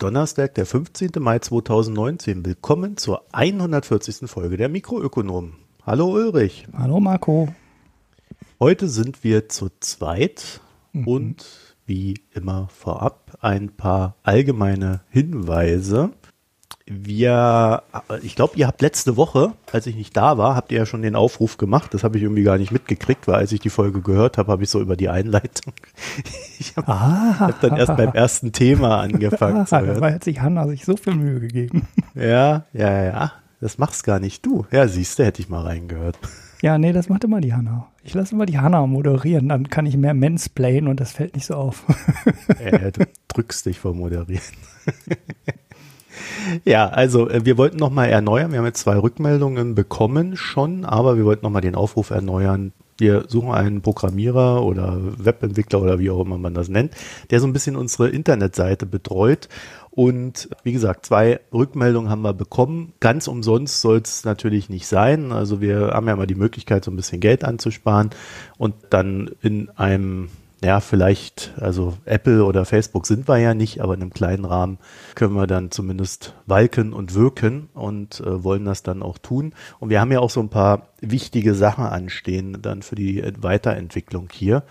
Ist Donnerstag, der 15. Mai 2019. Willkommen zur 140. Folge der Mikroökonomen. Hallo Ulrich. Hallo Marco. Heute sind wir zu zweit mhm. und wie immer vorab ein paar allgemeine Hinweise wir, ich glaube, ihr habt letzte Woche, als ich nicht da war, habt ihr ja schon den Aufruf gemacht. Das habe ich irgendwie gar nicht mitgekriegt, weil als ich die Folge gehört habe, habe ich so über die Einleitung. Ich habe ah. hab dann erst beim ersten Thema angefangen. Ah, dabei hat sich Hanna sich so viel Mühe gegeben. Ja, ja, ja. Das machst gar nicht du. Ja, siehst du, hätte ich mal reingehört. Ja, nee, das macht immer die Hanna. Ich lasse immer die Hanna moderieren, dann kann ich mehr mansplayen und das fällt nicht so auf. Ja, du drückst dich vor Moderieren. Ja, also äh, wir wollten nochmal erneuern. Wir haben jetzt zwei Rückmeldungen bekommen schon, aber wir wollten nochmal den Aufruf erneuern. Wir suchen einen Programmierer oder Webentwickler oder wie auch immer man das nennt, der so ein bisschen unsere Internetseite betreut. Und wie gesagt, zwei Rückmeldungen haben wir bekommen. Ganz umsonst soll es natürlich nicht sein. Also wir haben ja mal die Möglichkeit, so ein bisschen Geld anzusparen und dann in einem ja, vielleicht, also Apple oder Facebook sind wir ja nicht, aber in einem kleinen Rahmen können wir dann zumindest walken und wirken und äh, wollen das dann auch tun. Und wir haben ja auch so ein paar wichtige Sachen anstehen dann für die Weiterentwicklung hier,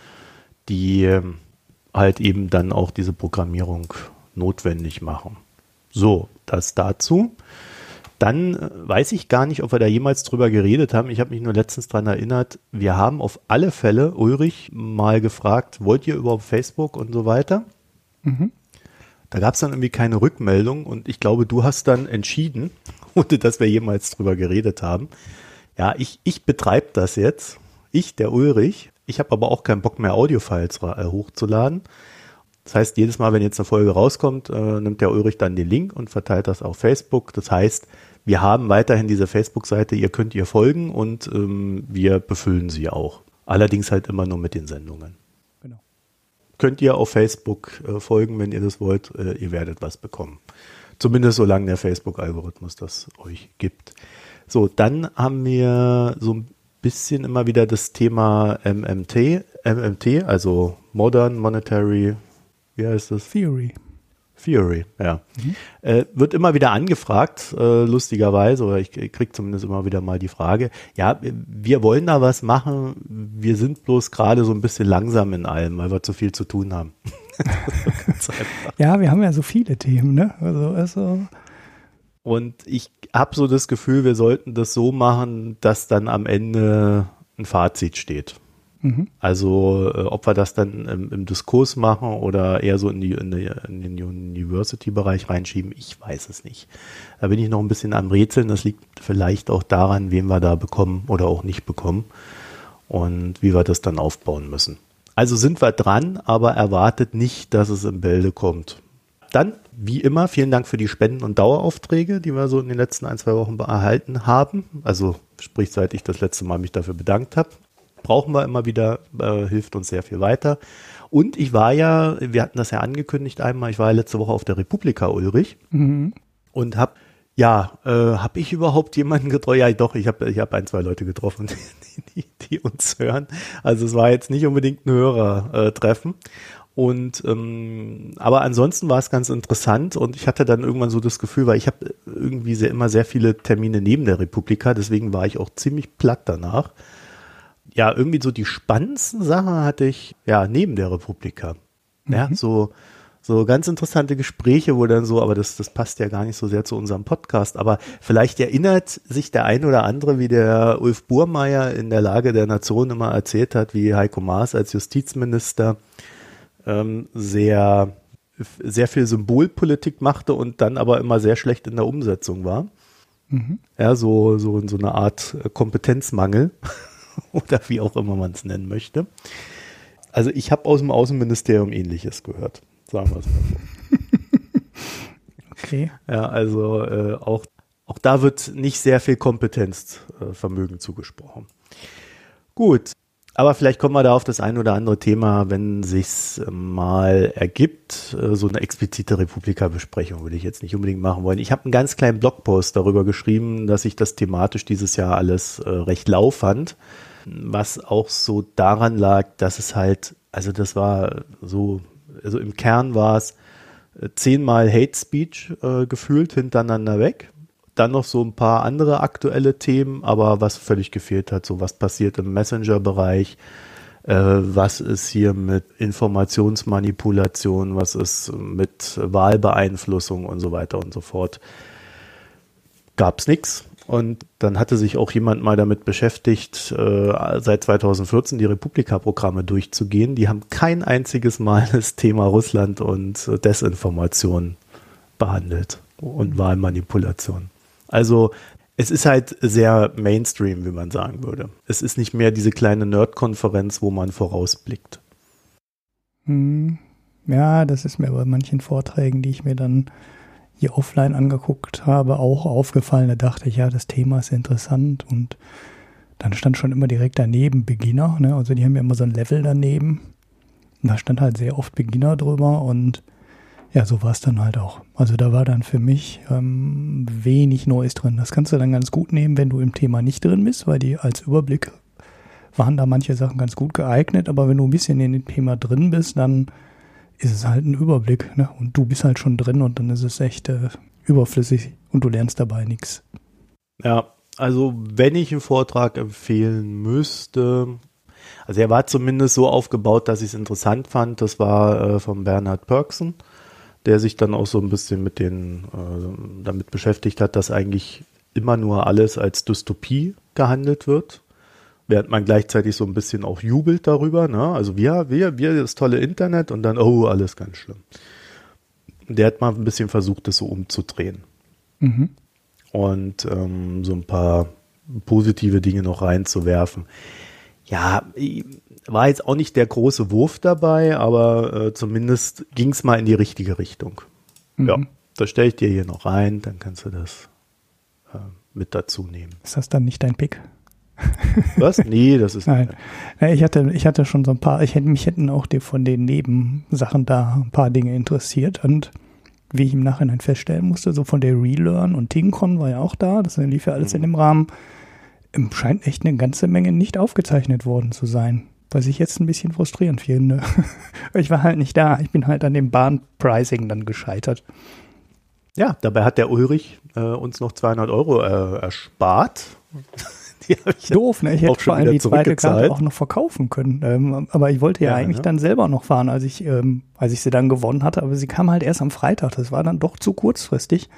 die äh, halt eben dann auch diese Programmierung notwendig machen. So, das dazu. Dann äh, weiß ich gar nicht, ob wir da jemals drüber geredet haben. Ich habe mich nur letztens daran erinnert, wir haben auf alle Fälle Ulrich mal gefragt, wollt ihr überhaupt Facebook und so weiter? Mhm. Da gab es dann irgendwie keine Rückmeldung und ich glaube, du hast dann entschieden, ohne dass wir jemals drüber geredet haben. Ja, ich, ich betreibe das jetzt. Ich, der Ulrich. Ich habe aber auch keinen Bock mehr, Audiofiles äh, hochzuladen. Das heißt, jedes Mal, wenn jetzt eine Folge rauskommt, äh, nimmt der Ulrich dann den Link und verteilt das auf Facebook. Das heißt, wir haben weiterhin diese Facebook-Seite, ihr könnt ihr folgen und ähm, wir befüllen sie auch. Allerdings halt immer nur mit den Sendungen. Genau. Könnt ihr auf Facebook äh, folgen, wenn ihr das wollt, äh, ihr werdet was bekommen. Zumindest solange der Facebook-Algorithmus das euch gibt. So, dann haben wir so ein bisschen immer wieder das Thema MMT, MMT, also Modern Monetary, wie heißt das? Theory. Fury, ja. Mhm. Äh, wird immer wieder angefragt, äh, lustigerweise, oder ich, ich kriege zumindest immer wieder mal die Frage, ja, wir wollen da was machen, wir sind bloß gerade so ein bisschen langsam in allem, weil wir zu viel zu tun haben. ja, wir haben ja so viele Themen, ne? Also, also Und ich habe so das Gefühl, wir sollten das so machen, dass dann am Ende ein Fazit steht. Mhm. Also äh, ob wir das dann im, im, Diskurs machen oder eher so in, die, in, die, in den University-Bereich reinschieben, ich weiß es nicht. Da bin ich noch ein bisschen am Rätseln. Das liegt vielleicht auch daran, wen wir da bekommen oder auch nicht bekommen und wie wir das dann aufbauen müssen. Also sind wir dran, aber erwartet nicht, dass es im Bälde kommt. Dann, wie immer, vielen Dank für die Spenden und Daueraufträge, die wir so in den letzten ein, zwei Wochen erhalten haben. Also sprich, seit ich das letzte Mal mich dafür bedankt habe brauchen wir immer wieder, äh, hilft uns sehr viel weiter. Und ich war ja, wir hatten das ja angekündigt einmal, ich war ja letzte Woche auf der Republika Ulrich mhm. und habe ja, äh, habe ich überhaupt jemanden getroffen? Ja, doch, ich habe ich hab ein, zwei Leute getroffen, die, die, uns hören. Also es war jetzt nicht unbedingt ein Hörertreffen. Und ähm, aber ansonsten war es ganz interessant und ich hatte dann irgendwann so das Gefühl, weil ich habe irgendwie sehr, immer sehr viele Termine neben der Republika, deswegen war ich auch ziemlich platt danach ja, irgendwie so die spannendsten Sachen hatte ich ja neben der Republika. Mhm. Ja, so, so ganz interessante Gespräche, wo dann so, aber das, das passt ja gar nicht so sehr zu unserem Podcast, aber vielleicht erinnert sich der ein oder andere, wie der Ulf Burmeier in der Lage der Nation immer erzählt hat, wie Heiko Maas als Justizminister ähm, sehr, sehr viel Symbolpolitik machte und dann aber immer sehr schlecht in der Umsetzung war. Mhm. Ja, so, so, so eine Art Kompetenzmangel. oder wie auch immer man es nennen möchte. Also ich habe aus dem Außenministerium ähnliches gehört, sagen wir es mal so. okay. Ja, also äh, auch, auch da wird nicht sehr viel Kompetenzvermögen äh, zugesprochen. Gut, aber vielleicht kommen wir da auf das ein oder andere Thema, wenn sich's mal ergibt. Äh, so eine explizite Republika-Besprechung würde ich jetzt nicht unbedingt machen wollen. Ich habe einen ganz kleinen Blogpost darüber geschrieben, dass ich das thematisch dieses Jahr alles äh, recht lau fand was auch so daran lag, dass es halt, also das war so, also im Kern war es zehnmal Hate Speech äh, gefühlt hintereinander weg. Dann noch so ein paar andere aktuelle Themen, aber was völlig gefehlt hat, so was passiert im Messenger-Bereich, äh, was ist hier mit Informationsmanipulation, was ist mit Wahlbeeinflussung und so weiter und so fort. Gab's nichts. Und dann hatte sich auch jemand mal damit beschäftigt, äh, seit 2014 die Republika-Programme durchzugehen. Die haben kein einziges Mal das Thema Russland und Desinformation behandelt und Wahlmanipulation. Also es ist halt sehr Mainstream, wie man sagen würde. Es ist nicht mehr diese kleine Nerd-Konferenz, wo man vorausblickt. Hm. Ja, das ist mir bei manchen Vorträgen, die ich mir dann hier offline angeguckt habe, auch aufgefallen. Da dachte ich, ja, das Thema ist interessant und dann stand schon immer direkt daneben Beginner. Ne? Also die haben ja immer so ein Level daneben. Und da stand halt sehr oft Beginner drüber und ja, so war es dann halt auch. Also da war dann für mich ähm, wenig Neues drin. Das kannst du dann ganz gut nehmen, wenn du im Thema nicht drin bist, weil die als Überblick waren da manche Sachen ganz gut geeignet. Aber wenn du ein bisschen in dem Thema drin bist, dann ist es halt ein Überblick. Ne? Und du bist halt schon drin und dann ist es echt äh, überflüssig und du lernst dabei nichts. Ja, also wenn ich einen Vortrag empfehlen müsste, also er war zumindest so aufgebaut, dass ich es interessant fand. Das war äh, von Bernhard Perksen, der sich dann auch so ein bisschen mit den, äh, damit beschäftigt hat, dass eigentlich immer nur alles als Dystopie gehandelt wird während man gleichzeitig so ein bisschen auch jubelt darüber. Ne? Also wir, wir, wir, das tolle Internet und dann, oh, alles ganz schlimm. Der hat mal ein bisschen versucht, das so umzudrehen. Mhm. Und ähm, so ein paar positive Dinge noch reinzuwerfen. Ja, war jetzt auch nicht der große Wurf dabei, aber äh, zumindest ging es mal in die richtige Richtung. Mhm. Ja, das stelle ich dir hier noch rein, dann kannst du das äh, mit dazu nehmen. Ist das dann nicht dein Pick? Was? Nee, das ist. Nein. Ich hatte, ich hatte schon so ein paar, ich hätte, mich hätten auch die, von den Nebensachen da ein paar Dinge interessiert und wie ich im Nachhinein feststellen musste, so von der Relearn und TingCon war ja auch da, das lief ja alles mhm. in dem Rahmen, scheint echt eine ganze Menge nicht aufgezeichnet worden zu sein. Was ich jetzt ein bisschen frustrierend finde. ich war halt nicht da. Ich bin halt an dem Bahnpricing dann gescheitert. Ja, dabei hat der Ulrich äh, uns noch 200 Euro äh, erspart. Doof, ne? Ich hätte vor allem die zweite Karte auch noch verkaufen können. Ähm, aber ich wollte ja, ja eigentlich ne? dann selber noch fahren, als ich, ähm, als ich sie dann gewonnen hatte. Aber sie kam halt erst am Freitag. Das war dann doch zu kurzfristig,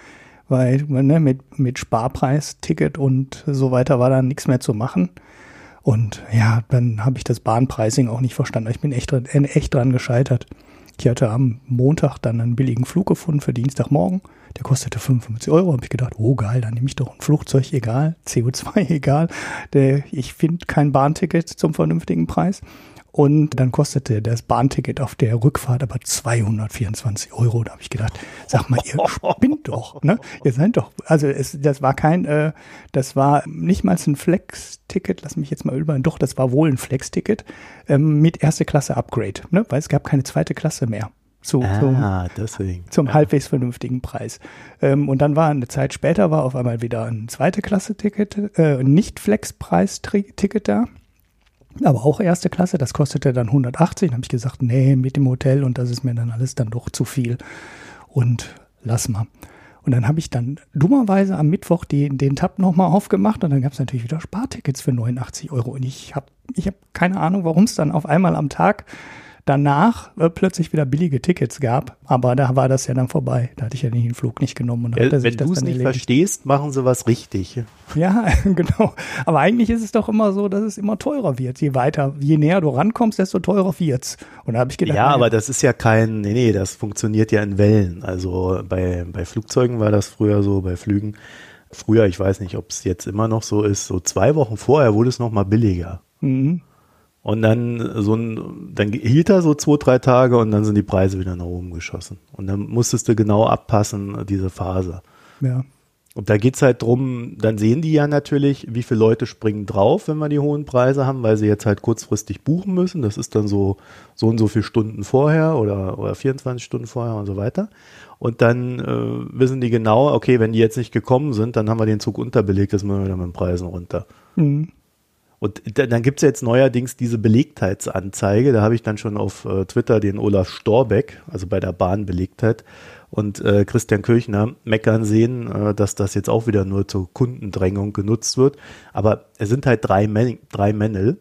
weil ne, mit, mit Sparpreis, Ticket und so weiter war dann nichts mehr zu machen. Und ja, dann habe ich das Bahnpricing auch nicht verstanden. Ich bin echt, echt dran gescheitert. Ich hatte am Montag dann einen billigen Flug gefunden für Dienstagmorgen. Der kostete 55 Euro. Habe ich gedacht, oh geil, dann nehme ich doch ein Flugzeug, egal, CO2 egal. Der, ich finde kein Bahnticket zum vernünftigen Preis. Und dann kostete das Bahnticket auf der Rückfahrt aber 224 Euro. Da habe ich gedacht, sag mal, ihr spinnt doch, ne? Ihr seid doch, also es, das war kein, äh, das war nicht mal ein Flex-Ticket, lass mich jetzt mal überlegen, doch, das war wohl ein Flex-Ticket ähm, mit erste Klasse Upgrade, ne? Weil es gab keine zweite Klasse mehr. Zu, ah, deswegen. zum ja. halbwegs vernünftigen Preis. Ähm, und dann war eine Zeit später war auf einmal wieder ein zweite Klasse-Ticket, äh, nicht Flex-Preis-Ticket da aber auch erste Klasse, das kostete dann 180. Dann habe ich gesagt, nee, mit dem Hotel und das ist mir dann alles dann doch zu viel. Und lass mal. Und dann habe ich dann dummerweise am Mittwoch die, den Tab nochmal aufgemacht und dann gab es natürlich wieder Spartickets für 89 Euro. Und ich habe ich hab keine Ahnung, warum es dann auf einmal am Tag danach äh, plötzlich wieder billige Tickets gab. Aber da war das ja dann vorbei. Da hatte ich ja den Flug nicht genommen. Und ja, wenn du es nicht erledigt. verstehst, machen sie was richtig. Ja, genau. Aber eigentlich ist es doch immer so, dass es immer teurer wird. Je weiter, je näher du rankommst, desto teurer wird's. Und da habe ich gedacht. Ja, aber das ist ja kein, nee, nee, das funktioniert ja in Wellen. Also bei, bei Flugzeugen war das früher so, bei Flügen. Früher, ich weiß nicht, ob es jetzt immer noch so ist, so zwei Wochen vorher wurde es noch mal billiger. Mhm. Und dann so ein, dann hielt er so zwei, drei Tage und dann sind die Preise wieder nach oben geschossen. Und dann musstest du genau abpassen, diese Phase. Ja. Und da geht's halt drum, dann sehen die ja natürlich, wie viele Leute springen drauf, wenn wir die hohen Preise haben, weil sie jetzt halt kurzfristig buchen müssen. Das ist dann so, so und so viele Stunden vorher oder, oder 24 Stunden vorher und so weiter. Und dann äh, wissen die genau, okay, wenn die jetzt nicht gekommen sind, dann haben wir den Zug unterbelegt, jetzt müssen wir wieder mit den Preisen runter. Mhm. Und dann gibt's ja jetzt neuerdings diese Belegtheitsanzeige. Da habe ich dann schon auf äh, Twitter den Olaf Storbeck, also bei der Bahnbelegtheit, und äh, Christian Kirchner meckern sehen, äh, dass das jetzt auch wieder nur zur Kundendrängung genutzt wird. Aber es sind halt drei, Men drei Männel.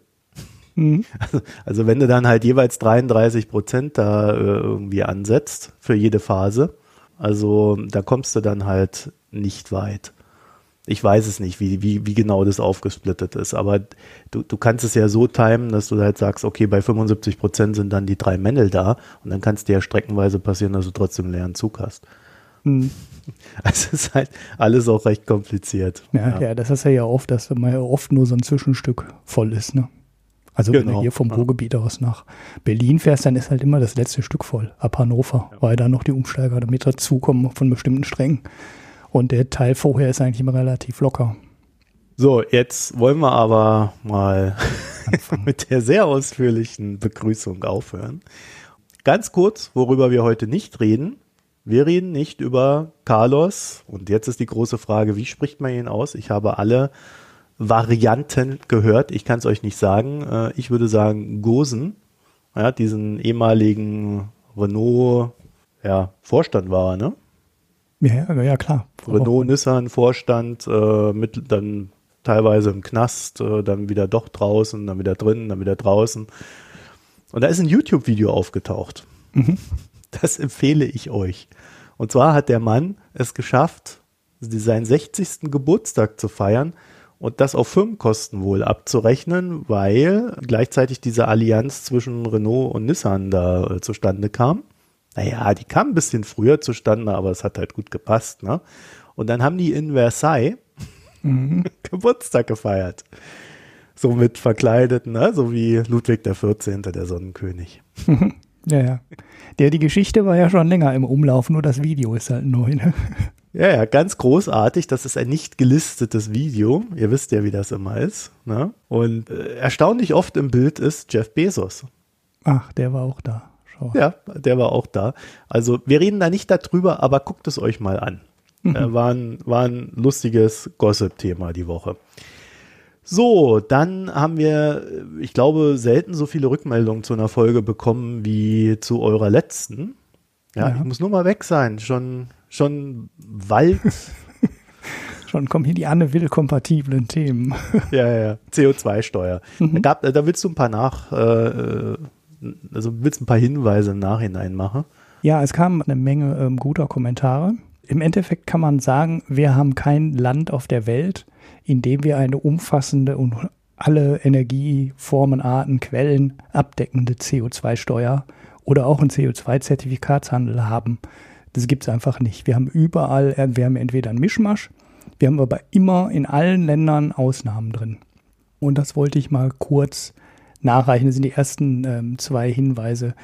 Mhm. Also, also, wenn du dann halt jeweils 33 Prozent da äh, irgendwie ansetzt für jede Phase, also da kommst du dann halt nicht weit. Ich weiß es nicht, wie, wie, wie genau das aufgesplittet ist, aber du, du kannst es ja so timen, dass du halt sagst, okay, bei 75 Prozent sind dann die drei Männel da und dann kann es dir ja streckenweise passieren, dass du trotzdem einen leeren Zug hast. Hm. Also es ist halt alles auch recht kompliziert. Ja, ja, ja das ist ja oft, dass man ja oft nur so ein Zwischenstück voll ist, ne? Also genau. wenn du genau. hier vom Ruhrgebiet aus nach Berlin fährst, dann ist halt immer das letzte Stück voll, ab Hannover, ja. weil da noch die Umsteiger damit dazukommen von bestimmten Strängen. Und der Teil vorher ist eigentlich immer relativ locker. So, jetzt wollen wir aber mal mit der sehr ausführlichen Begrüßung aufhören. Ganz kurz, worüber wir heute nicht reden. Wir reden nicht über Carlos. Und jetzt ist die große Frage, wie spricht man ihn aus? Ich habe alle Varianten gehört. Ich kann es euch nicht sagen. Äh, ich würde sagen Gosen. Ja, diesen ehemaligen Renault ja, Vorstand war, ne? Ja, ja klar. Renault, Nissan, Vorstand, äh, mit dann teilweise im Knast, äh, dann wieder doch draußen, dann wieder drin, dann wieder draußen. Und da ist ein YouTube-Video aufgetaucht. Mhm. Das empfehle ich euch. Und zwar hat der Mann es geschafft, seinen 60. Geburtstag zu feiern und das auf Firmenkosten wohl abzurechnen, weil gleichzeitig diese Allianz zwischen Renault und Nissan da äh, zustande kam. Naja, die kam ein bisschen früher zustande, aber es hat halt gut gepasst, ne? Und dann haben die in Versailles mhm. Geburtstag gefeiert. So mit verkleideten, ne? so wie Ludwig der 14., der Sonnenkönig. ja, ja. Der, die Geschichte war ja schon länger im Umlauf, nur das Video ist halt neu, ne? Ja, ja, ganz großartig. Das ist ein nicht gelistetes Video. Ihr wisst ja, wie das immer ist. Ne? Und äh, erstaunlich oft im Bild ist Jeff Bezos. Ach, der war auch da. Schau. Ja, der war auch da. Also wir reden da nicht darüber, aber guckt es euch mal an. Mhm. Äh, war, ein, war ein lustiges Gossip-Thema die Woche. So, dann haben wir, ich glaube, selten so viele Rückmeldungen zu einer Folge bekommen wie zu eurer letzten. Ja, ja. ich muss nur mal weg sein. Schon, schon Wald. schon kommen hier die Anne Will kompatiblen Themen. ja, ja, CO2-Steuer. Mhm. Da, da willst du ein paar nach, äh, also willst ein paar Hinweise im Nachhinein machen? Ja, es kam eine Menge ähm, guter Kommentare. Im Endeffekt kann man sagen, wir haben kein Land auf der Welt, in dem wir eine umfassende und alle Energieformen, Arten, Quellen abdeckende CO2-Steuer oder auch einen CO2-Zertifikatshandel haben. Das gibt es einfach nicht. Wir haben überall, äh, wir haben entweder einen Mischmasch, wir haben aber immer in allen Ländern Ausnahmen drin. Und das wollte ich mal kurz nachreichen. Das sind die ersten ähm, zwei Hinweise.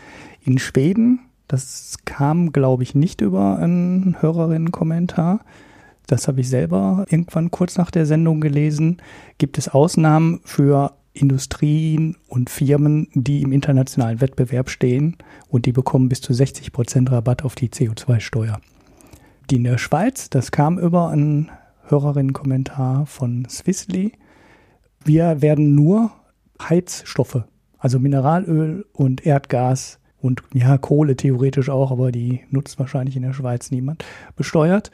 In Schweden, das kam, glaube ich, nicht über einen Hörerinnenkommentar. Das habe ich selber irgendwann kurz nach der Sendung gelesen. Gibt es Ausnahmen für Industrien und Firmen, die im internationalen Wettbewerb stehen und die bekommen bis zu 60 Prozent Rabatt auf die CO2-Steuer. Die in der Schweiz, das kam über einen Hörerinnenkommentar von Swissly. Wir werden nur Heizstoffe, also Mineralöl und Erdgas und ja, Kohle theoretisch auch, aber die nutzt wahrscheinlich in der Schweiz niemand, besteuert.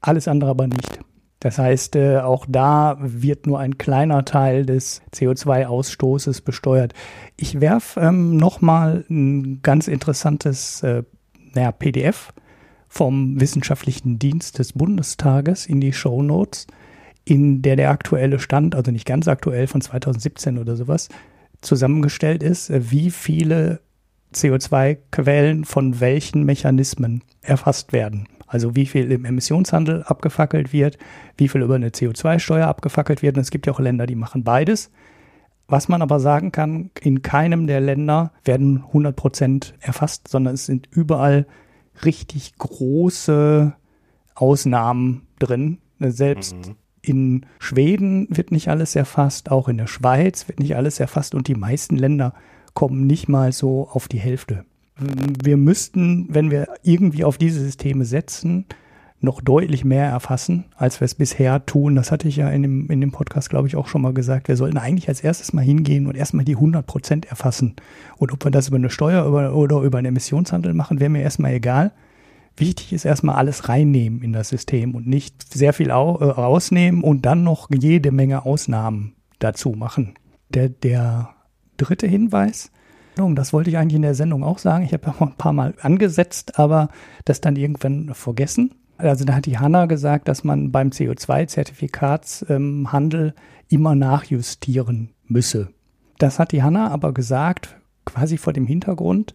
Alles andere aber nicht. Das heißt, äh, auch da wird nur ein kleiner Teil des CO2-Ausstoßes besteuert. Ich werfe ähm, nochmal ein ganz interessantes äh, naja, PDF vom Wissenschaftlichen Dienst des Bundestages in die Show Notes in der der aktuelle Stand, also nicht ganz aktuell von 2017 oder sowas, zusammengestellt ist, äh, wie viele CO2-Quellen von welchen Mechanismen erfasst werden. Also wie viel im Emissionshandel abgefackelt wird, wie viel über eine CO2-Steuer abgefackelt wird. Und es gibt ja auch Länder, die machen beides. Was man aber sagen kann, in keinem der Länder werden 100 Prozent erfasst, sondern es sind überall richtig große Ausnahmen drin. Selbst mhm. In Schweden wird nicht alles erfasst, auch in der Schweiz wird nicht alles erfasst und die meisten Länder kommen nicht mal so auf die Hälfte. Wir müssten, wenn wir irgendwie auf diese Systeme setzen, noch deutlich mehr erfassen, als wir es bisher tun. Das hatte ich ja in dem, in dem Podcast, glaube ich, auch schon mal gesagt. Wir sollten eigentlich als erstes mal hingehen und erstmal die 100 Prozent erfassen. Und ob wir das über eine Steuer oder über einen Emissionshandel machen, wäre mir erstmal egal. Wichtig ist erstmal alles reinnehmen in das System und nicht sehr viel au, äh, rausnehmen und dann noch jede Menge Ausnahmen dazu machen. Der, der dritte Hinweis, das wollte ich eigentlich in der Sendung auch sagen. Ich habe ja ein paar Mal angesetzt, aber das dann irgendwann vergessen. Also da hat die Hanna gesagt, dass man beim CO2-Zertifikatshandel ähm, immer nachjustieren müsse. Das hat die Hanna aber gesagt, quasi vor dem Hintergrund,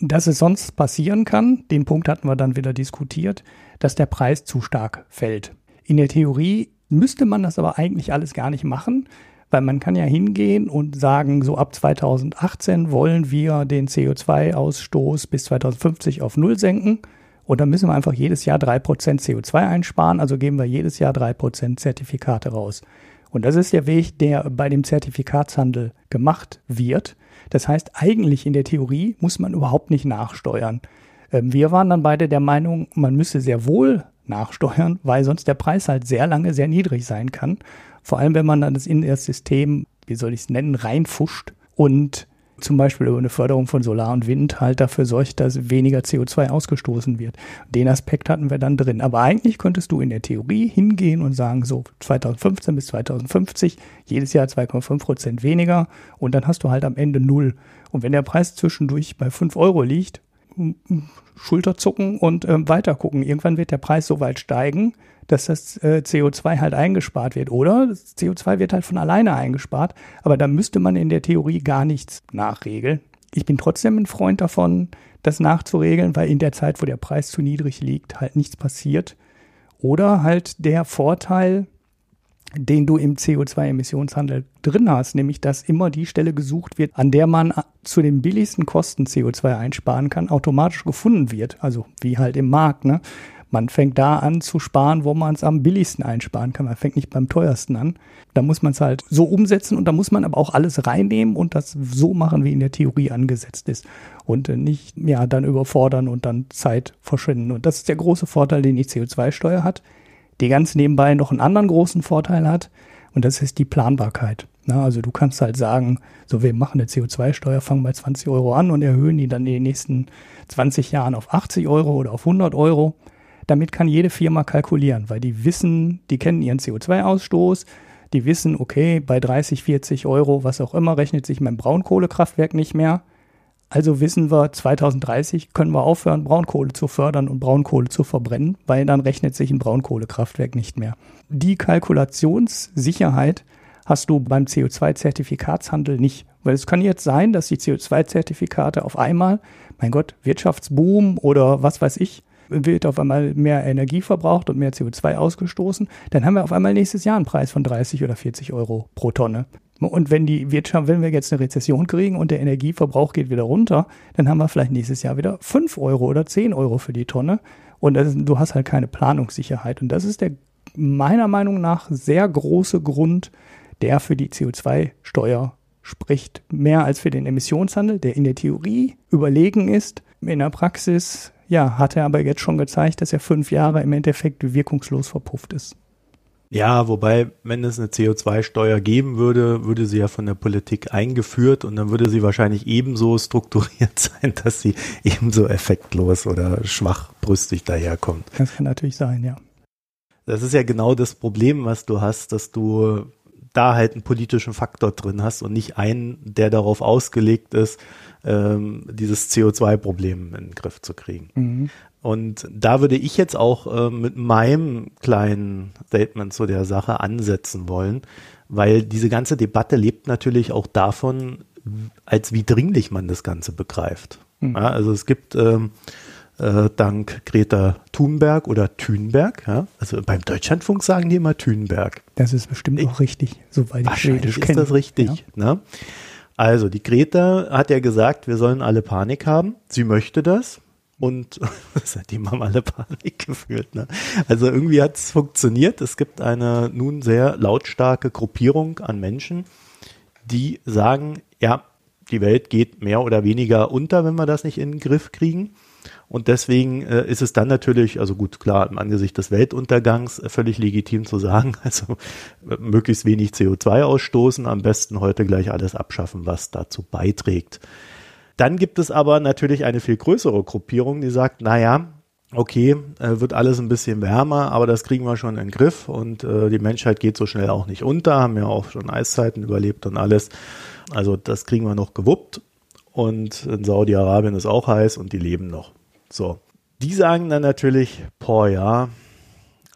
dass es sonst passieren kann, den Punkt hatten wir dann wieder diskutiert, dass der Preis zu stark fällt. In der Theorie müsste man das aber eigentlich alles gar nicht machen, weil man kann ja hingehen und sagen, so ab 2018 wollen wir den CO2-Ausstoß bis 2050 auf Null senken. Und dann müssen wir einfach jedes Jahr drei Prozent CO2 einsparen, also geben wir jedes Jahr drei Prozent Zertifikate raus. Und das ist der Weg, der bei dem Zertifikatshandel gemacht wird. Das heißt, eigentlich in der Theorie muss man überhaupt nicht nachsteuern. Ähm, wir waren dann beide der Meinung, man müsse sehr wohl nachsteuern, weil sonst der Preis halt sehr lange sehr niedrig sein kann. Vor allem, wenn man dann das in das System, wie soll ich es nennen, reinfuscht und zum Beispiel über eine Förderung von Solar und Wind halt dafür sorgt, dass weniger CO2 ausgestoßen wird. Den Aspekt hatten wir dann drin. Aber eigentlich könntest du in der Theorie hingehen und sagen, so 2015 bis 2050 jedes Jahr 2,5 Prozent weniger und dann hast du halt am Ende null. Und wenn der Preis zwischendurch bei 5 Euro liegt, Schulterzucken und äh, weiter gucken. Irgendwann wird der Preis so weit steigen, dass das äh, CO2 halt eingespart wird. Oder das CO2 wird halt von alleine eingespart, aber da müsste man in der Theorie gar nichts nachregeln. Ich bin trotzdem ein Freund davon, das nachzuregeln, weil in der Zeit, wo der Preis zu niedrig liegt, halt nichts passiert. Oder halt der Vorteil, den du im CO2-Emissionshandel drin hast, nämlich dass immer die Stelle gesucht wird, an der man zu den billigsten Kosten CO2 einsparen kann, automatisch gefunden wird. Also wie halt im Markt. Ne? Man fängt da an zu sparen, wo man es am billigsten einsparen kann. Man fängt nicht beim teuersten an. Da muss man es halt so umsetzen und da muss man aber auch alles reinnehmen und das so machen, wie in der Theorie angesetzt ist. Und äh, nicht, ja, dann überfordern und dann Zeit verschwenden. Und das ist der große Vorteil, den die CO2-Steuer hat, die ganz nebenbei noch einen anderen großen Vorteil hat. Und das ist die Planbarkeit. Na, also du kannst halt sagen, so wir machen eine CO2-Steuer, fangen bei 20 Euro an und erhöhen die dann in den nächsten 20 Jahren auf 80 Euro oder auf 100 Euro damit kann jede Firma kalkulieren, weil die wissen, die kennen ihren CO2-Ausstoß, die wissen, okay, bei 30, 40 Euro, was auch immer, rechnet sich mein Braunkohlekraftwerk nicht mehr. Also wissen wir, 2030 können wir aufhören, Braunkohle zu fördern und Braunkohle zu verbrennen, weil dann rechnet sich ein Braunkohlekraftwerk nicht mehr. Die Kalkulationssicherheit hast du beim CO2-Zertifikatshandel nicht. Weil es kann jetzt sein, dass die CO2-Zertifikate auf einmal, mein Gott, Wirtschaftsboom oder was weiß ich, wird auf einmal mehr Energie verbraucht und mehr CO2 ausgestoßen, dann haben wir auf einmal nächstes Jahr einen Preis von 30 oder 40 Euro pro Tonne. Und wenn die Wirtschaft, wenn wir jetzt eine Rezession kriegen und der Energieverbrauch geht wieder runter, dann haben wir vielleicht nächstes Jahr wieder 5 Euro oder 10 Euro für die Tonne. Und ist, du hast halt keine Planungssicherheit. Und das ist der meiner Meinung nach sehr große Grund, der für die CO2-Steuer spricht. Mehr als für den Emissionshandel, der in der Theorie überlegen ist. In der Praxis ja, hat er aber jetzt schon gezeigt, dass er fünf Jahre im Endeffekt wirkungslos verpufft ist. Ja, wobei, wenn es eine CO2-Steuer geben würde, würde sie ja von der Politik eingeführt und dann würde sie wahrscheinlich ebenso strukturiert sein, dass sie ebenso effektlos oder schwachbrüstig daherkommt. Das kann natürlich sein, ja. Das ist ja genau das Problem, was du hast, dass du da halt einen politischen Faktor drin hast und nicht einen, der darauf ausgelegt ist, ähm, dieses CO2-Problem in den Griff zu kriegen. Mhm. Und da würde ich jetzt auch äh, mit meinem kleinen Statement zu der Sache ansetzen wollen, weil diese ganze Debatte lebt natürlich auch davon, als wie dringlich man das Ganze begreift. Mhm. Ja, also es gibt ähm, äh, dank Greta Thunberg oder Thunberg, ja, also beim Deutschlandfunk sagen die immer Thunberg. Das ist bestimmt auch richtig, soweit ich Schwedisch kenne. ist das richtig. Ja. Ne? Also, die Greta hat ja gesagt, wir sollen alle Panik haben. Sie möchte das. Und seitdem haben alle Panik gefühlt. Ne? Also irgendwie hat es funktioniert. Es gibt eine nun sehr lautstarke Gruppierung an Menschen, die sagen, ja, die Welt geht mehr oder weniger unter, wenn wir das nicht in den Griff kriegen. Und deswegen äh, ist es dann natürlich, also gut, klar, im Angesicht des Weltuntergangs äh, völlig legitim zu sagen, also äh, möglichst wenig CO2 ausstoßen, am besten heute gleich alles abschaffen, was dazu beiträgt. Dann gibt es aber natürlich eine viel größere Gruppierung, die sagt, naja, okay, äh, wird alles ein bisschen wärmer, aber das kriegen wir schon in den Griff und äh, die Menschheit geht so schnell auch nicht unter, haben ja auch schon Eiszeiten überlebt und alles. Also das kriegen wir noch gewuppt und in Saudi-Arabien ist auch heiß und die leben noch. So. Die sagen dann natürlich, boah, ja,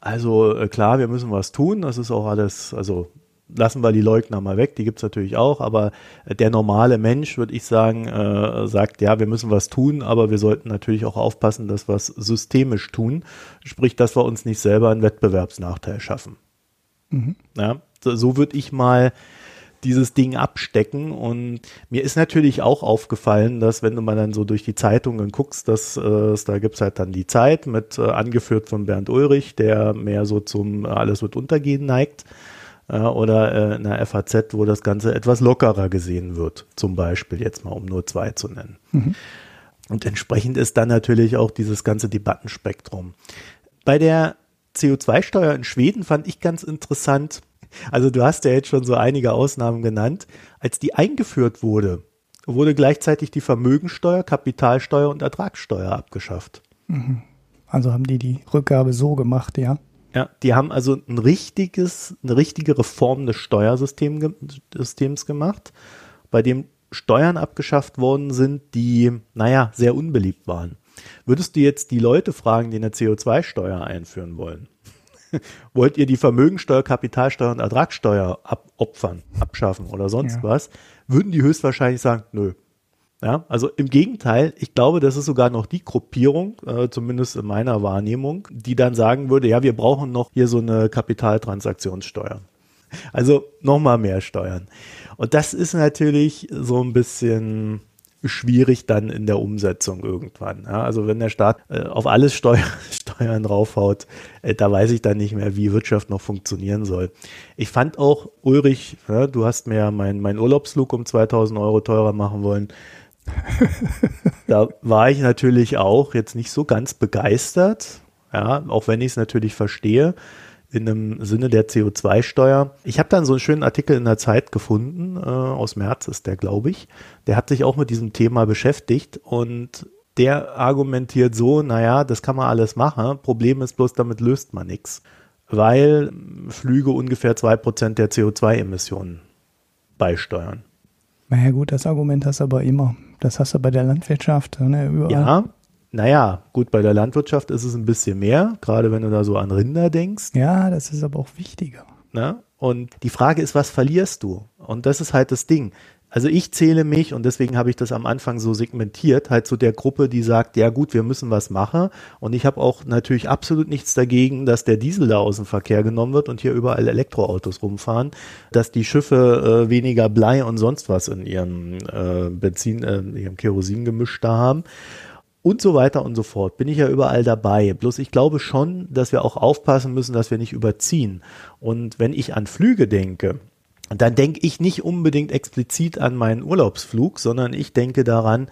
also äh, klar, wir müssen was tun. Das ist auch alles, also lassen wir die Leugner mal weg, die gibt's natürlich auch, aber der normale Mensch, würde ich sagen, äh, sagt, ja, wir müssen was tun, aber wir sollten natürlich auch aufpassen, dass wir es systemisch tun, sprich, dass wir uns nicht selber einen Wettbewerbsnachteil schaffen. Mhm. Ja, so würde ich mal dieses Ding abstecken. Und mir ist natürlich auch aufgefallen, dass wenn du mal dann so durch die Zeitungen guckst, dass äh, da gibt's halt dann die Zeit mit äh, angeführt von Bernd Ulrich, der mehr so zum äh, alles wird untergehen neigt. Äh, oder äh, in der FAZ, wo das Ganze etwas lockerer gesehen wird, zum Beispiel jetzt mal, um nur zwei zu nennen. Mhm. Und entsprechend ist dann natürlich auch dieses ganze Debattenspektrum. Bei der CO2-Steuer in Schweden fand ich ganz interessant, also du hast ja jetzt schon so einige Ausnahmen genannt. Als die eingeführt wurde, wurde gleichzeitig die Vermögensteuer, Kapitalsteuer und Ertragssteuer abgeschafft. Mhm. Also haben die die Rückgabe so gemacht, ja? Ja, die haben also ein richtiges, eine richtige Reform des Steuersystems gemacht, bei dem Steuern abgeschafft worden sind, die, naja, sehr unbeliebt waren. Würdest du jetzt die Leute fragen, die eine CO2-Steuer einführen wollen, wollt ihr die Vermögensteuer, Kapitalsteuer und Ertragssteuer abopfern, abschaffen oder sonst ja. was, würden die höchstwahrscheinlich sagen, nö. Ja, also im Gegenteil, ich glaube, das ist sogar noch die Gruppierung, äh, zumindest in meiner Wahrnehmung, die dann sagen würde, ja, wir brauchen noch hier so eine Kapitaltransaktionssteuer. Also nochmal mehr Steuern. Und das ist natürlich so ein bisschen, schwierig dann in der Umsetzung irgendwann. Ja, also wenn der Staat äh, auf alles Steuer, Steuern draufhaut, äh, da weiß ich dann nicht mehr, wie Wirtschaft noch funktionieren soll. Ich fand auch, Ulrich, ja, du hast mir meinen mein Urlaubsflug um 2000 Euro teurer machen wollen. da war ich natürlich auch jetzt nicht so ganz begeistert, ja, auch wenn ich es natürlich verstehe in einem Sinne der CO2-Steuer. Ich habe dann so einen schönen Artikel in der Zeit gefunden, äh, aus März ist der, glaube ich. Der hat sich auch mit diesem Thema beschäftigt und der argumentiert so, naja, das kann man alles machen. Problem ist bloß, damit löst man nichts, weil Flüge ungefähr zwei Prozent der CO2-Emissionen beisteuern. Naja gut, das Argument hast du aber immer. Das hast du bei der Landwirtschaft. Ne, überall. Ja, naja, gut, bei der Landwirtschaft ist es ein bisschen mehr, gerade wenn du da so an Rinder denkst. Ja, das ist aber auch wichtiger. Na? Und die Frage ist, was verlierst du? Und das ist halt das Ding. Also ich zähle mich, und deswegen habe ich das am Anfang so segmentiert, halt zu der Gruppe, die sagt, ja gut, wir müssen was machen. Und ich habe auch natürlich absolut nichts dagegen, dass der Diesel da aus dem Verkehr genommen wird und hier überall Elektroautos rumfahren, dass die Schiffe äh, weniger Blei und sonst was in ihrem äh, Benzin, äh, in ihrem Kerosingemisch da haben und so weiter und so fort. Bin ich ja überall dabei. Bloß ich glaube schon, dass wir auch aufpassen müssen, dass wir nicht überziehen. Und wenn ich an Flüge denke, dann denke ich nicht unbedingt explizit an meinen Urlaubsflug, sondern ich denke daran,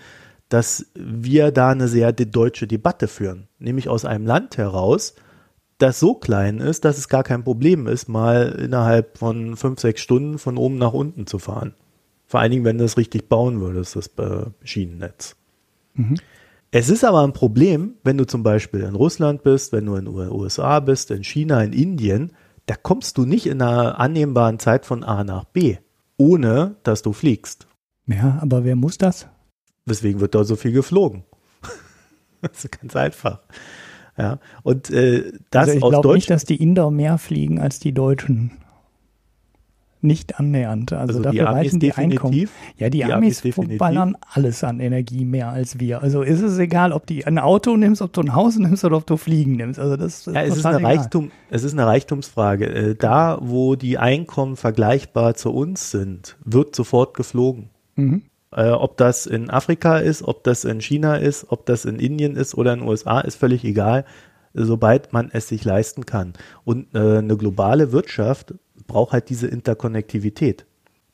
dass wir da eine sehr deutsche Debatte führen. Nämlich aus einem Land heraus, das so klein ist, dass es gar kein Problem ist, mal innerhalb von fünf, sechs Stunden von oben nach unten zu fahren. Vor allen Dingen, wenn du es richtig bauen würdest, das äh, Schienennetz. Mhm. Es ist aber ein Problem, wenn du zum Beispiel in Russland bist, wenn du in den USA bist, in China, in Indien, da kommst du nicht in einer annehmbaren Zeit von A nach B, ohne dass du fliegst. Ja, aber wer muss das? Weswegen wird dort so viel geflogen? das ist ganz einfach. Ja, und äh, das also ich glaube nicht, dass die Inder mehr fliegen als die Deutschen nicht annähernd. Also, also dafür reichen die Einkommen. Ja, die, die Amis, Amis ballern alles an Energie mehr als wir. Also ist es egal, ob du ein Auto nimmst, ob du ein Haus nimmst oder ob du Fliegen nimmst. Also das ist ja, es ist eine Reichtum, es ist eine Reichtumsfrage. Äh, da, wo die Einkommen vergleichbar zu uns sind, wird sofort geflogen. Mhm. Äh, ob das in Afrika ist, ob das in China ist, ob das in Indien ist oder in den USA, ist völlig egal sobald man es sich leisten kann. Und äh, eine globale Wirtschaft braucht halt diese Interkonnektivität.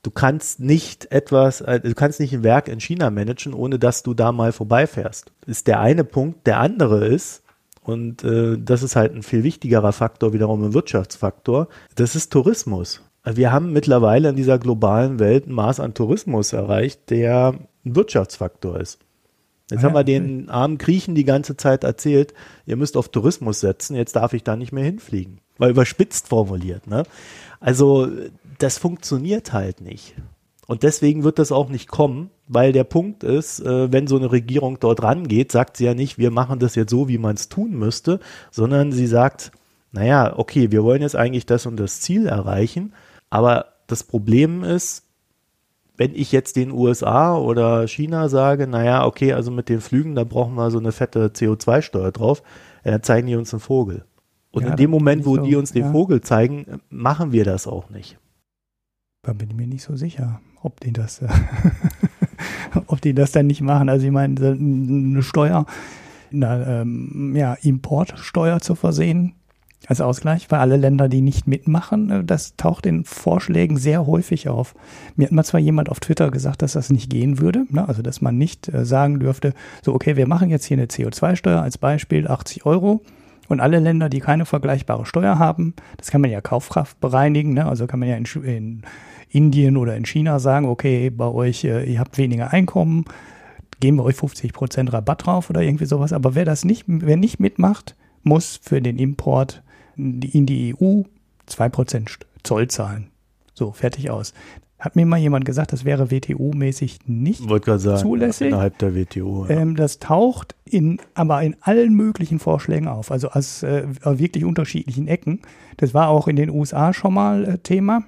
Du kannst nicht etwas, äh, du kannst nicht ein Werk in China managen, ohne dass du da mal vorbeifährst. Ist der eine Punkt. Der andere ist, und äh, das ist halt ein viel wichtigerer Faktor, wiederum ein Wirtschaftsfaktor, das ist Tourismus. Wir haben mittlerweile in dieser globalen Welt ein Maß an Tourismus erreicht, der ein Wirtschaftsfaktor ist. Jetzt ah, haben wir den armen Griechen die ganze Zeit erzählt, ihr müsst auf Tourismus setzen, jetzt darf ich da nicht mehr hinfliegen. Weil überspitzt formuliert, ne? Also, das funktioniert halt nicht. Und deswegen wird das auch nicht kommen, weil der Punkt ist, äh, wenn so eine Regierung dort rangeht, sagt sie ja nicht, wir machen das jetzt so, wie man es tun müsste, sondern sie sagt, naja, okay, wir wollen jetzt eigentlich das und das Ziel erreichen, aber das Problem ist, wenn ich jetzt den USA oder China sage, naja, okay, also mit den Flügen, da brauchen wir so eine fette CO2-Steuer drauf, dann zeigen die uns einen Vogel. Und ja, in dem Moment, wo so, die uns den ja. Vogel zeigen, machen wir das auch nicht. Da bin ich mir nicht so sicher, ob die das, ob die das dann nicht machen. Also ich meine, eine Steuer, eine ähm, ja, Importsteuer zu versehen, als Ausgleich für alle Länder, die nicht mitmachen. Äh, das taucht in Vorschlägen sehr häufig auf. Mir hat mal zwar jemand auf Twitter gesagt, dass das nicht gehen würde, ne? also dass man nicht äh, sagen dürfte, so okay, wir machen jetzt hier eine CO2-Steuer als Beispiel 80 Euro. Und alle Länder, die keine vergleichbare Steuer haben, das kann man ja Kaufkraft bereinigen, ne? also kann man ja in, in Indien oder in China sagen, okay, bei euch, äh, ihr habt weniger Einkommen, geben wir euch 50 Prozent Rabatt drauf oder irgendwie sowas. Aber wer das nicht, wer nicht mitmacht, muss für den Import in die EU 2% Zoll zahlen. So, fertig aus. Hat mir mal jemand gesagt, das wäre WTO-mäßig nicht sagen, zulässig. Innerhalb der WTO. Ja. Ähm, das taucht in, aber in allen möglichen Vorschlägen auf, also aus äh, wirklich unterschiedlichen Ecken. Das war auch in den USA schon mal äh, Thema.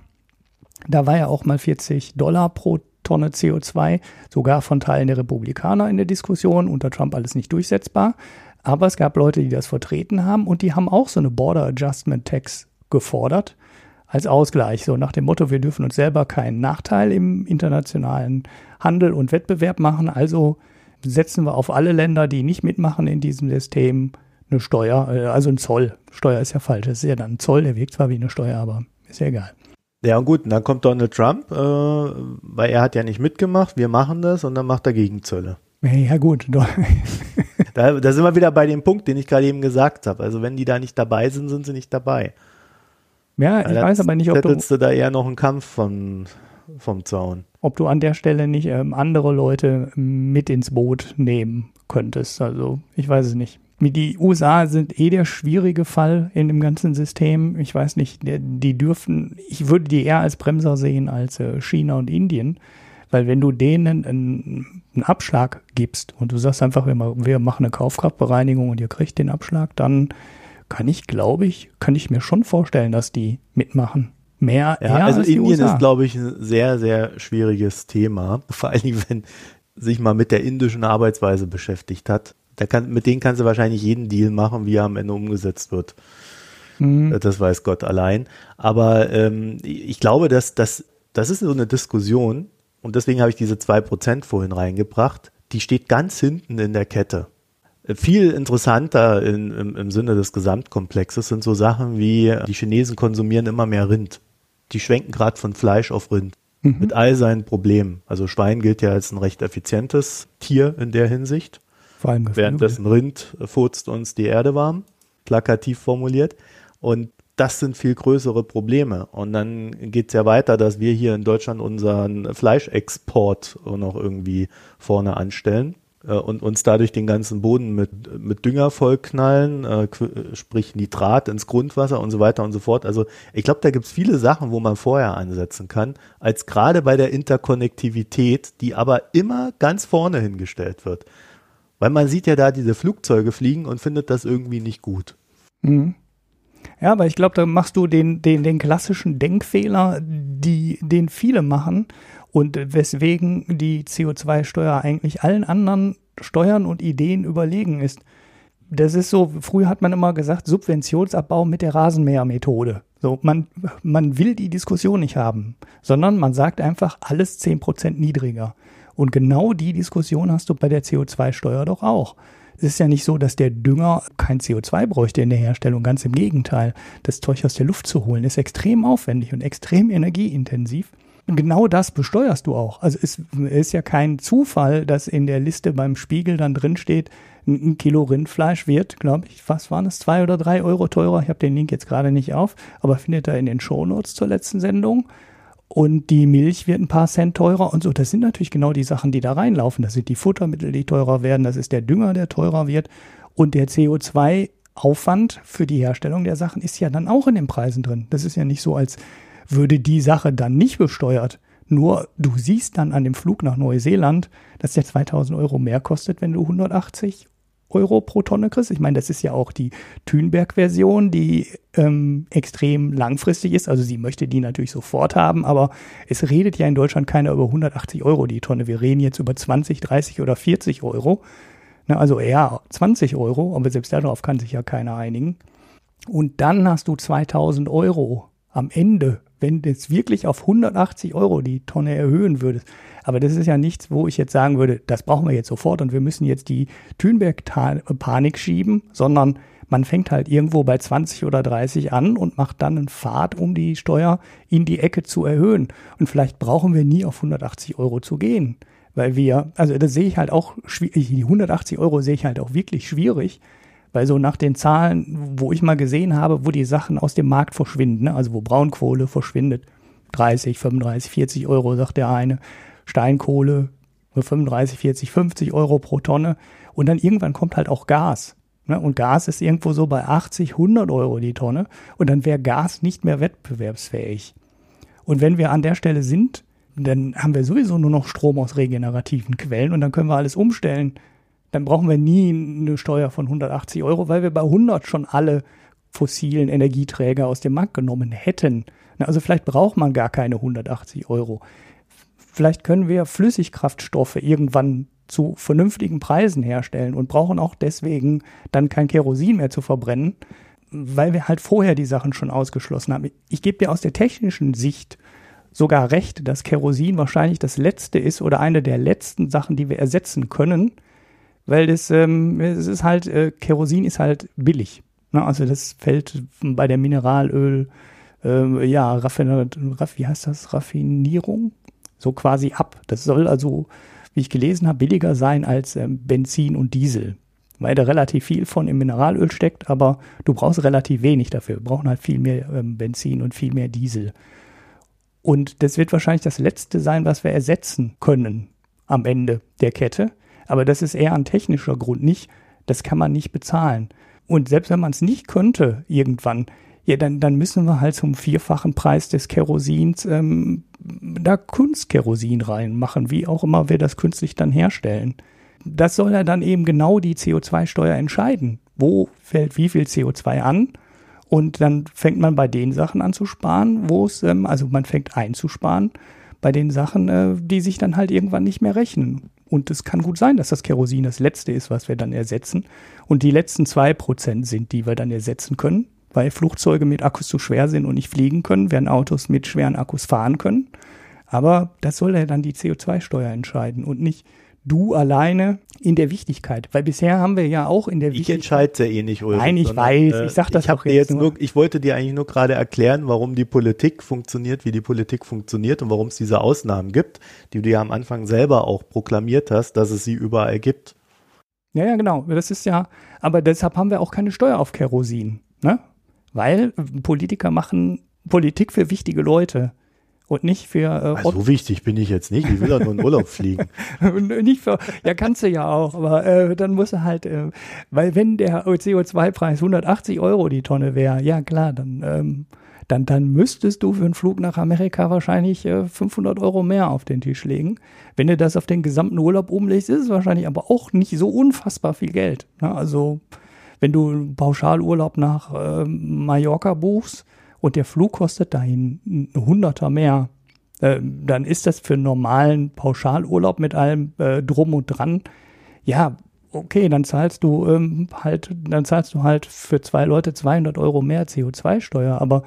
Da war ja auch mal 40 Dollar pro Tonne CO2, sogar von Teilen der Republikaner in der Diskussion, unter Trump alles nicht durchsetzbar. Aber es gab Leute, die das vertreten haben und die haben auch so eine Border Adjustment Tax gefordert als Ausgleich. So nach dem Motto, wir dürfen uns selber keinen Nachteil im internationalen Handel und Wettbewerb machen. Also setzen wir auf alle Länder, die nicht mitmachen in diesem System, eine Steuer, äh, also ein Zoll. Steuer ist ja falsch. Das ist ja dann ein Zoll, der wirkt zwar wie eine Steuer, aber ist ja egal. Ja, und gut, und dann kommt Donald Trump, äh, weil er hat ja nicht mitgemacht, wir machen das und dann macht er Gegenzölle. Ja, gut. da, da sind wir wieder bei dem Punkt, den ich gerade eben gesagt habe. Also wenn die da nicht dabei sind, sind sie nicht dabei. Ja, ich weiß aber nicht, ob du, du da eher noch einen Kampf von, vom Zaun. Ob du an der Stelle nicht ähm, andere Leute mit ins Boot nehmen könntest. Also ich weiß es nicht. Die USA sind eh der schwierige Fall in dem ganzen System. Ich weiß nicht, die dürfen, ich würde die eher als Bremser sehen als äh, China und Indien. Weil wenn du denen einen, einen Abschlag gibst und du sagst einfach, wir, wir machen eine Kaufkraftbereinigung und ihr kriegt den Abschlag, dann kann ich, glaube ich, kann ich mir schon vorstellen, dass die mitmachen. Mehr, ja, also als Indien ist, glaube ich, ein sehr, sehr schwieriges Thema. Vor allen Dingen, wenn sich mal mit der indischen Arbeitsweise beschäftigt hat. Da kann, mit denen kannst du wahrscheinlich jeden Deal machen, wie er am Ende umgesetzt wird. Mhm. Das weiß Gott allein. Aber ähm, ich glaube, dass das, das ist so eine Diskussion, und deswegen habe ich diese zwei Prozent vorhin reingebracht, die steht ganz hinten in der Kette. Viel interessanter in, im, im Sinne des Gesamtkomplexes sind so Sachen wie, die Chinesen konsumieren immer mehr Rind. Die schwenken gerade von Fleisch auf Rind. Mhm. Mit all seinen Problemen. Also Schwein gilt ja als ein recht effizientes Tier in der Hinsicht. Vor allem Währenddessen Rind furzt uns die Erde warm, plakativ formuliert. Und das sind viel größere Probleme. Und dann geht es ja weiter, dass wir hier in Deutschland unseren Fleischexport noch irgendwie vorne anstellen und uns dadurch den ganzen Boden mit, mit Dünger vollknallen, äh, sprich Nitrat ins Grundwasser und so weiter und so fort. Also ich glaube, da gibt es viele Sachen, wo man vorher ansetzen kann, als gerade bei der Interkonnektivität, die aber immer ganz vorne hingestellt wird. Weil man sieht ja da diese Flugzeuge fliegen und findet das irgendwie nicht gut. Mhm. Ja, aber ich glaube, da machst du den, den, den klassischen Denkfehler, die, den viele machen und weswegen die CO2-Steuer eigentlich allen anderen Steuern und Ideen überlegen ist. Das ist so, früher hat man immer gesagt, Subventionsabbau mit der Rasenmähermethode. So, man, man will die Diskussion nicht haben, sondern man sagt einfach alles 10% niedriger. Und genau die Diskussion hast du bei der CO2-Steuer doch auch. Es ist ja nicht so, dass der Dünger kein CO2 bräuchte in der Herstellung. Ganz im Gegenteil. Das Zeug aus der Luft zu holen ist extrem aufwendig und extrem energieintensiv. Genau das besteuerst du auch. Also es ist ja kein Zufall, dass in der Liste beim Spiegel dann drin steht, ein Kilo Rindfleisch wird, glaube ich, was waren es, zwei oder drei Euro teurer. Ich habe den Link jetzt gerade nicht auf, aber findet er in den Shownotes zur letzten Sendung. Und die Milch wird ein paar Cent teurer und so. Das sind natürlich genau die Sachen, die da reinlaufen. Das sind die Futtermittel, die teurer werden. Das ist der Dünger, der teurer wird. Und der CO2-Aufwand für die Herstellung der Sachen ist ja dann auch in den Preisen drin. Das ist ja nicht so, als würde die Sache dann nicht besteuert. Nur du siehst dann an dem Flug nach Neuseeland, dass der 2000 Euro mehr kostet, wenn du 180 Euro pro Tonne kriegst. Ich meine, das ist ja auch die Thünberg-Version, die ähm, extrem langfristig ist. Also sie möchte die natürlich sofort haben, aber es redet ja in Deutschland keiner über 180 Euro die Tonne. Wir reden jetzt über 20, 30 oder 40 Euro. Na, also eher 20 Euro, aber selbst darauf kann sich ja keiner einigen. Und dann hast du 2000 Euro am Ende, wenn du es wirklich auf 180 Euro die Tonne erhöhen würdest. Aber das ist ja nichts, wo ich jetzt sagen würde, das brauchen wir jetzt sofort und wir müssen jetzt die Thünberg-Panik schieben, sondern man fängt halt irgendwo bei 20 oder 30 an und macht dann einen Pfad, um die Steuer in die Ecke zu erhöhen. Und vielleicht brauchen wir nie auf 180 Euro zu gehen. Weil wir, also das sehe ich halt auch schwierig, die 180 Euro sehe ich halt auch wirklich schwierig, weil so nach den Zahlen, wo ich mal gesehen habe, wo die Sachen aus dem Markt verschwinden, ne, also wo Braunkohle verschwindet, 30, 35, 40 Euro, sagt der eine, Steinkohle 35, 40, 50 Euro pro Tonne und dann irgendwann kommt halt auch Gas. Ne? Und Gas ist irgendwo so bei 80, 100 Euro die Tonne und dann wäre Gas nicht mehr wettbewerbsfähig. Und wenn wir an der Stelle sind, dann haben wir sowieso nur noch Strom aus regenerativen Quellen und dann können wir alles umstellen dann brauchen wir nie eine Steuer von 180 Euro, weil wir bei 100 schon alle fossilen Energieträger aus dem Markt genommen hätten. Also vielleicht braucht man gar keine 180 Euro. Vielleicht können wir Flüssigkraftstoffe irgendwann zu vernünftigen Preisen herstellen und brauchen auch deswegen dann kein Kerosin mehr zu verbrennen, weil wir halt vorher die Sachen schon ausgeschlossen haben. Ich gebe dir aus der technischen Sicht sogar recht, dass Kerosin wahrscheinlich das letzte ist oder eine der letzten Sachen, die wir ersetzen können, weil das, ähm, es ist halt, äh, Kerosin ist halt billig. Ne? Also das fällt bei der Mineralöl, äh, ja, Raffinat, wie heißt das, Raffinierung, so quasi ab. Das soll also, wie ich gelesen habe, billiger sein als ähm, Benzin und Diesel. Weil da relativ viel von im Mineralöl steckt, aber du brauchst relativ wenig dafür. Wir brauchen halt viel mehr ähm, Benzin und viel mehr Diesel. Und das wird wahrscheinlich das letzte sein, was wir ersetzen können am Ende der Kette. Aber das ist eher ein technischer Grund, nicht, das kann man nicht bezahlen. Und selbst wenn man es nicht könnte, irgendwann, ja, dann, dann müssen wir halt zum vierfachen Preis des Kerosins ähm, da Kunstkerosin reinmachen, wie auch immer wir das künstlich dann herstellen. Das soll ja dann eben genau die CO2-Steuer entscheiden. Wo fällt wie viel CO2 an? Und dann fängt man bei den Sachen an zu sparen, wo es, ähm, also man fängt einzusparen bei den Sachen, äh, die sich dann halt irgendwann nicht mehr rechnen. Und es kann gut sein, dass das Kerosin das letzte ist, was wir dann ersetzen. Und die letzten zwei Prozent sind, die wir dann ersetzen können, weil Flugzeuge mit Akkus zu schwer sind und nicht fliegen können, während Autos mit schweren Akkus fahren können. Aber das soll ja dann die CO2-Steuer entscheiden und nicht du alleine in der Wichtigkeit. Weil bisher haben wir ja auch in der Wichtigkeit. Ich entscheide ja eh nicht, Ulrich. Nein, ich sondern, weiß, ich sag das ich auch jetzt, jetzt nur. Ich wollte dir eigentlich nur gerade erklären, warum die Politik funktioniert, wie die Politik funktioniert und warum es diese Ausnahmen gibt, die du ja am Anfang selber auch proklamiert hast, dass es sie überall gibt. Ja, ja, genau. Das ist ja, aber deshalb haben wir auch keine Steuer auf Kerosin, ne? Weil Politiker machen Politik für wichtige Leute und nicht für. Äh, also so wichtig bin ich jetzt nicht. Ich will doch nur in Urlaub fliegen. nicht für, ja, kannst du ja auch, aber äh, dann muss er halt, äh, weil wenn der CO2-Preis 180 Euro die Tonne wäre, ja klar, dann, ähm, dann, dann müsstest du für einen Flug nach Amerika wahrscheinlich äh, 500 Euro mehr auf den Tisch legen. Wenn du das auf den gesamten Urlaub umlegst, ist es wahrscheinlich aber auch nicht so unfassbar viel Geld. Ne? Also wenn du einen Pauschalurlaub nach äh, Mallorca buchst, und der Flug kostet dahin ein Hunderter mehr, äh, dann ist das für einen normalen Pauschalurlaub mit allem äh, drum und dran, ja, okay, dann zahlst du ähm, halt, dann zahlst du halt für zwei Leute 200 Euro mehr CO2-Steuer, aber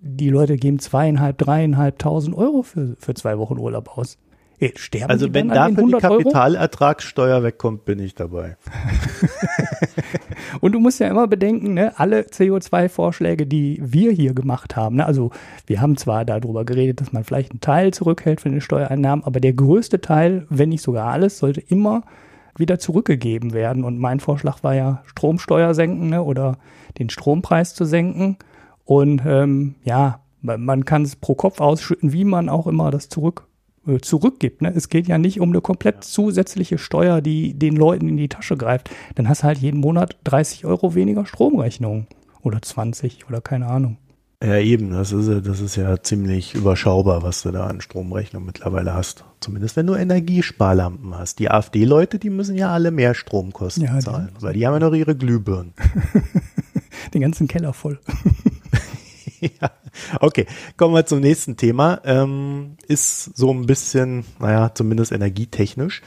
die Leute geben zweieinhalb, dreieinhalbtausend Euro für, für zwei Wochen Urlaub aus. Ey, sterben also wenn dafür die Kapitalertragssteuer Euro? wegkommt, bin ich dabei. und du musst ja immer bedenken, ne, alle CO2-Vorschläge, die wir hier gemacht haben, ne, also wir haben zwar darüber geredet, dass man vielleicht einen Teil zurückhält von den Steuereinnahmen, aber der größte Teil, wenn nicht sogar alles, sollte immer wieder zurückgegeben werden. Und mein Vorschlag war ja, Stromsteuer senken ne, oder den Strompreis zu senken. Und ähm, ja, man kann es pro Kopf ausschütten, wie man auch immer das zurück äh, zurückgibt. Ne? Es geht ja nicht um eine komplett zusätzliche Steuer, die den Leuten in die Tasche greift. Dann hast du halt jeden Monat 30 Euro weniger Stromrechnung oder 20 oder keine Ahnung. Ja, eben, das ist, das ist ja ziemlich überschaubar, was du da an Stromrechnung mittlerweile hast. Zumindest wenn du Energiesparlampen hast. Die AfD-Leute, die müssen ja alle mehr Stromkosten ja, zahlen, weil die haben ja noch ihre Glühbirnen. Den ganzen Keller voll. ja. Okay, kommen wir zum nächsten Thema. Ähm, ist so ein bisschen, naja, zumindest energietechnisch.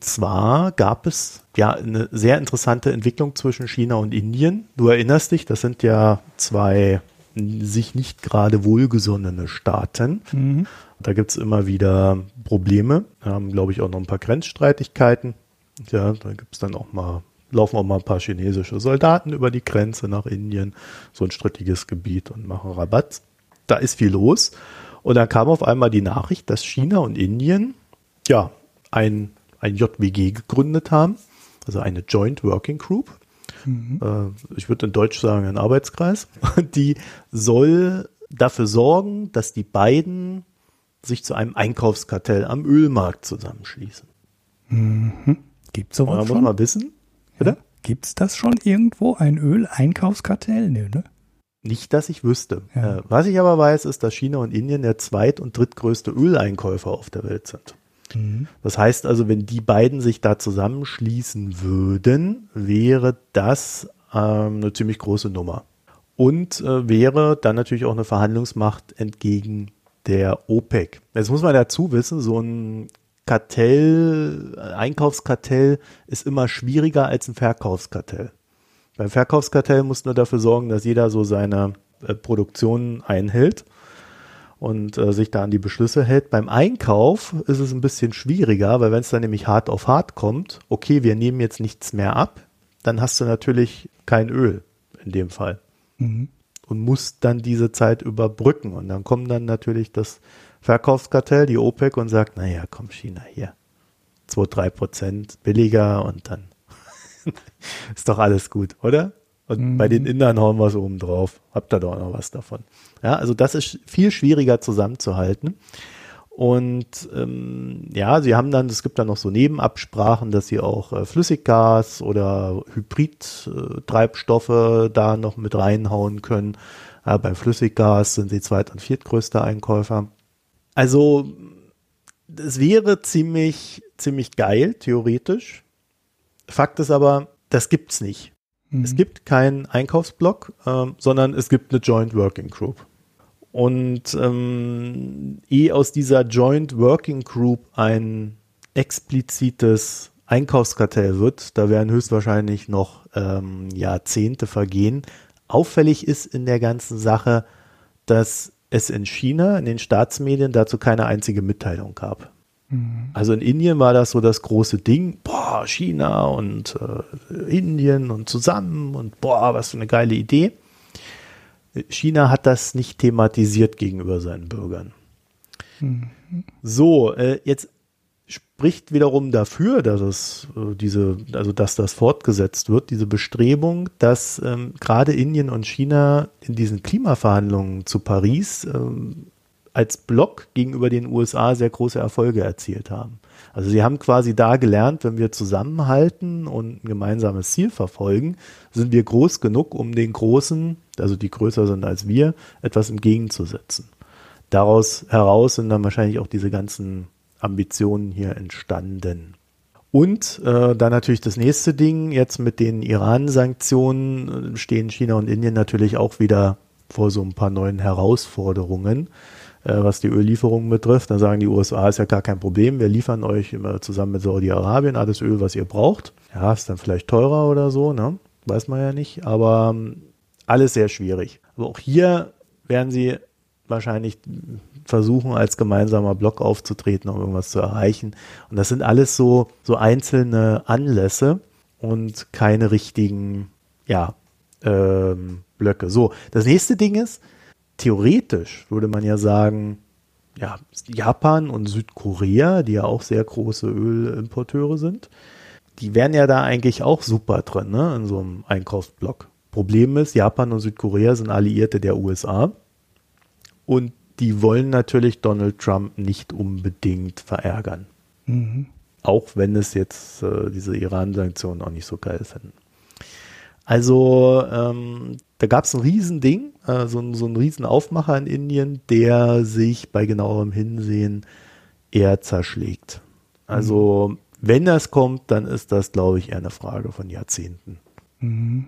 Zwar gab es ja eine sehr interessante Entwicklung zwischen China und Indien. Du erinnerst dich, das sind ja zwei sich nicht gerade wohlgesonnene Staaten. Mhm. Da gibt es immer wieder Probleme. Wir haben, glaube ich, auch noch ein paar Grenzstreitigkeiten. Ja, da gibt es dann auch mal laufen auch mal ein paar chinesische Soldaten über die Grenze nach Indien, so ein strittiges Gebiet und machen Rabatt. Da ist viel los. Und dann kam auf einmal die Nachricht, dass China und Indien ja ein, ein JWG gegründet haben, also eine Joint Working Group. Mhm. Äh, ich würde in Deutsch sagen, ein Arbeitskreis. Die soll dafür sorgen, dass die beiden sich zu einem Einkaufskartell am Ölmarkt zusammenschließen. Mhm. Gibt sowas schon? muss man wissen, Bitte? Gibt es das schon irgendwo, ein Öl-Einkaufskartell? Nee, ne? Nicht, dass ich wüsste. Ja. Äh, was ich aber weiß, ist, dass China und Indien der zweit- und drittgrößte Öleinkäufer auf der Welt sind. Mhm. Das heißt also, wenn die beiden sich da zusammenschließen würden, wäre das ähm, eine ziemlich große Nummer. Und äh, wäre dann natürlich auch eine Verhandlungsmacht entgegen der OPEC. Jetzt muss man dazu wissen, so ein Kartell, Einkaufskartell ist immer schwieriger als ein Verkaufskartell. Beim Verkaufskartell musst du nur dafür sorgen, dass jeder so seine äh, Produktion einhält und äh, sich da an die Beschlüsse hält. Beim Einkauf ist es ein bisschen schwieriger, weil wenn es dann nämlich hart auf hart kommt, okay, wir nehmen jetzt nichts mehr ab, dann hast du natürlich kein Öl in dem Fall. Mhm. Und musst dann diese Zeit überbrücken. Und dann kommen dann natürlich das Verkaufskartell, die OPEC, und sagt, naja, komm China hier, 2, 3 Prozent billiger und dann ist doch alles gut, oder? Und mhm. bei den Indern hauen wir es oben drauf. Habt ihr doch noch was davon. Ja, also das ist viel schwieriger zusammenzuhalten. Und ähm, ja, sie haben dann, es gibt dann noch so Nebenabsprachen, dass sie auch äh, Flüssiggas oder Hybrid-Treibstoffe äh, da noch mit reinhauen können. Ja, beim Flüssiggas sind sie zweit- und viertgrößter Einkäufer. Also, es wäre ziemlich, ziemlich geil, theoretisch. Fakt ist aber, das gibt's nicht. Mhm. Es gibt keinen Einkaufsblock, ähm, sondern es gibt eine Joint Working Group. Und ähm, eh aus dieser Joint Working Group ein explizites Einkaufskartell wird, da werden höchstwahrscheinlich noch ähm, Jahrzehnte vergehen. Auffällig ist in der ganzen Sache, dass es in China, in den Staatsmedien dazu keine einzige Mitteilung gab. Mhm. Also in Indien war das so das große Ding, boah, China und äh, Indien und zusammen und boah, was für eine geile Idee. China hat das nicht thematisiert gegenüber seinen Bürgern. Mhm. So, äh, jetzt spricht wiederum dafür, dass es äh, diese, also dass das fortgesetzt wird, diese Bestrebung, dass ähm, gerade Indien und China in diesen Klimaverhandlungen zu Paris ähm, als Block gegenüber den USA sehr große Erfolge erzielt haben. Also sie haben quasi da gelernt, wenn wir zusammenhalten und ein gemeinsames Ziel verfolgen, sind wir groß genug, um den Großen, also die größer sind als wir, etwas entgegenzusetzen. Daraus heraus sind dann wahrscheinlich auch diese ganzen Ambitionen hier entstanden. Und äh, dann natürlich das nächste Ding, jetzt mit den Iran-Sanktionen stehen China und Indien natürlich auch wieder vor so ein paar neuen Herausforderungen, äh, was die Öllieferungen betrifft. Da sagen die USA, ist ja gar kein Problem, wir liefern euch immer zusammen mit Saudi-Arabien alles Öl, was ihr braucht. Ja, ist dann vielleicht teurer oder so, ne? Weiß man ja nicht, aber ähm, alles sehr schwierig. Aber auch hier werden sie wahrscheinlich versuchen, als gemeinsamer Block aufzutreten, um irgendwas zu erreichen. Und das sind alles so, so einzelne Anlässe und keine richtigen, ja, ähm, Blöcke. So, das nächste Ding ist, theoretisch würde man ja sagen, ja, Japan und Südkorea, die ja auch sehr große Ölimporteure sind, die wären ja da eigentlich auch super drin, ne, in so einem Einkaufsblock. Problem ist, Japan und Südkorea sind Alliierte der USA und die wollen natürlich Donald Trump nicht unbedingt verärgern. Mhm. Auch wenn es jetzt äh, diese Iran-Sanktionen auch nicht so geil finden. Also ähm, da gab es ein Riesending, äh, so, so ein Riesenaufmacher in Indien, der sich bei genauerem Hinsehen eher zerschlägt. Also mhm. wenn das kommt, dann ist das, glaube ich, eher eine Frage von Jahrzehnten. Mhm.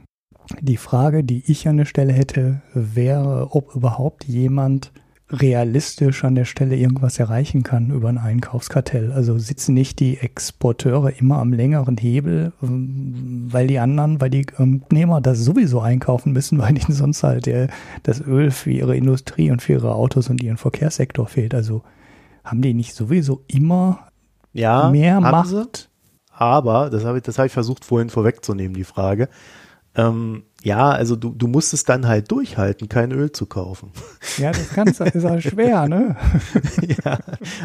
Die Frage, die ich an der Stelle hätte, wäre, ob überhaupt jemand realistisch an der Stelle irgendwas erreichen kann über ein Einkaufskartell. Also sitzen nicht die Exporteure immer am längeren Hebel, ähm, weil die anderen, weil die Nehmer das sowieso einkaufen müssen, weil ihnen sonst halt der, das Öl für ihre Industrie und für ihre Autos und ihren Verkehrssektor fehlt. Also haben die nicht sowieso immer ja, mehr Macht? Sie, aber, das habe ich, das habe ich versucht vorhin vorwegzunehmen, die Frage. Ähm, ja, also du, du musst es dann halt durchhalten, kein Öl zu kaufen. Ja, das kannst, ist auch schwer, ne? ja,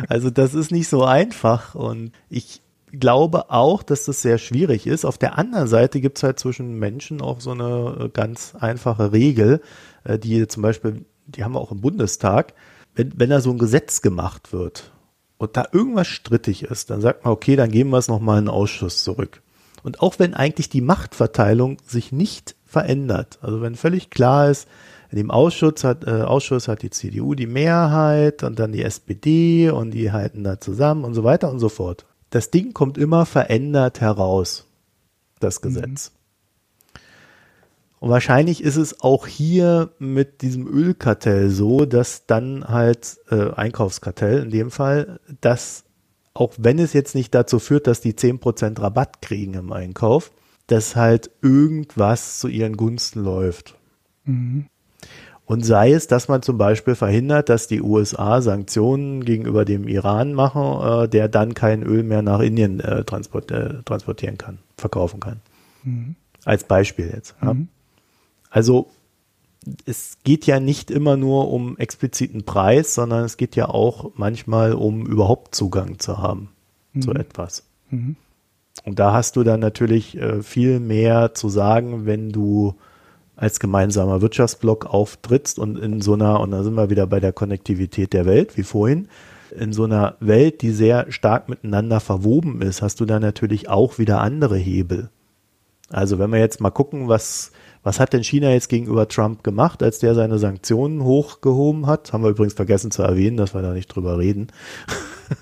also das ist nicht so einfach und ich glaube auch, dass das sehr schwierig ist. Auf der anderen Seite gibt es halt zwischen Menschen auch so eine äh, ganz einfache Regel, äh, die zum Beispiel, die haben wir auch im Bundestag, wenn, wenn da so ein Gesetz gemacht wird und da irgendwas strittig ist, dann sagt man, okay, dann geben wir es nochmal in den Ausschuss zurück. Und auch wenn eigentlich die Machtverteilung sich nicht verändert. Also wenn völlig klar ist, in dem Ausschuss hat, äh, Ausschuss hat die CDU die Mehrheit und dann die SPD und die halten da zusammen und so weiter und so fort. Das Ding kommt immer verändert heraus, das mhm. Gesetz. Mhm. Und wahrscheinlich ist es auch hier mit diesem Ölkartell so, dass dann halt äh, Einkaufskartell in dem Fall, dass auch wenn es jetzt nicht dazu führt, dass die 10% Rabatt kriegen im Einkauf, dass halt irgendwas zu ihren Gunsten läuft. Mhm. Und sei es, dass man zum Beispiel verhindert, dass die USA Sanktionen gegenüber dem Iran machen, äh, der dann kein Öl mehr nach Indien äh, transport, äh, transportieren kann, verkaufen kann. Mhm. Als Beispiel jetzt. Ja. Mhm. Also es geht ja nicht immer nur um expliziten Preis, sondern es geht ja auch manchmal um überhaupt Zugang zu haben mhm. zu etwas. Mhm. Und da hast du dann natürlich äh, viel mehr zu sagen, wenn du als gemeinsamer Wirtschaftsblock auftrittst und in so einer, und da sind wir wieder bei der Konnektivität der Welt, wie vorhin, in so einer Welt, die sehr stark miteinander verwoben ist, hast du da natürlich auch wieder andere Hebel. Also wenn wir jetzt mal gucken, was was hat denn China jetzt gegenüber Trump gemacht, als der seine Sanktionen hochgehoben hat? Haben wir übrigens vergessen zu erwähnen, dass wir da nicht drüber reden.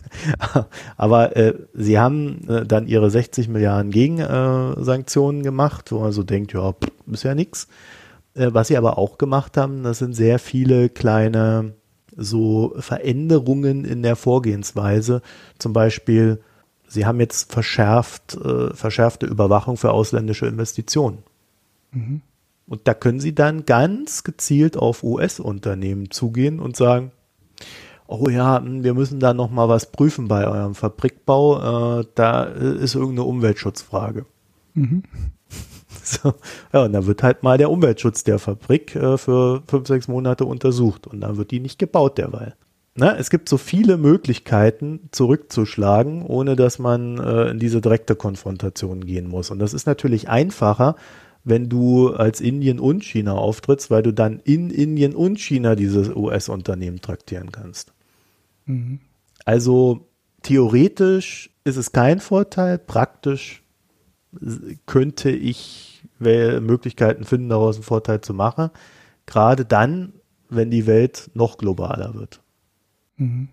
Aber äh, sie haben äh, dann ihre 60 Milliarden Gegensanktionen äh, gemacht, wo man so denkt, ja, pff, ist ja nix. Äh, was sie aber auch gemacht haben, das sind sehr viele kleine so Veränderungen in der Vorgehensweise. Zum Beispiel, sie haben jetzt verschärft, äh, verschärfte Überwachung für ausländische Investitionen. Mhm. Und da können Sie dann ganz gezielt auf US-Unternehmen zugehen und sagen, oh ja, hm, wir müssen da noch mal was prüfen bei eurem Fabrikbau, äh, da ist irgendeine Umweltschutzfrage. Mhm. So, ja, und dann wird halt mal der Umweltschutz der Fabrik äh, für fünf, sechs Monate untersucht und dann wird die nicht gebaut derweil. Na, es gibt so viele Möglichkeiten zurückzuschlagen, ohne dass man äh, in diese direkte Konfrontation gehen muss. Und das ist natürlich einfacher, wenn du als Indien und China auftrittst, weil du dann in Indien und China dieses US-Unternehmen traktieren kannst. Mhm. Also theoretisch ist es kein Vorteil, praktisch könnte ich Möglichkeiten finden, daraus einen Vorteil zu machen. Gerade dann, wenn die Welt noch globaler wird. Mhm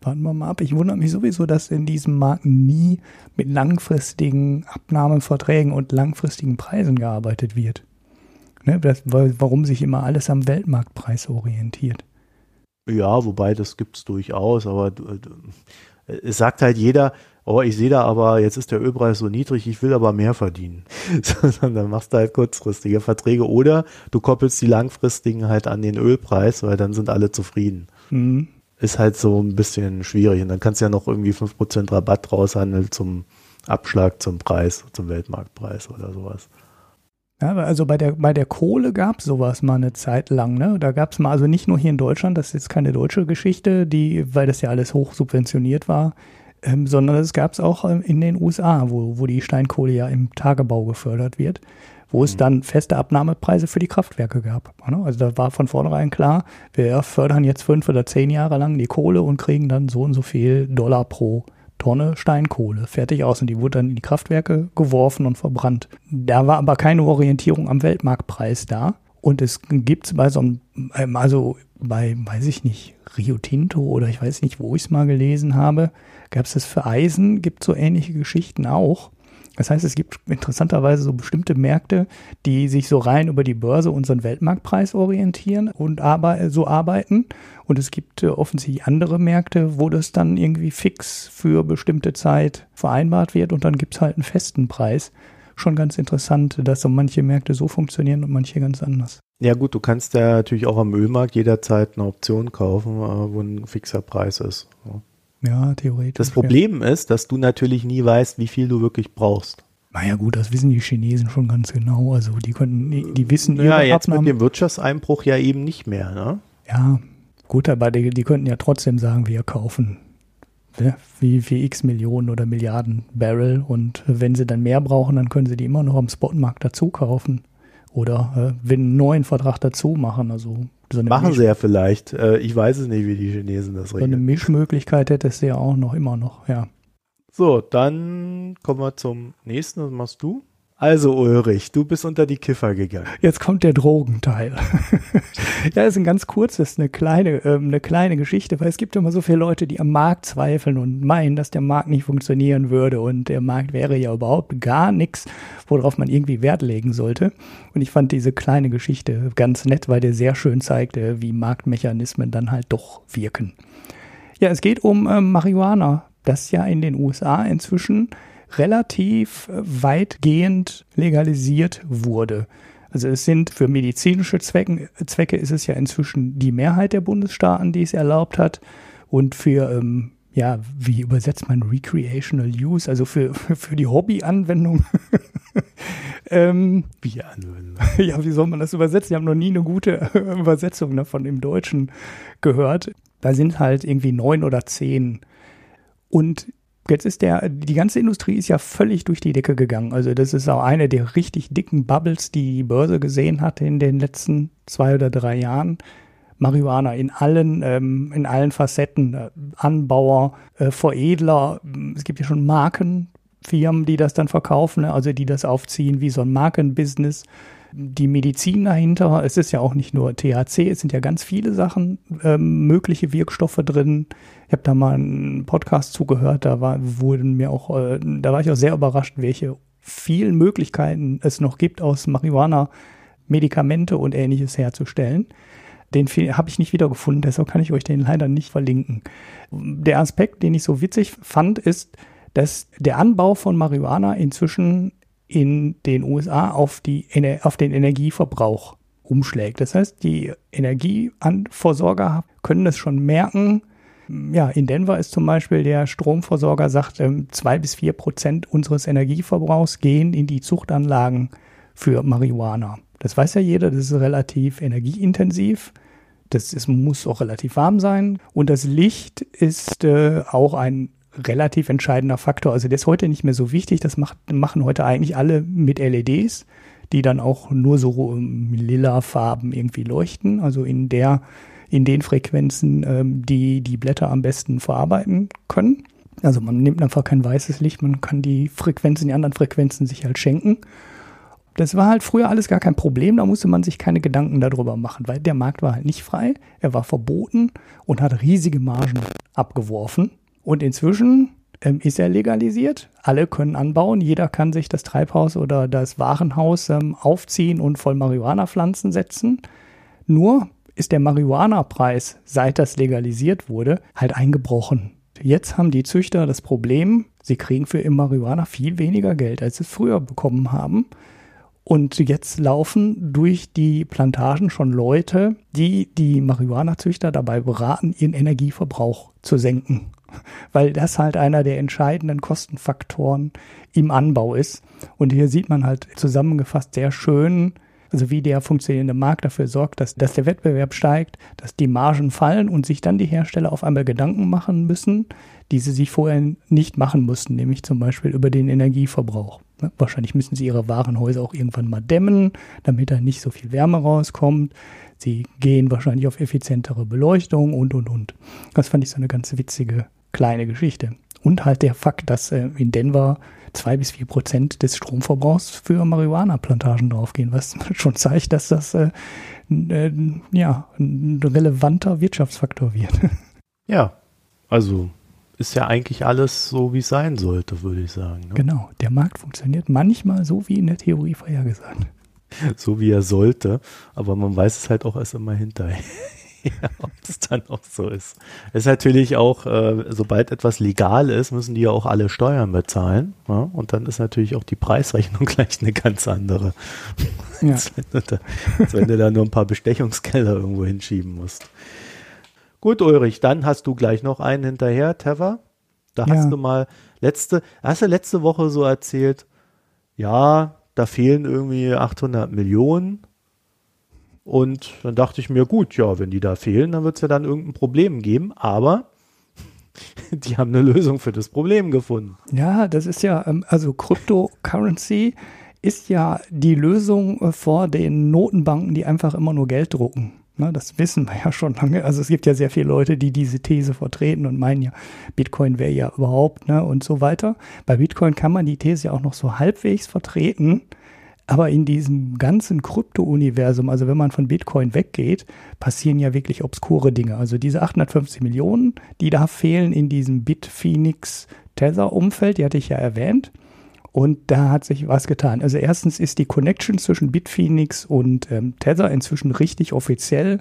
warten wir mal ab. Ich wundere mich sowieso, dass in diesem Markt nie mit langfristigen Abnahmeverträgen und langfristigen Preisen gearbeitet wird. Ne, das, warum sich immer alles am Weltmarktpreis orientiert. Ja, wobei das gibt es durchaus, aber Es sagt halt jeder, oh, ich sehe da aber, jetzt ist der Ölpreis so niedrig, ich will aber mehr verdienen. dann machst du halt kurzfristige Verträge oder du koppelst die langfristigen halt an den Ölpreis, weil dann sind alle zufrieden. Mhm. Ist halt so ein bisschen schwierig. Und dann kannst du ja noch irgendwie 5% Rabatt raushandeln zum Abschlag zum Preis, zum Weltmarktpreis oder sowas. Ja, also bei der, bei der Kohle gab es sowas mal eine Zeit lang. Ne? Da gab es mal, also nicht nur hier in Deutschland, das ist jetzt keine deutsche Geschichte, die, weil das ja alles hoch subventioniert war, ähm, sondern es gab es auch ähm, in den USA, wo, wo die Steinkohle ja im Tagebau gefördert wird, wo es mhm. dann feste Abnahmepreise für die Kraftwerke gab. Ne? Also da war von vornherein klar, wir fördern jetzt fünf oder zehn Jahre lang die Kohle und kriegen dann so und so viel Dollar pro Tonne Steinkohle fertig aus und die wurde dann in die Kraftwerke geworfen und verbrannt. Da war aber keine Orientierung am Weltmarktpreis da. Und es gibt bei so einem, ähm, also bei, weiß ich nicht, Rio Tinto oder ich weiß nicht, wo ich es mal gelesen habe, gab es das für Eisen, gibt so ähnliche Geschichten auch. Das heißt, es gibt interessanterweise so bestimmte Märkte, die sich so rein über die Börse unseren Weltmarktpreis orientieren und aber so arbeiten. Und es gibt äh, offensichtlich andere Märkte, wo das dann irgendwie fix für bestimmte Zeit vereinbart wird und dann gibt es halt einen festen Preis. Schon ganz interessant, dass so manche Märkte so funktionieren und manche ganz anders. Ja gut, du kannst ja natürlich auch am Ölmarkt jederzeit eine Option kaufen, äh, wo ein fixer Preis ist. Ja, theoretisch. Das Problem ja. ist, dass du natürlich nie weißt, wie viel du wirklich brauchst. Naja gut, das wissen die Chinesen schon ganz genau. Also die können, die, wissen Ja, jetzt Abnahmen. mit dem Wirtschaftseinbruch ja eben nicht mehr, ne? Ja, gut, aber die, die könnten ja trotzdem sagen, wir kaufen wie, wie x Millionen oder Milliarden Barrel und wenn sie dann mehr brauchen, dann können sie die immer noch am Spotmarkt dazu kaufen. Oder äh, wenn einen neuen Vertrag dazu machen. Also so Machen Misch sie ja vielleicht. Äh, ich weiß es nicht, wie die Chinesen das regeln. So eine Mischmöglichkeit hättest du ja auch noch, immer noch, ja. So, dann kommen wir zum nächsten. Was machst du? Also Ulrich, du bist unter die Kiffer gegangen. Jetzt kommt der Drogenteil. ja, ist ein ganz kurzes, eine kleine, ähm, eine kleine Geschichte, weil es gibt immer so viele Leute, die am Markt zweifeln und meinen, dass der Markt nicht funktionieren würde und der Markt wäre ja überhaupt gar nichts, worauf man irgendwie Wert legen sollte. Und ich fand diese kleine Geschichte ganz nett, weil der sehr schön zeigte, wie Marktmechanismen dann halt doch wirken. Ja, es geht um ähm, Marihuana, das ja in den USA inzwischen relativ weitgehend legalisiert wurde. Also es sind für medizinische Zwecken, Zwecke ist es ja inzwischen die Mehrheit der Bundesstaaten, die es erlaubt hat. Und für, ähm, ja, wie übersetzt man Recreational Use, also für, für die Hobbyanwendung. ähm, wie Anwendung? Ja, wie soll man das übersetzen? Ich habe noch nie eine gute Übersetzung davon im Deutschen gehört. Da sind halt irgendwie neun oder zehn. Und Jetzt ist der, die ganze Industrie ist ja völlig durch die Decke gegangen. Also das ist auch eine der richtig dicken Bubbles, die die Börse gesehen hat in den letzten zwei oder drei Jahren. Marihuana in allen, ähm, in allen Facetten. Äh, Anbauer, äh, Veredler, es gibt ja schon Markenfirmen, die das dann verkaufen, ne? also die das aufziehen wie so ein Markenbusiness die Medizin dahinter. Es ist ja auch nicht nur THC, es sind ja ganz viele Sachen, ähm, mögliche Wirkstoffe drin. Ich habe da mal einen Podcast zugehört, da war, wurden mir auch, äh, da war ich auch sehr überrascht, welche vielen Möglichkeiten es noch gibt, aus Marihuana Medikamente und ähnliches herzustellen. Den habe ich nicht wiedergefunden, deshalb kann ich euch den leider nicht verlinken. Der Aspekt, den ich so witzig fand, ist, dass der Anbau von Marihuana inzwischen in den USA auf, die, auf den Energieverbrauch umschlägt. Das heißt, die Energieversorger können es schon merken. Ja, in Denver ist zum Beispiel der Stromversorger sagt, ähm, zwei bis vier Prozent unseres Energieverbrauchs gehen in die Zuchtanlagen für Marihuana. Das weiß ja jeder, das ist relativ energieintensiv. Das ist, muss auch relativ warm sein. Und das Licht ist äh, auch ein relativ entscheidender Faktor. Also der ist heute nicht mehr so wichtig. Das macht, machen heute eigentlich alle mit LEDs, die dann auch nur so ähm, lila Farben irgendwie leuchten. Also in der, in den Frequenzen, ähm, die die Blätter am besten verarbeiten können. Also man nimmt einfach kein weißes Licht, man kann die Frequenzen, die anderen Frequenzen sich halt schenken. Das war halt früher alles gar kein Problem, da musste man sich keine Gedanken darüber machen, weil der Markt war halt nicht frei, er war verboten und hat riesige Margen abgeworfen. Und inzwischen ähm, ist er legalisiert. Alle können anbauen. Jeder kann sich das Treibhaus oder das Warenhaus ähm, aufziehen und voll Marihuana-Pflanzen setzen. Nur ist der Marihuana-Preis, seit das legalisiert wurde, halt eingebrochen. jetzt haben die Züchter das Problem, sie kriegen für im Marihuana viel weniger Geld, als sie früher bekommen haben. Und jetzt laufen durch die Plantagen schon Leute, die die Marihuana-Züchter dabei beraten, ihren Energieverbrauch zu senken. Weil das halt einer der entscheidenden Kostenfaktoren im Anbau ist. Und hier sieht man halt zusammengefasst sehr schön, also wie der funktionierende Markt dafür sorgt, dass, dass der Wettbewerb steigt, dass die Margen fallen und sich dann die Hersteller auf einmal Gedanken machen müssen, die sie sich vorher nicht machen mussten, nämlich zum Beispiel über den Energieverbrauch. Ne? Wahrscheinlich müssen sie ihre Warenhäuser auch irgendwann mal dämmen, damit da nicht so viel Wärme rauskommt. Sie gehen wahrscheinlich auf effizientere Beleuchtung und, und, und. Das fand ich so eine ganz witzige kleine Geschichte. Und halt der Fakt, dass äh, in Denver zwei bis vier Prozent des Stromverbrauchs für Marihuana-Plantagen draufgehen, was schon zeigt, dass das äh, äh, ja, ein relevanter Wirtschaftsfaktor wird. Ja, also ist ja eigentlich alles so, wie es sein sollte, würde ich sagen. Ne? Genau, der Markt funktioniert manchmal so, wie in der Theorie vorhergesagt. So wie er sollte, aber man weiß es halt auch erst immer hinterher. ja, ob das dann auch so ist. Ist natürlich auch, äh, sobald etwas legal ist, müssen die ja auch alle Steuern bezahlen. Ja? Und dann ist natürlich auch die Preisrechnung gleich eine ganz andere. Ja. als, wenn du da, als wenn du da nur ein paar Bestechungskeller irgendwo hinschieben musst. Gut, Ulrich, dann hast du gleich noch einen hinterher, Teva. Da ja. hast du mal letzte, hast du letzte Woche so erzählt, ja, da fehlen irgendwie 800 Millionen. Und dann dachte ich mir, gut, ja, wenn die da fehlen, dann wird es ja dann irgendein Problem geben. Aber die haben eine Lösung für das Problem gefunden. Ja, das ist ja, ähm, also Cryptocurrency ist ja die Lösung äh, vor den Notenbanken, die einfach immer nur Geld drucken. Das wissen wir ja schon lange. Also es gibt ja sehr viele Leute, die diese These vertreten und meinen ja, Bitcoin wäre ja überhaupt ne, und so weiter. Bei Bitcoin kann man die These ja auch noch so halbwegs vertreten. Aber in diesem ganzen Krypto-Universum, also wenn man von Bitcoin weggeht, passieren ja wirklich obskure Dinge. Also diese 850 Millionen, die da fehlen in diesem Bitphoenix Tether-Umfeld, die hatte ich ja erwähnt. Und da hat sich was getan. Also erstens ist die Connection zwischen Bitphoenix und ähm, Tether inzwischen richtig offiziell.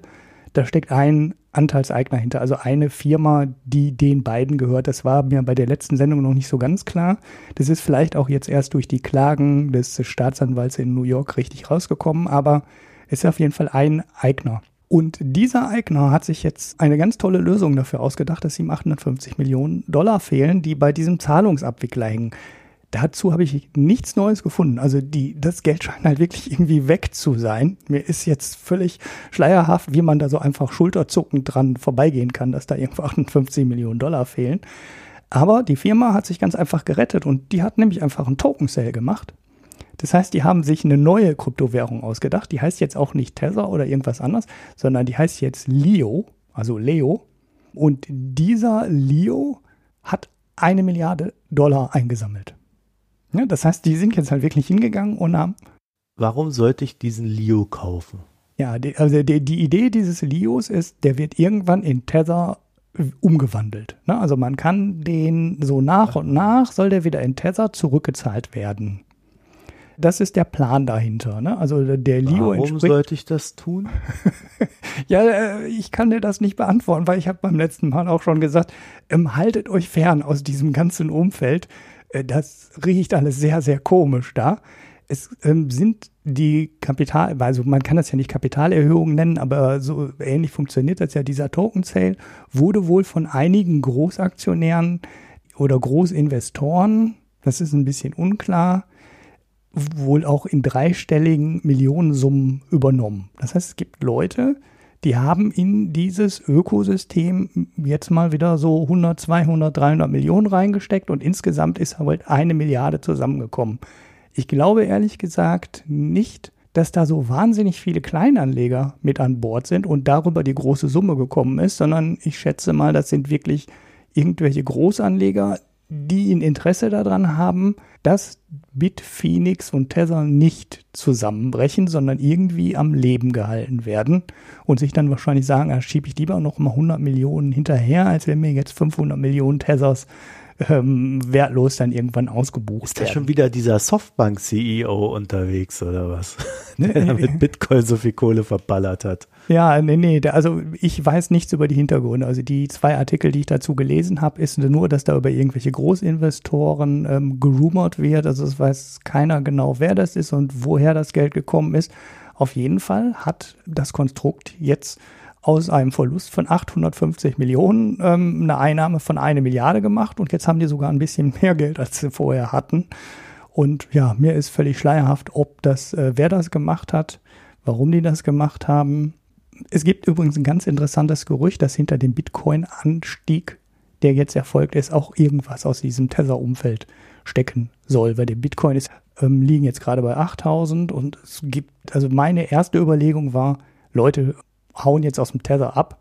Da steckt ein Anteilseigner hinter, also eine Firma, die den beiden gehört. Das war mir bei der letzten Sendung noch nicht so ganz klar. Das ist vielleicht auch jetzt erst durch die Klagen des Staatsanwalts in New York richtig rausgekommen, aber es ist auf jeden Fall ein Eigner. Und dieser Eigner hat sich jetzt eine ganz tolle Lösung dafür ausgedacht, dass ihm 850 Millionen Dollar fehlen, die bei diesem Zahlungsabwickler hängen. Dazu habe ich nichts Neues gefunden. Also die, das Geld scheint halt wirklich irgendwie weg zu sein. Mir ist jetzt völlig schleierhaft, wie man da so einfach schulterzuckend dran vorbeigehen kann, dass da irgendwo 58 Millionen Dollar fehlen. Aber die Firma hat sich ganz einfach gerettet und die hat nämlich einfach einen Token Sale gemacht. Das heißt, die haben sich eine neue Kryptowährung ausgedacht. Die heißt jetzt auch nicht Tether oder irgendwas anderes, sondern die heißt jetzt Leo, also Leo. Und dieser Leo hat eine Milliarde Dollar eingesammelt. Ja, das heißt, die sind jetzt halt wirklich hingegangen und haben. Warum sollte ich diesen Leo kaufen? Ja, die, also die, die Idee dieses Leos ist, der wird irgendwann in Tether umgewandelt. Ne? Also man kann den so nach und nach soll der wieder in Tether zurückgezahlt werden. Das ist der Plan dahinter. Ne? Also der Leo Warum sollte ich das tun? ja, äh, ich kann dir das nicht beantworten, weil ich habe beim letzten Mal auch schon gesagt, ähm, haltet euch fern aus diesem ganzen Umfeld. Äh, das riecht alles sehr, sehr komisch da. Es ähm, sind die Kapital, also man kann das ja nicht Kapitalerhöhung nennen, aber so ähnlich funktioniert das ja. Dieser Token Sale wurde wohl von einigen Großaktionären oder Großinvestoren, das ist ein bisschen unklar, wohl auch in dreistelligen Millionensummen übernommen. Das heißt, es gibt Leute, die haben in dieses Ökosystem jetzt mal wieder so 100, 200, 300 Millionen reingesteckt und insgesamt ist halt eine Milliarde zusammengekommen. Ich glaube ehrlich gesagt nicht, dass da so wahnsinnig viele Kleinanleger mit an Bord sind und darüber die große Summe gekommen ist, sondern ich schätze mal, das sind wirklich irgendwelche Großanleger, die ein Interesse daran haben, dass Bitphoenix und Tether nicht zusammenbrechen, sondern irgendwie am Leben gehalten werden und sich dann wahrscheinlich sagen, ah, schiebe ich lieber noch mal 100 Millionen hinterher, als wenn mir jetzt 500 Millionen Tethers ähm, wertlos dann irgendwann ausgebucht Ist da schon wieder dieser Softbank-CEO unterwegs oder was? Der mit Bitcoin so viel Kohle verballert hat. Ja, nee, nee, also ich weiß nichts über die Hintergründe. Also die zwei Artikel, die ich dazu gelesen habe, ist nur, dass da über irgendwelche Großinvestoren ähm, gerumort wird. Also es weiß keiner genau, wer das ist und woher das Geld gekommen ist. Auf jeden Fall hat das Konstrukt jetzt aus einem Verlust von 850 Millionen ähm, eine Einnahme von eine Milliarde gemacht und jetzt haben die sogar ein bisschen mehr Geld, als sie vorher hatten. Und ja, mir ist völlig schleierhaft, ob das, äh, wer das gemacht hat, warum die das gemacht haben. Es gibt übrigens ein ganz interessantes Gerücht, dass hinter dem Bitcoin-Anstieg, der jetzt erfolgt ist, auch irgendwas aus diesem Tether-Umfeld stecken soll. Weil der Bitcoin ist, ähm, liegen jetzt gerade bei 8000 und es gibt, also meine erste Überlegung war, Leute hauen jetzt aus dem Tether ab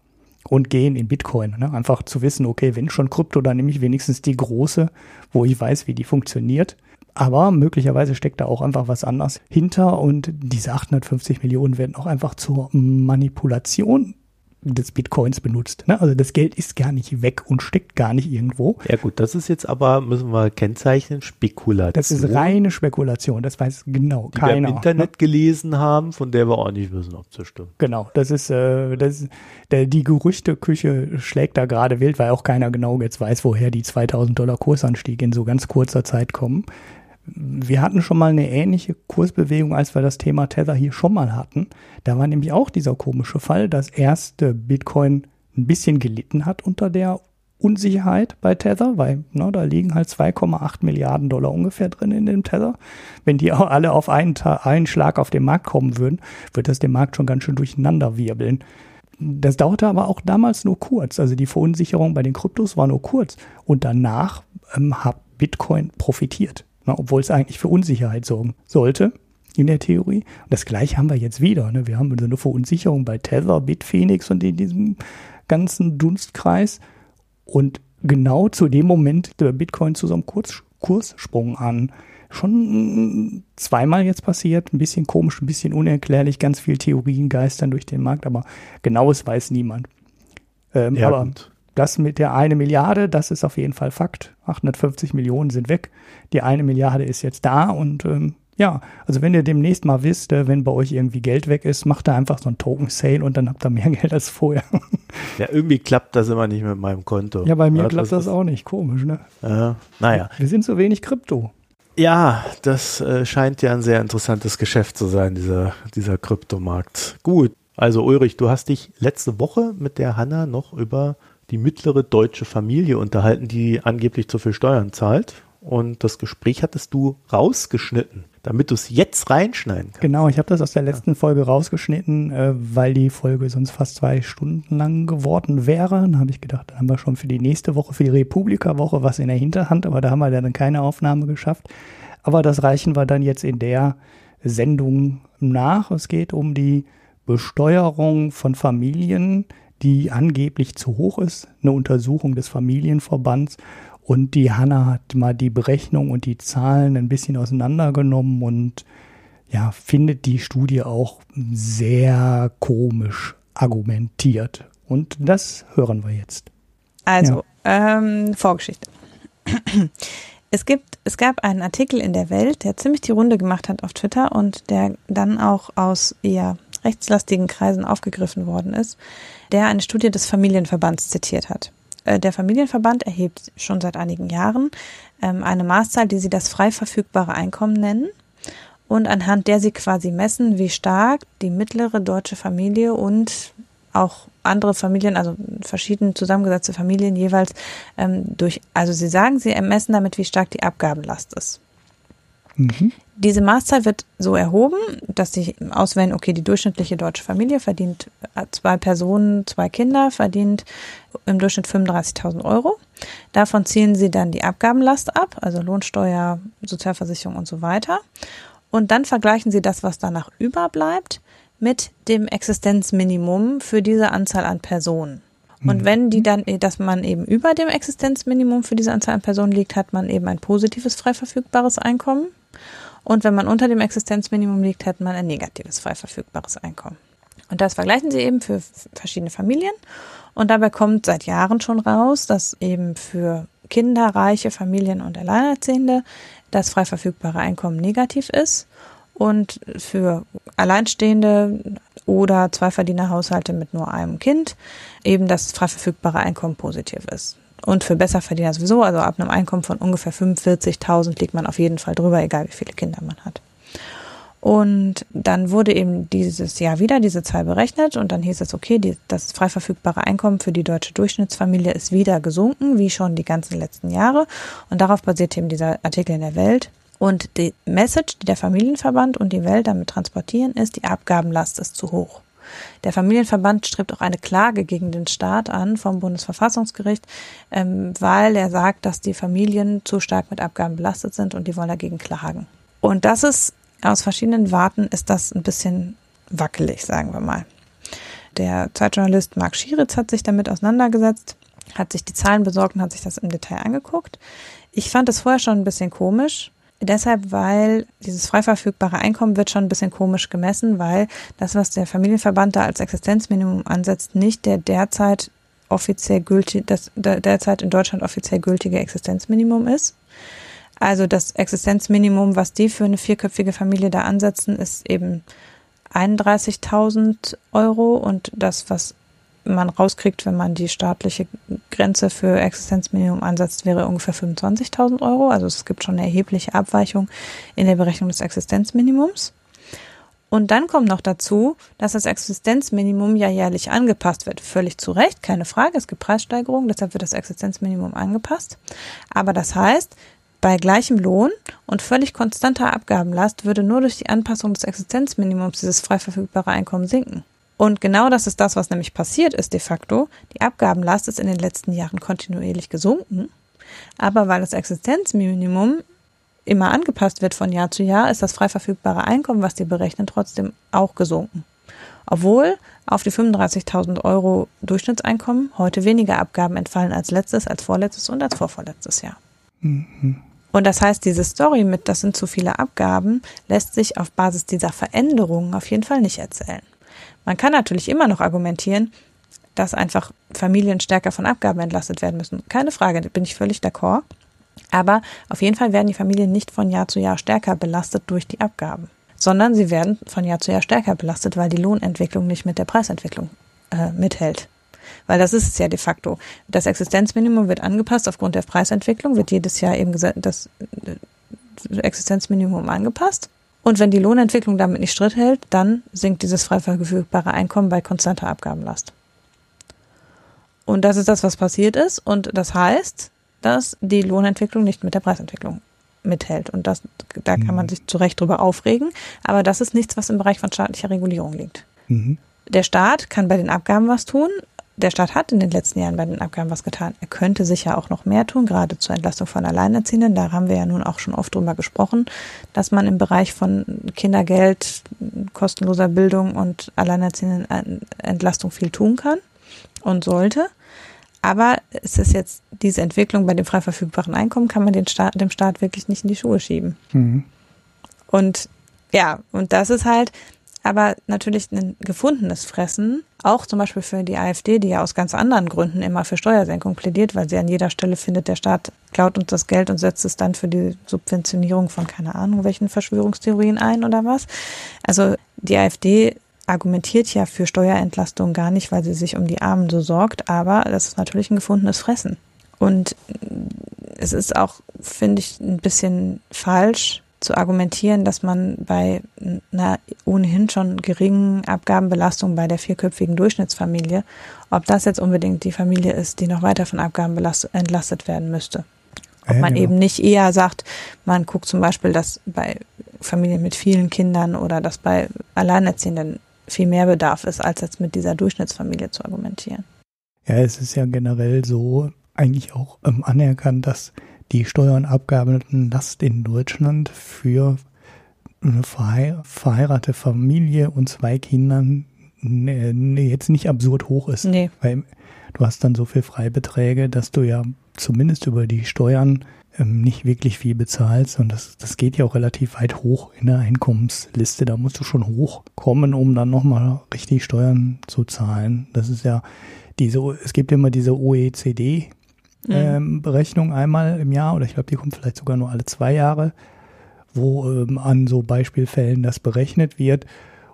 und gehen in Bitcoin. Ne? Einfach zu wissen, okay, wenn schon Krypto, dann nehme ich wenigstens die große, wo ich weiß, wie die funktioniert. Aber möglicherweise steckt da auch einfach was anderes hinter und diese 850 Millionen werden auch einfach zur Manipulation des Bitcoins benutzt. Ne? Also das Geld ist gar nicht weg und steckt gar nicht irgendwo. Ja gut, das ist jetzt aber, müssen wir kennzeichnen, Spekulation. Das ist reine Spekulation, das weiß genau die keiner. Die wir im Internet ne? gelesen haben, von der wir auch nicht wissen, ob das stimmt. Genau, das ist, äh, das, der, die Gerüchteküche schlägt da gerade wild, weil auch keiner genau jetzt weiß, woher die 2000 Dollar Kursanstieg in so ganz kurzer Zeit kommen. Wir hatten schon mal eine ähnliche Kursbewegung, als wir das Thema Tether hier schon mal hatten. Da war nämlich auch dieser komische Fall, dass erst Bitcoin ein bisschen gelitten hat unter der Unsicherheit bei Tether, weil ne, da liegen halt 2,8 Milliarden Dollar ungefähr drin in dem Tether. Wenn die auch alle auf einen, einen Schlag auf den Markt kommen würden, wird das den Markt schon ganz schön durcheinander wirbeln. Das dauerte aber auch damals nur kurz. Also die Verunsicherung bei den Kryptos war nur kurz. Und danach ähm, hat Bitcoin profitiert ne, obwohl es eigentlich für Unsicherheit sorgen sollte in der Theorie. Und das gleiche haben wir jetzt wieder. Ne? Wir haben so eine Verunsicherung bei Tether, Bitphoenix und in diesem ganzen Dunstkreis. Und genau zu dem Moment der Bitcoin zu so einem Kurs, Kurssprung an. Schon zweimal jetzt passiert, ein bisschen komisch, ein bisschen unerklärlich, ganz viel Theorien geistern durch den Markt, aber genaues weiß niemand. Ähm, ja, aber gut. Das mit der eine Milliarde, das ist auf jeden Fall Fakt. 850 Millionen sind weg. Die eine Milliarde ist jetzt da und ähm, ja, also wenn ihr demnächst mal wisst, äh, wenn bei euch irgendwie Geld weg ist, macht da einfach so ein Token-Sale und dann habt ihr mehr Geld als vorher. Ja, irgendwie klappt das immer nicht mit meinem Konto. Ja, bei mir ja, klappt das, das auch nicht. Komisch, ne? Äh, naja. Wir sind so wenig Krypto. Ja, das äh, scheint ja ein sehr interessantes Geschäft zu sein, dieser, dieser Kryptomarkt. Gut. Also Ulrich, du hast dich letzte Woche mit der Hanna noch über die mittlere deutsche Familie unterhalten, die angeblich zu viel Steuern zahlt. Und das Gespräch hattest du rausgeschnitten, damit du es jetzt reinschneiden kannst. Genau, ich habe das aus der letzten Folge rausgeschnitten, äh, weil die Folge sonst fast zwei Stunden lang geworden wäre. Dann habe ich gedacht, dann haben wir schon für die nächste Woche, für die Republika-Woche was in der Hinterhand, aber da haben wir dann keine Aufnahme geschafft. Aber das reichen wir dann jetzt in der Sendung nach. Es geht um die Besteuerung von Familien, die angeblich zu hoch ist, eine Untersuchung des Familienverbands. Und die Hanna hat mal die Berechnung und die Zahlen ein bisschen auseinandergenommen und ja, findet die Studie auch sehr komisch argumentiert. Und das hören wir jetzt. Also, ja. ähm, Vorgeschichte. Es gibt, es gab einen Artikel in der Welt, der ziemlich die Runde gemacht hat auf Twitter und der dann auch aus eher rechtslastigen Kreisen aufgegriffen worden ist, der eine Studie des Familienverbands zitiert hat. Äh, der Familienverband erhebt schon seit einigen Jahren ähm, eine Maßzahl, die sie das frei verfügbare Einkommen nennen und anhand der sie quasi messen, wie stark die mittlere deutsche Familie und auch andere Familien, also verschieden zusammengesetzte Familien jeweils ähm, durch, also sie sagen, sie ermessen damit, wie stark die Abgabenlast ist. Mhm. Diese Maßzahl wird so erhoben, dass sie auswählen, okay, die durchschnittliche deutsche Familie verdient äh, zwei Personen, zwei Kinder, verdient im Durchschnitt 35.000 Euro. Davon ziehen sie dann die Abgabenlast ab, also Lohnsteuer, Sozialversicherung und so weiter. Und dann vergleichen sie das, was danach überbleibt, mit dem Existenzminimum für diese Anzahl an Personen. Und mhm. wenn die dann, dass man eben über dem Existenzminimum für diese Anzahl an Personen liegt, hat man eben ein positives frei verfügbares Einkommen. Und wenn man unter dem Existenzminimum liegt, hat man ein negatives frei verfügbares Einkommen. Und das vergleichen sie eben für verschiedene Familien. Und dabei kommt seit Jahren schon raus, dass eben für kinderreiche Familien und Alleinerziehende das frei verfügbare Einkommen negativ ist und für Alleinstehende oder Zweiverdienerhaushalte mit nur einem Kind eben das frei verfügbare Einkommen positiv ist. Und für Besserverdiener sowieso, also ab einem Einkommen von ungefähr 45.000 liegt man auf jeden Fall drüber, egal wie viele Kinder man hat. Und dann wurde eben dieses Jahr wieder diese Zahl berechnet und dann hieß es, okay, die, das frei verfügbare Einkommen für die deutsche Durchschnittsfamilie ist wieder gesunken, wie schon die ganzen letzten Jahre. Und darauf basiert eben dieser Artikel in der Welt. Und die Message, die der Familienverband und die Welt damit transportieren, ist, die Abgabenlast ist zu hoch. Der Familienverband strebt auch eine Klage gegen den Staat an vom Bundesverfassungsgericht, ähm, weil er sagt, dass die Familien zu stark mit Abgaben belastet sind und die wollen dagegen klagen. Und das ist aus verschiedenen Warten ist das ein bisschen wackelig, sagen wir mal. Der Zeitjournalist Marc Schieritz hat sich damit auseinandergesetzt, hat sich die Zahlen besorgt und hat sich das im Detail angeguckt. Ich fand es vorher schon ein bisschen komisch, Deshalb, weil dieses frei verfügbare Einkommen wird schon ein bisschen komisch gemessen, weil das, was der Familienverband da als Existenzminimum ansetzt, nicht der derzeit offiziell gültig, das derzeit in Deutschland offiziell gültige Existenzminimum ist. Also das Existenzminimum, was die für eine vierköpfige Familie da ansetzen, ist eben 31.000 Euro und das, was man rauskriegt, wenn man die staatliche Grenze für Existenzminimum ansetzt, wäre ungefähr 25.000 Euro. Also es gibt schon eine erhebliche Abweichung in der Berechnung des Existenzminimums. Und dann kommt noch dazu, dass das Existenzminimum ja jährlich angepasst wird. Völlig zu Recht, keine Frage. Es gibt Preissteigerungen, deshalb wird das Existenzminimum angepasst. Aber das heißt, bei gleichem Lohn und völlig konstanter Abgabenlast würde nur durch die Anpassung des Existenzminimums dieses frei verfügbare Einkommen sinken. Und genau das ist das, was nämlich passiert ist de facto. Die Abgabenlast ist in den letzten Jahren kontinuierlich gesunken. Aber weil das Existenzminimum immer angepasst wird von Jahr zu Jahr, ist das frei verfügbare Einkommen, was die berechnen, trotzdem auch gesunken. Obwohl auf die 35.000 Euro Durchschnittseinkommen heute weniger Abgaben entfallen als letztes, als vorletztes und als vorvorletztes Jahr. Mhm. Und das heißt, diese Story mit, das sind zu viele Abgaben, lässt sich auf Basis dieser Veränderungen auf jeden Fall nicht erzählen. Man kann natürlich immer noch argumentieren, dass einfach Familien stärker von Abgaben entlastet werden müssen. Keine Frage, da bin ich völlig d'accord. Aber auf jeden Fall werden die Familien nicht von Jahr zu Jahr stärker belastet durch die Abgaben, sondern sie werden von Jahr zu Jahr stärker belastet, weil die Lohnentwicklung nicht mit der Preisentwicklung äh, mithält. Weil das ist es ja de facto. Das Existenzminimum wird angepasst aufgrund der Preisentwicklung, wird jedes Jahr eben das äh, Existenzminimum angepasst. Und wenn die Lohnentwicklung damit nicht Schritt hält, dann sinkt dieses frei verfügbare Einkommen bei konstanter Abgabenlast. Und das ist das, was passiert ist. Und das heißt, dass die Lohnentwicklung nicht mit der Preisentwicklung mithält. Und das, da kann man mhm. sich zu Recht drüber aufregen. Aber das ist nichts, was im Bereich von staatlicher Regulierung liegt. Mhm. Der Staat kann bei den Abgaben was tun, der Staat hat in den letzten Jahren bei den Abgaben was getan. Er könnte sicher auch noch mehr tun, gerade zur Entlastung von Alleinerziehenden. Da haben wir ja nun auch schon oft drüber gesprochen, dass man im Bereich von Kindergeld, kostenloser Bildung und Alleinerziehenden Entlastung viel tun kann und sollte. Aber es ist jetzt diese Entwicklung bei dem frei verfügbaren Einkommen, kann man den Staat, dem Staat wirklich nicht in die Schuhe schieben. Mhm. Und ja, und das ist halt, aber natürlich ein gefundenes Fressen, auch zum Beispiel für die AfD, die ja aus ganz anderen Gründen immer für Steuersenkung plädiert, weil sie an jeder Stelle findet, der Staat klaut uns das Geld und setzt es dann für die Subventionierung von keine Ahnung welchen Verschwörungstheorien ein oder was. Also die AfD argumentiert ja für Steuerentlastung gar nicht, weil sie sich um die Armen so sorgt, aber das ist natürlich ein gefundenes Fressen. Und es ist auch, finde ich, ein bisschen falsch, zu argumentieren, dass man bei einer ohnehin schon geringen Abgabenbelastung bei der vierköpfigen Durchschnittsfamilie, ob das jetzt unbedingt die Familie ist, die noch weiter von Abgaben entlastet werden müsste. Ob man eben nicht eher sagt, man guckt zum Beispiel, dass bei Familien mit vielen Kindern oder dass bei Alleinerziehenden viel mehr Bedarf ist, als jetzt mit dieser Durchschnittsfamilie zu argumentieren. Ja, es ist ja generell so eigentlich auch ähm, anerkannt, dass die Steuer- und Abgabenlast in Deutschland für eine verheiratete Familie und zwei Kindern nee, jetzt nicht absurd hoch ist. Nee. Weil du hast dann so viel Freibeträge, dass du ja zumindest über die Steuern ähm, nicht wirklich viel bezahlst. Und das, das geht ja auch relativ weit hoch in der Einkommensliste. Da musst du schon hochkommen, um dann nochmal richtig Steuern zu zahlen. Das ist ja diese, es gibt immer diese OECD. Ähm, Berechnung einmal im Jahr oder ich glaube, die kommt vielleicht sogar nur alle zwei Jahre, wo ähm, an so Beispielfällen das berechnet wird.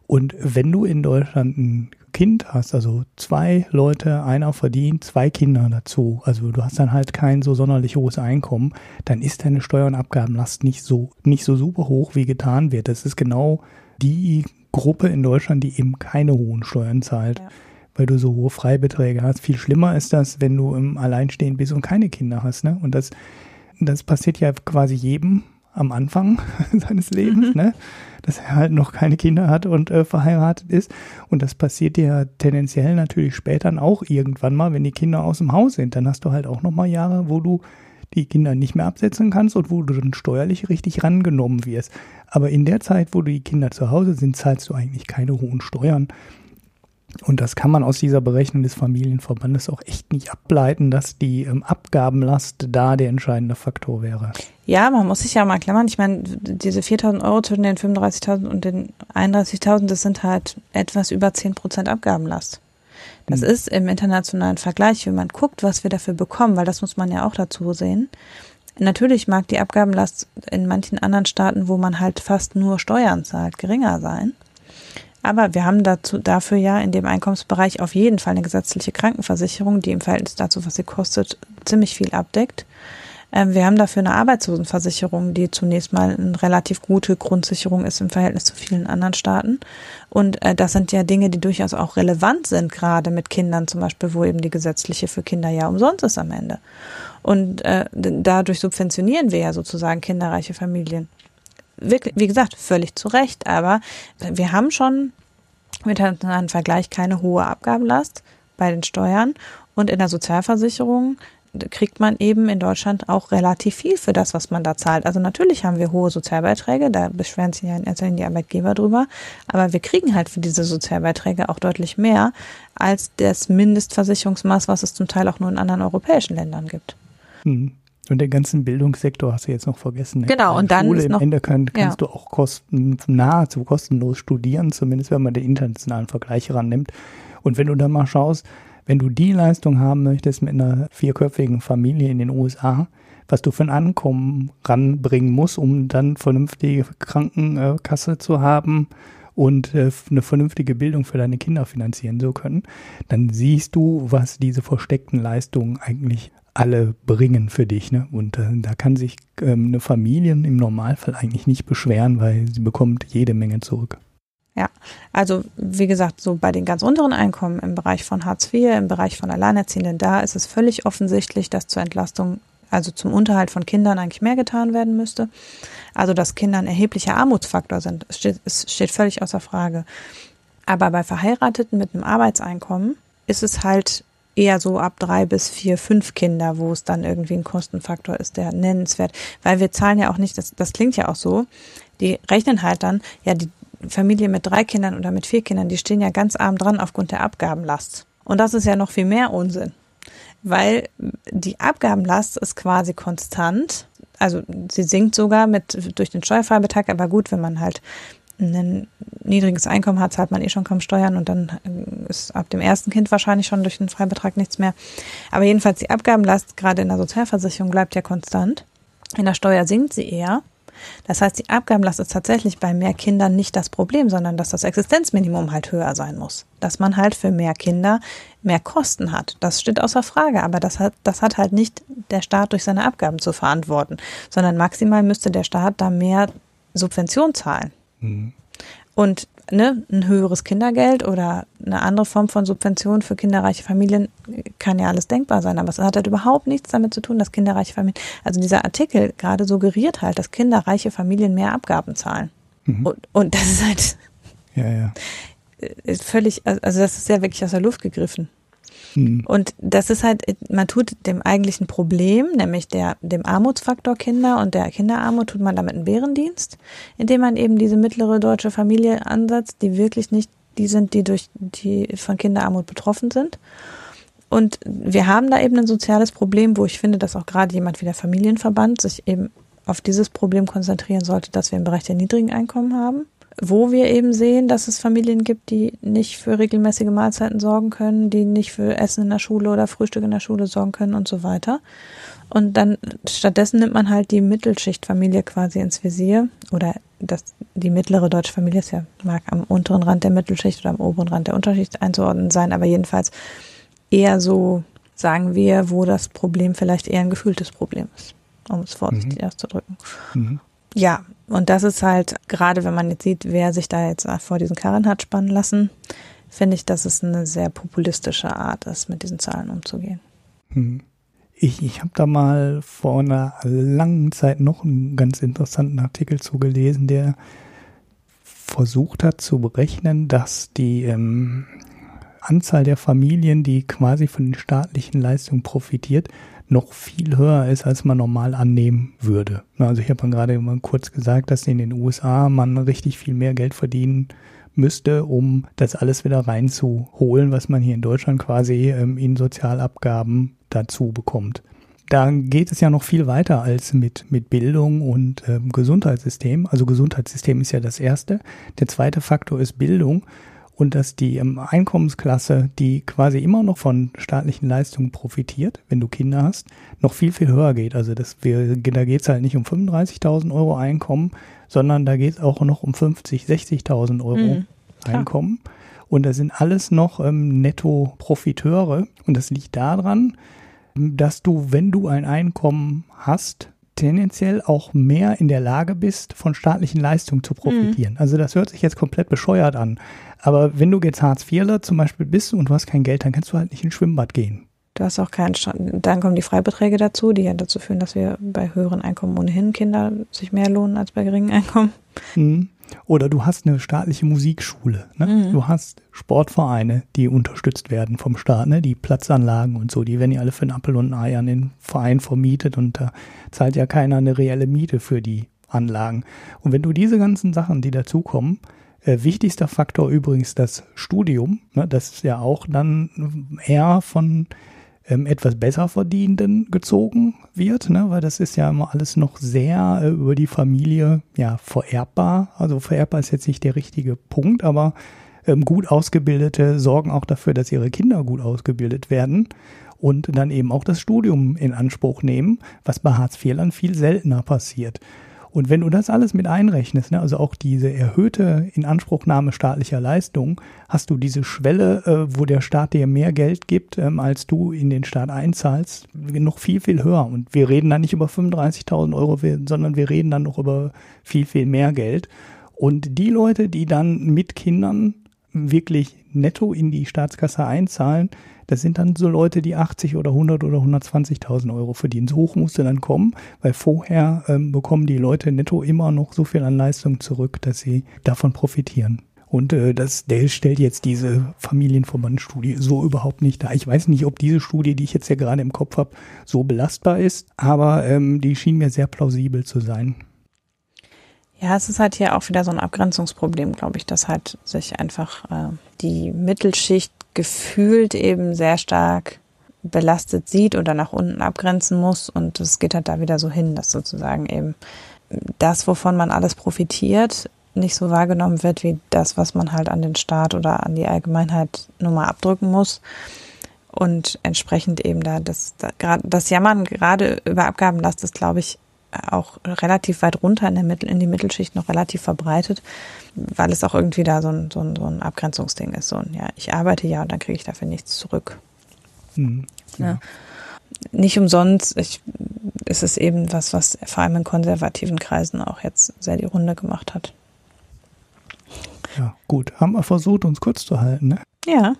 Und wenn du in Deutschland ein Kind hast, also zwei Leute, einer verdient, zwei Kinder dazu, also du hast dann halt kein so sonderlich hohes Einkommen, dann ist deine Steuer- und Abgabenlast nicht so, nicht so super hoch, wie getan wird. Das ist genau die Gruppe in Deutschland, die eben keine hohen Steuern zahlt. Ja. Weil du so hohe Freibeträge hast. Viel schlimmer ist das, wenn du im Alleinstehen bist und keine Kinder hast. Ne? Und das, das passiert ja quasi jedem am Anfang seines Lebens. Mhm. Ne? dass er halt noch keine Kinder hat und äh, verheiratet ist. Und das passiert dir tendenziell natürlich später auch irgendwann mal, wenn die Kinder aus dem Haus sind. Dann hast du halt auch noch mal Jahre, wo du die Kinder nicht mehr absetzen kannst und wo du dann steuerlich richtig rangenommen wirst. Aber in der Zeit, wo die Kinder zu Hause sind, zahlst du eigentlich keine hohen Steuern. Und das kann man aus dieser Berechnung des Familienverbandes auch echt nicht ableiten, dass die ähm, Abgabenlast da der entscheidende Faktor wäre. Ja, man muss sich ja mal klammern. Ich meine, diese 4.000 Euro zwischen den 35.000 und den 31.000, das sind halt etwas über 10 Prozent Abgabenlast. Das mhm. ist im internationalen Vergleich, wenn man guckt, was wir dafür bekommen, weil das muss man ja auch dazu sehen. Natürlich mag die Abgabenlast in manchen anderen Staaten, wo man halt fast nur Steuern zahlt, geringer sein. Aber wir haben dazu, dafür ja in dem Einkommensbereich auf jeden Fall eine gesetzliche Krankenversicherung, die im Verhältnis dazu, was sie kostet, ziemlich viel abdeckt. Ähm, wir haben dafür eine Arbeitslosenversicherung, die zunächst mal eine relativ gute Grundsicherung ist im Verhältnis zu vielen anderen Staaten. Und äh, das sind ja Dinge, die durchaus auch relevant sind, gerade mit Kindern zum Beispiel, wo eben die gesetzliche für Kinder ja umsonst ist am Ende. Und äh, dadurch subventionieren wir ja sozusagen kinderreiche Familien wirklich, wie gesagt, völlig zu Recht, aber wir haben schon mit einem Vergleich keine hohe Abgabenlast bei den Steuern und in der Sozialversicherung kriegt man eben in Deutschland auch relativ viel für das, was man da zahlt. Also natürlich haben wir hohe Sozialbeiträge, da beschweren sich ja in erster Linie die Arbeitgeber drüber, aber wir kriegen halt für diese Sozialbeiträge auch deutlich mehr als das Mindestversicherungsmaß, was es zum Teil auch nur in anderen europäischen Ländern gibt. Hm. Und den ganzen Bildungssektor hast du jetzt noch vergessen. Ne? Genau, und dann Schule im Ende kann, kannst ja. du auch kosten, nahezu kostenlos studieren, zumindest wenn man den internationalen Vergleich rannimmt. Und wenn du dann mal schaust, wenn du die Leistung haben möchtest mit einer vierköpfigen Familie in den USA, was du für ein Ankommen ranbringen musst, um dann vernünftige Krankenkasse zu haben und äh, eine vernünftige Bildung für deine Kinder finanzieren zu können, dann siehst du, was diese versteckten Leistungen eigentlich alle bringen für dich. Ne? Und äh, da kann sich ähm, eine Familie im Normalfall eigentlich nicht beschweren, weil sie bekommt jede Menge zurück. Ja, also wie gesagt, so bei den ganz unteren Einkommen im Bereich von Hartz IV, im Bereich von Alleinerziehenden, da ist es völlig offensichtlich, dass zur Entlastung, also zum Unterhalt von Kindern eigentlich mehr getan werden müsste. Also dass Kinder ein erheblicher Armutsfaktor sind, steht, es steht völlig außer Frage. Aber bei Verheirateten mit einem Arbeitseinkommen ist es halt eher so ab drei bis vier, fünf Kinder, wo es dann irgendwie ein Kostenfaktor ist, der nennenswert. Weil wir zahlen ja auch nicht, das, das klingt ja auch so, die rechnen halt dann, ja, die Familie mit drei Kindern oder mit vier Kindern, die stehen ja ganz arm dran aufgrund der Abgabenlast. Und das ist ja noch viel mehr Unsinn. Weil die Abgabenlast ist quasi konstant. Also sie sinkt sogar mit durch den Steuerfreibetrag, aber gut, wenn man halt ein niedriges Einkommen hat, zahlt man eh schon kaum Steuern und dann äh, ist ab dem ersten Kind wahrscheinlich schon durch den Freibetrag nichts mehr. Aber jedenfalls die Abgabenlast gerade in der Sozialversicherung bleibt ja konstant. In der Steuer sinkt sie eher. Das heißt, die Abgabenlast ist tatsächlich bei mehr Kindern nicht das Problem, sondern dass das Existenzminimum halt höher sein muss. Dass man halt für mehr Kinder mehr Kosten hat. Das steht außer Frage, aber das hat, das hat halt nicht der Staat durch seine Abgaben zu verantworten, sondern maximal müsste der Staat da mehr Subvention zahlen. Mhm. Und ne, ein höheres Kindergeld oder eine andere Form von Subvention für kinderreiche Familien kann ja alles denkbar sein, aber es hat halt überhaupt nichts damit zu tun, dass kinderreiche Familien, also dieser Artikel gerade suggeriert halt, dass kinderreiche Familien mehr Abgaben zahlen. Mhm. Und, und das ist halt ja, ja. völlig, also das ist ja wirklich aus der Luft gegriffen. Mhm. Und das ist halt, man tut dem eigentlichen Problem, nämlich der, dem Armutsfaktor Kinder und der Kinderarmut, tut man damit einen Bärendienst, indem man eben diese mittlere deutsche Familie ansetzt, die wirklich nicht die sind, die durch die von Kinderarmut betroffen sind. Und wir haben da eben ein soziales Problem, wo ich finde, dass auch gerade jemand wie der Familienverband sich eben auf dieses Problem konzentrieren sollte, dass wir im Bereich der niedrigen Einkommen haben wo wir eben sehen, dass es Familien gibt, die nicht für regelmäßige Mahlzeiten sorgen können, die nicht für Essen in der Schule oder Frühstück in der Schule sorgen können und so weiter. Und dann stattdessen nimmt man halt die Mittelschichtfamilie quasi ins Visier oder das, die mittlere deutsche Familie ist ja, mag am unteren Rand der Mittelschicht oder am oberen Rand der Unterschicht einzuordnen sein, aber jedenfalls eher so, sagen wir, wo das Problem vielleicht eher ein gefühltes Problem ist, um es vorsichtig mhm. auszudrücken. Mhm. Ja, und das ist halt, gerade wenn man jetzt sieht, wer sich da jetzt vor diesen Karren hat spannen lassen, finde ich, dass es eine sehr populistische Art ist, mit diesen Zahlen umzugehen. Mhm. Ich, ich habe da mal vor einer langen Zeit noch einen ganz interessanten Artikel zugelesen, der versucht hat zu berechnen, dass die ähm, Anzahl der Familien, die quasi von den staatlichen Leistungen profitiert, noch viel höher ist, als man normal annehmen würde. Also ich habe gerade mal kurz gesagt, dass in den USA man richtig viel mehr Geld verdienen müsste, um das alles wieder reinzuholen, was man hier in Deutschland quasi ähm, in Sozialabgaben dazu bekommt. Da geht es ja noch viel weiter als mit, mit Bildung und ähm, Gesundheitssystem. Also Gesundheitssystem ist ja das erste. Der zweite Faktor ist Bildung und dass die ähm, Einkommensklasse, die quasi immer noch von staatlichen Leistungen profitiert, wenn du Kinder hast, noch viel, viel höher geht. Also das wir, da geht es halt nicht um 35.000 Euro Einkommen, sondern da geht es auch noch um 50, 60.000 Euro mhm, Einkommen. Und das sind alles noch ähm, Netto-Profiteure. Und das liegt daran, dass du, wenn du ein Einkommen hast, tendenziell auch mehr in der Lage bist, von staatlichen Leistungen zu profitieren. Mhm. Also das hört sich jetzt komplett bescheuert an. Aber wenn du jetzt Hartz-IVler zum Beispiel bist und du hast kein Geld, dann kannst du halt nicht ins Schwimmbad gehen. Du hast auch keinen Stand. Dann kommen die Freibeträge dazu, die ja dazu führen, dass wir bei höheren Einkommen ohnehin Kinder sich mehr lohnen als bei geringen Einkommen. Mhm. Oder du hast eine staatliche Musikschule. Ne? Mhm. Du hast Sportvereine, die unterstützt werden vom Staat, ne? die Platzanlagen und so, die werden ja alle für einen Appel und ein Ei an den Verein vermietet und da zahlt ja keiner eine reelle Miete für die Anlagen. Und wenn du diese ganzen Sachen, die dazukommen, äh, wichtigster Faktor übrigens das Studium, ne? das ist ja auch dann eher von ähm, etwas besser verdienenden gezogen wird, ne? weil das ist ja immer alles noch sehr äh, über die Familie ja vererbbar. Also vererbbar ist jetzt nicht der richtige Punkt, aber ähm, gut ausgebildete sorgen auch dafür, dass ihre Kinder gut ausgebildet werden und dann eben auch das Studium in Anspruch nehmen, was bei Hartz IV viel seltener passiert. Und wenn du das alles mit einrechnest, ne, also auch diese erhöhte Inanspruchnahme staatlicher Leistungen, hast du diese Schwelle, äh, wo der Staat dir mehr Geld gibt, ähm, als du in den Staat einzahlst, noch viel, viel höher. Und wir reden dann nicht über 35.000 Euro, sondern wir reden dann noch über viel, viel mehr Geld. Und die Leute, die dann mit Kindern wirklich netto in die Staatskasse einzahlen, das sind dann so Leute, die 80 oder 100 oder 120.000 Euro verdienen. So hoch musste dann kommen, weil vorher ähm, bekommen die Leute netto immer noch so viel an Leistung zurück, dass sie davon profitieren. Und äh, das Dell stellt jetzt diese Familienverbandstudie so überhaupt nicht dar. Ich weiß nicht, ob diese Studie, die ich jetzt ja gerade im Kopf habe, so belastbar ist, aber ähm, die schien mir sehr plausibel zu sein. Ja, es ist halt hier auch wieder so ein Abgrenzungsproblem, glaube ich, dass halt sich einfach äh, die Mittelschicht gefühlt eben sehr stark belastet sieht oder nach unten abgrenzen muss. Und es geht halt da wieder so hin, dass sozusagen eben das, wovon man alles profitiert, nicht so wahrgenommen wird wie das, was man halt an den Staat oder an die Allgemeinheit nur mal abdrücken muss. Und entsprechend eben da das, das Jammern gerade über Abgabenlast ist, glaube ich, auch relativ weit runter in, der Mittel, in die Mittelschicht noch relativ verbreitet, weil es auch irgendwie da so ein, so ein, so ein Abgrenzungsding ist. So ein, ja, ich arbeite ja und dann kriege ich dafür nichts zurück. Mhm, ja. ja. Nicht umsonst ich, ist es eben was, was vor allem in konservativen Kreisen auch jetzt sehr die Runde gemacht hat. Ja, gut. Haben wir versucht, uns kurz zu halten, ne? Ja.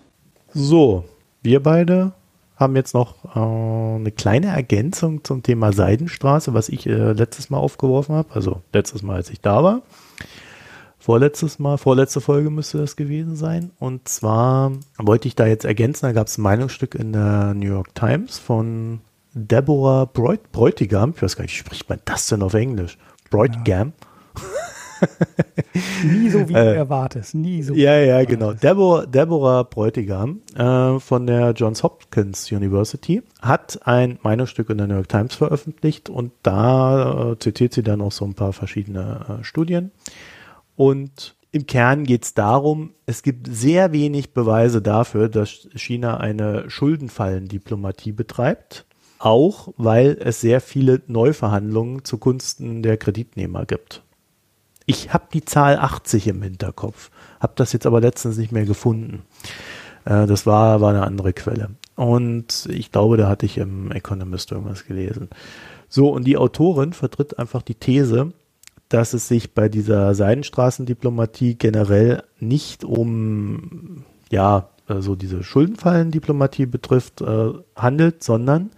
So, wir beide haben jetzt noch äh, eine kleine Ergänzung zum Thema Seidenstraße, was ich äh, letztes Mal aufgeworfen habe. Also letztes Mal, als ich da war. Vorletztes Mal, vorletzte Folge müsste das gewesen sein. Und zwar wollte ich da jetzt ergänzen, da gab es ein Meinungsstück in der New York Times von Deborah Bräutigam. Ich weiß gar nicht, wie spricht man das denn auf Englisch? Bräutigam. Ja. nie so wie äh, du erwartest. Nie so. Ja, ja, genau. Deborah, Deborah Bräutigam äh, von der Johns Hopkins University hat ein Meinungsstück in der New York Times veröffentlicht und da äh, zitiert sie dann auch so ein paar verschiedene äh, Studien. Und Im Kern geht es darum, es gibt sehr wenig Beweise dafür, dass China eine Schuldenfallendiplomatie betreibt. Auch weil es sehr viele Neuverhandlungen zugunsten der Kreditnehmer gibt. Ich habe die Zahl 80 im Hinterkopf, habe das jetzt aber letztens nicht mehr gefunden. Äh, das war, war eine andere Quelle. Und ich glaube, da hatte ich im Economist irgendwas gelesen. So, und die Autorin vertritt einfach die These, dass es sich bei dieser Seidenstraßendiplomatie generell nicht um, ja, so also diese Schuldenfallendiplomatie betrifft, äh, handelt, sondern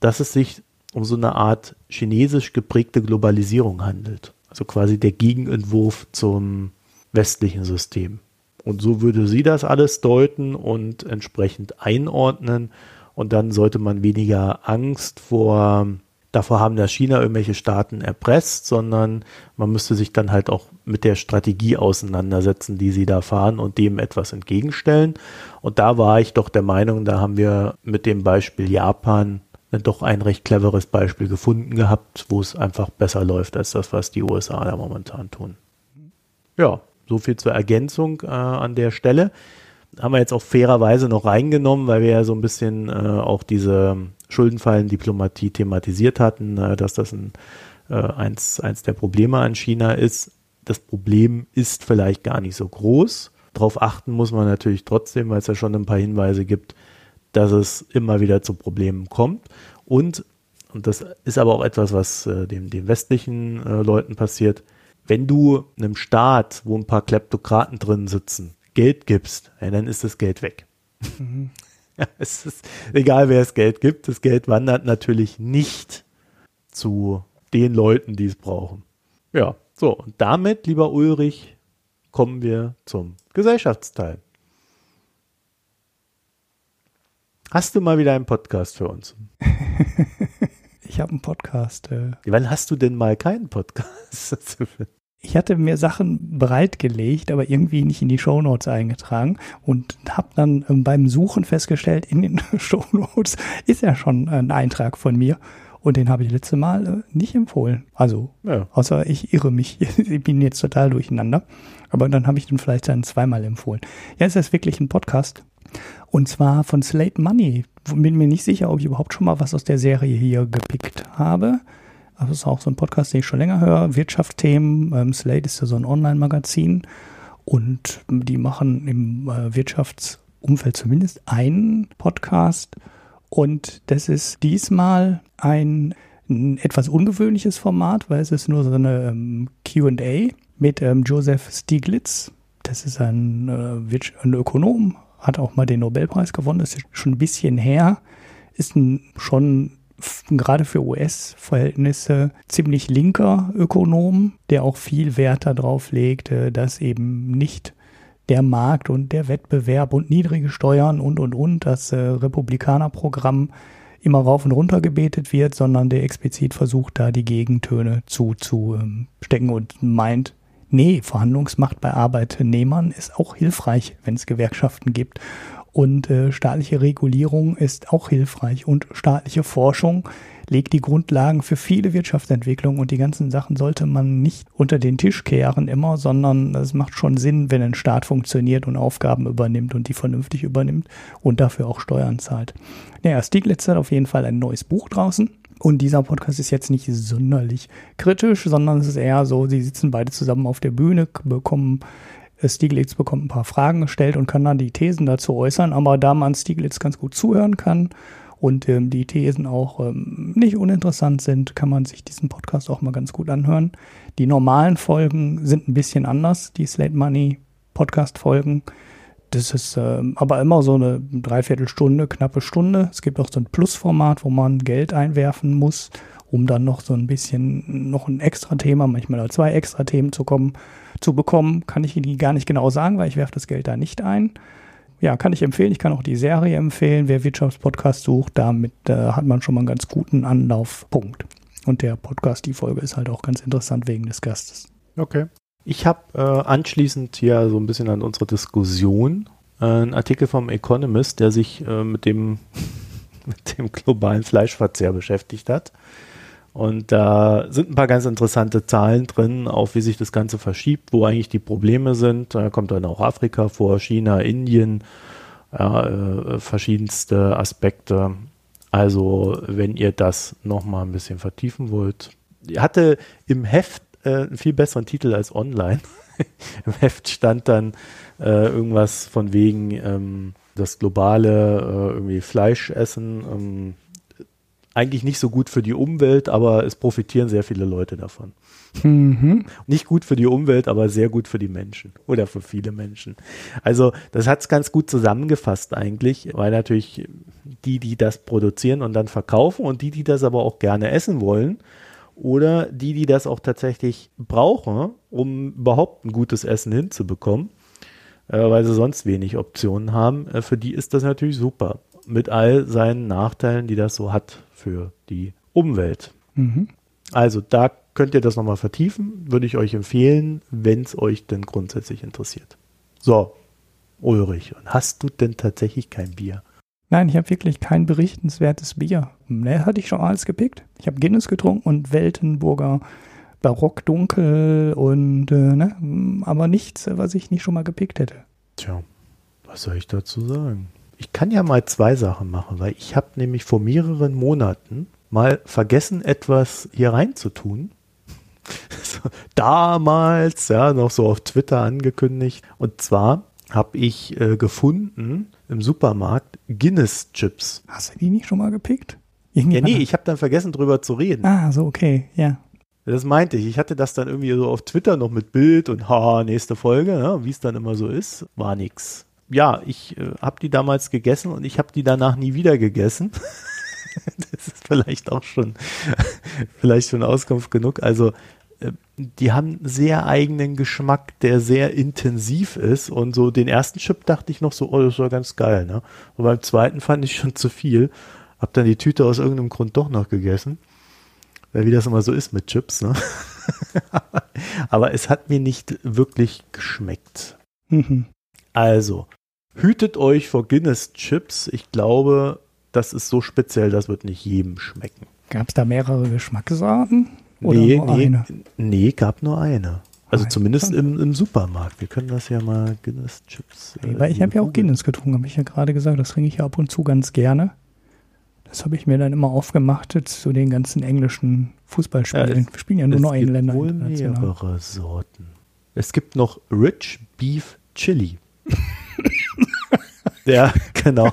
dass es sich um so eine Art chinesisch geprägte Globalisierung handelt. Also quasi der Gegenentwurf zum westlichen System. Und so würde sie das alles deuten und entsprechend einordnen. Und dann sollte man weniger Angst vor davor haben, dass China irgendwelche Staaten erpresst, sondern man müsste sich dann halt auch mit der Strategie auseinandersetzen, die sie da fahren und dem etwas entgegenstellen. Und da war ich doch der Meinung, da haben wir mit dem Beispiel Japan doch ein recht cleveres Beispiel gefunden gehabt, wo es einfach besser läuft als das, was die USA da momentan tun. Ja, so viel zur Ergänzung äh, an der Stelle. Haben wir jetzt auch fairerweise noch reingenommen, weil wir ja so ein bisschen äh, auch diese Schuldenfallen-Diplomatie thematisiert hatten, äh, dass das ein, äh, eins, eins der Probleme an China ist. Das Problem ist vielleicht gar nicht so groß. Darauf achten muss man natürlich trotzdem, weil es ja schon ein paar Hinweise gibt, dass es immer wieder zu Problemen kommt. Und, und das ist aber auch etwas, was äh, dem, den westlichen äh, Leuten passiert, wenn du einem Staat, wo ein paar Kleptokraten drin sitzen, Geld gibst, ja, dann ist das Geld weg. Mhm. Ja, es ist egal, wer es Geld gibt, das Geld wandert natürlich nicht zu den Leuten, die es brauchen. Ja, so, und damit, lieber Ulrich, kommen wir zum Gesellschaftsteil. Hast du mal wieder einen Podcast für uns? ich habe einen Podcast. Äh. Wann hast du denn mal keinen Podcast? ich hatte mir Sachen bereitgelegt, aber irgendwie nicht in die Shownotes eingetragen und habe dann ähm, beim Suchen festgestellt, in den Shownotes ist ja schon ein Eintrag von mir. Und den habe ich letzte Mal äh, nicht empfohlen. Also, ja. außer ich irre mich. ich bin jetzt total durcheinander. Aber dann habe ich den vielleicht dann zweimal empfohlen. Ja, ist wirklich ein Podcast. Und zwar von Slate Money. Bin mir nicht sicher, ob ich überhaupt schon mal was aus der Serie hier gepickt habe. Das ist auch so ein Podcast, den ich schon länger höre. Wirtschaftsthemen. Ähm, Slate ist ja so ein Online-Magazin. Und die machen im äh, Wirtschaftsumfeld zumindest einen Podcast. Und das ist diesmal ein, ein etwas ungewöhnliches Format, weil es ist nur so eine ähm, QA mit ähm, Joseph Stieglitz. Das ist ein, äh, ein Ökonom, hat auch mal den Nobelpreis gewonnen, ist schon ein bisschen her. Ist ein schon gerade für US-Verhältnisse ziemlich linker Ökonom, der auch viel Wert darauf legt, dass eben nicht der Markt und der Wettbewerb und niedrige Steuern und, und, und, das äh, Republikanerprogramm immer rauf und runter gebetet wird, sondern der explizit versucht, da die Gegentöne zu, zu ähm, stecken und meint, nee, Verhandlungsmacht bei Arbeitnehmern ist auch hilfreich, wenn es Gewerkschaften gibt. Und äh, staatliche Regulierung ist auch hilfreich und staatliche Forschung legt die Grundlagen für viele Wirtschaftsentwicklungen und die ganzen Sachen sollte man nicht unter den Tisch kehren immer, sondern es macht schon Sinn, wenn ein Staat funktioniert und Aufgaben übernimmt und die vernünftig übernimmt und dafür auch Steuern zahlt. Naja, Stieglitz hat auf jeden Fall ein neues Buch draußen. Und dieser Podcast ist jetzt nicht sonderlich kritisch, sondern es ist eher so, sie sitzen beide zusammen auf der Bühne, bekommen Stieglitz bekommt ein paar Fragen gestellt und kann dann die Thesen dazu äußern. Aber da man Stieglitz ganz gut zuhören kann und ähm, die Thesen auch ähm, nicht uninteressant sind, kann man sich diesen Podcast auch mal ganz gut anhören. Die normalen Folgen sind ein bisschen anders, die Slate Money Podcast-Folgen. Das ist ähm, aber immer so eine Dreiviertelstunde, knappe Stunde. Es gibt auch so ein Plusformat, wo man Geld einwerfen muss, um dann noch so ein bisschen noch ein extra Thema, manchmal zwei extra Themen zu kommen zu bekommen, kann ich Ihnen gar nicht genau sagen, weil ich werfe das Geld da nicht ein. Ja, kann ich empfehlen. Ich kann auch die Serie empfehlen. Wer Wirtschaftspodcast sucht, damit äh, hat man schon mal einen ganz guten Anlaufpunkt. Und der Podcast, die Folge ist halt auch ganz interessant wegen des Gastes. Okay. Ich habe äh, anschließend hier so ein bisschen an unsere Diskussion äh, einen Artikel vom Economist, der sich äh, mit dem mit dem globalen Fleischverzehr beschäftigt hat Und da sind ein paar ganz interessante Zahlen drin, auch wie sich das Ganze verschiebt, wo eigentlich die Probleme sind. Da kommt dann auch Afrika vor, China, Indien, ja, äh, verschiedenste Aspekte. Also, wenn ihr das nochmal ein bisschen vertiefen wollt. Ich hatte im Heft äh, einen viel besseren Titel als online. Im Heft stand dann äh, irgendwas von wegen ähm, das globale äh, irgendwie Fleischessen. Ähm, eigentlich nicht so gut für die Umwelt, aber es profitieren sehr viele Leute davon. Mhm. Nicht gut für die Umwelt, aber sehr gut für die Menschen oder für viele Menschen. Also das hat es ganz gut zusammengefasst eigentlich, weil natürlich die, die das produzieren und dann verkaufen und die, die das aber auch gerne essen wollen oder die, die das auch tatsächlich brauchen, um überhaupt ein gutes Essen hinzubekommen, äh, weil sie sonst wenig Optionen haben, äh, für die ist das natürlich super. Mit all seinen Nachteilen, die das so hat für die Umwelt. Mhm. Also da könnt ihr das nochmal vertiefen, würde ich euch empfehlen, wenn es euch denn grundsätzlich interessiert. So, Ulrich, hast du denn tatsächlich kein Bier? Nein, ich habe wirklich kein berichtenswertes Bier. Ne, hatte ich schon alles gepickt. Ich habe Guinness getrunken und Weltenburger Barockdunkel und äh, ne, aber nichts, was ich nicht schon mal gepickt hätte. Tja, was soll ich dazu sagen? Ich kann ja mal zwei Sachen machen, weil ich habe nämlich vor mehreren Monaten mal vergessen, etwas hier reinzutun. Damals, ja, noch so auf Twitter angekündigt. Und zwar habe ich äh, gefunden im Supermarkt Guinness-Chips. Hast du die nicht schon mal gepickt? Ja, nee, ich habe dann vergessen, drüber zu reden. Ah, so, okay, ja. Das meinte ich. Ich hatte das dann irgendwie so auf Twitter noch mit Bild und haha, nächste Folge, ja, wie es dann immer so ist. War nix ja, ich äh, habe die damals gegessen und ich habe die danach nie wieder gegessen. das ist vielleicht auch schon, vielleicht schon Auskunft genug. Also, die haben einen sehr eigenen Geschmack, der sehr intensiv ist. Und so den ersten Chip dachte ich noch so, oh, das war ganz geil. Ne? Und beim zweiten fand ich schon zu viel. Hab dann die Tüte aus irgendeinem Grund doch noch gegessen. Weil wie das immer so ist mit Chips. Ne? Aber es hat mir nicht wirklich geschmeckt. Mhm. Also, Hütet euch vor Guinness-Chips. Ich glaube, das ist so speziell, das wird nicht jedem schmecken. Gab es da mehrere Geschmacksarten? Oder nee, nee, eine? nee, gab nur eine. Also Nein, zumindest im, im, Supermarkt. Wir können das ja mal Guinness-Chips. Äh, weil ich habe ja auch Guinness getrunken, habe ich ja gerade gesagt. Das trinke ich ja ab und zu ganz gerne. Das habe ich mir dann immer aufgemacht zu den ganzen englischen Fußballspielen. Ja, Wir spielen ja nur noch in Ländern. Wohl mehrere Sorten. Es gibt noch Rich Beef Chili. Ja, genau.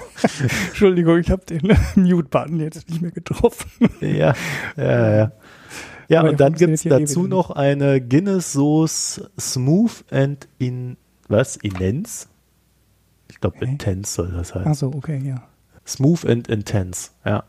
Entschuldigung, ich habe den Mute-Button jetzt nicht mehr getroffen. Ja, ja, ja. Ja, Aber und dann gibt es dazu noch eine Guinness Sauce Smooth and in, was, Intense? Ich glaube, okay. Intense soll das heißen. Ach so, okay, ja. Smooth and Intense, ja.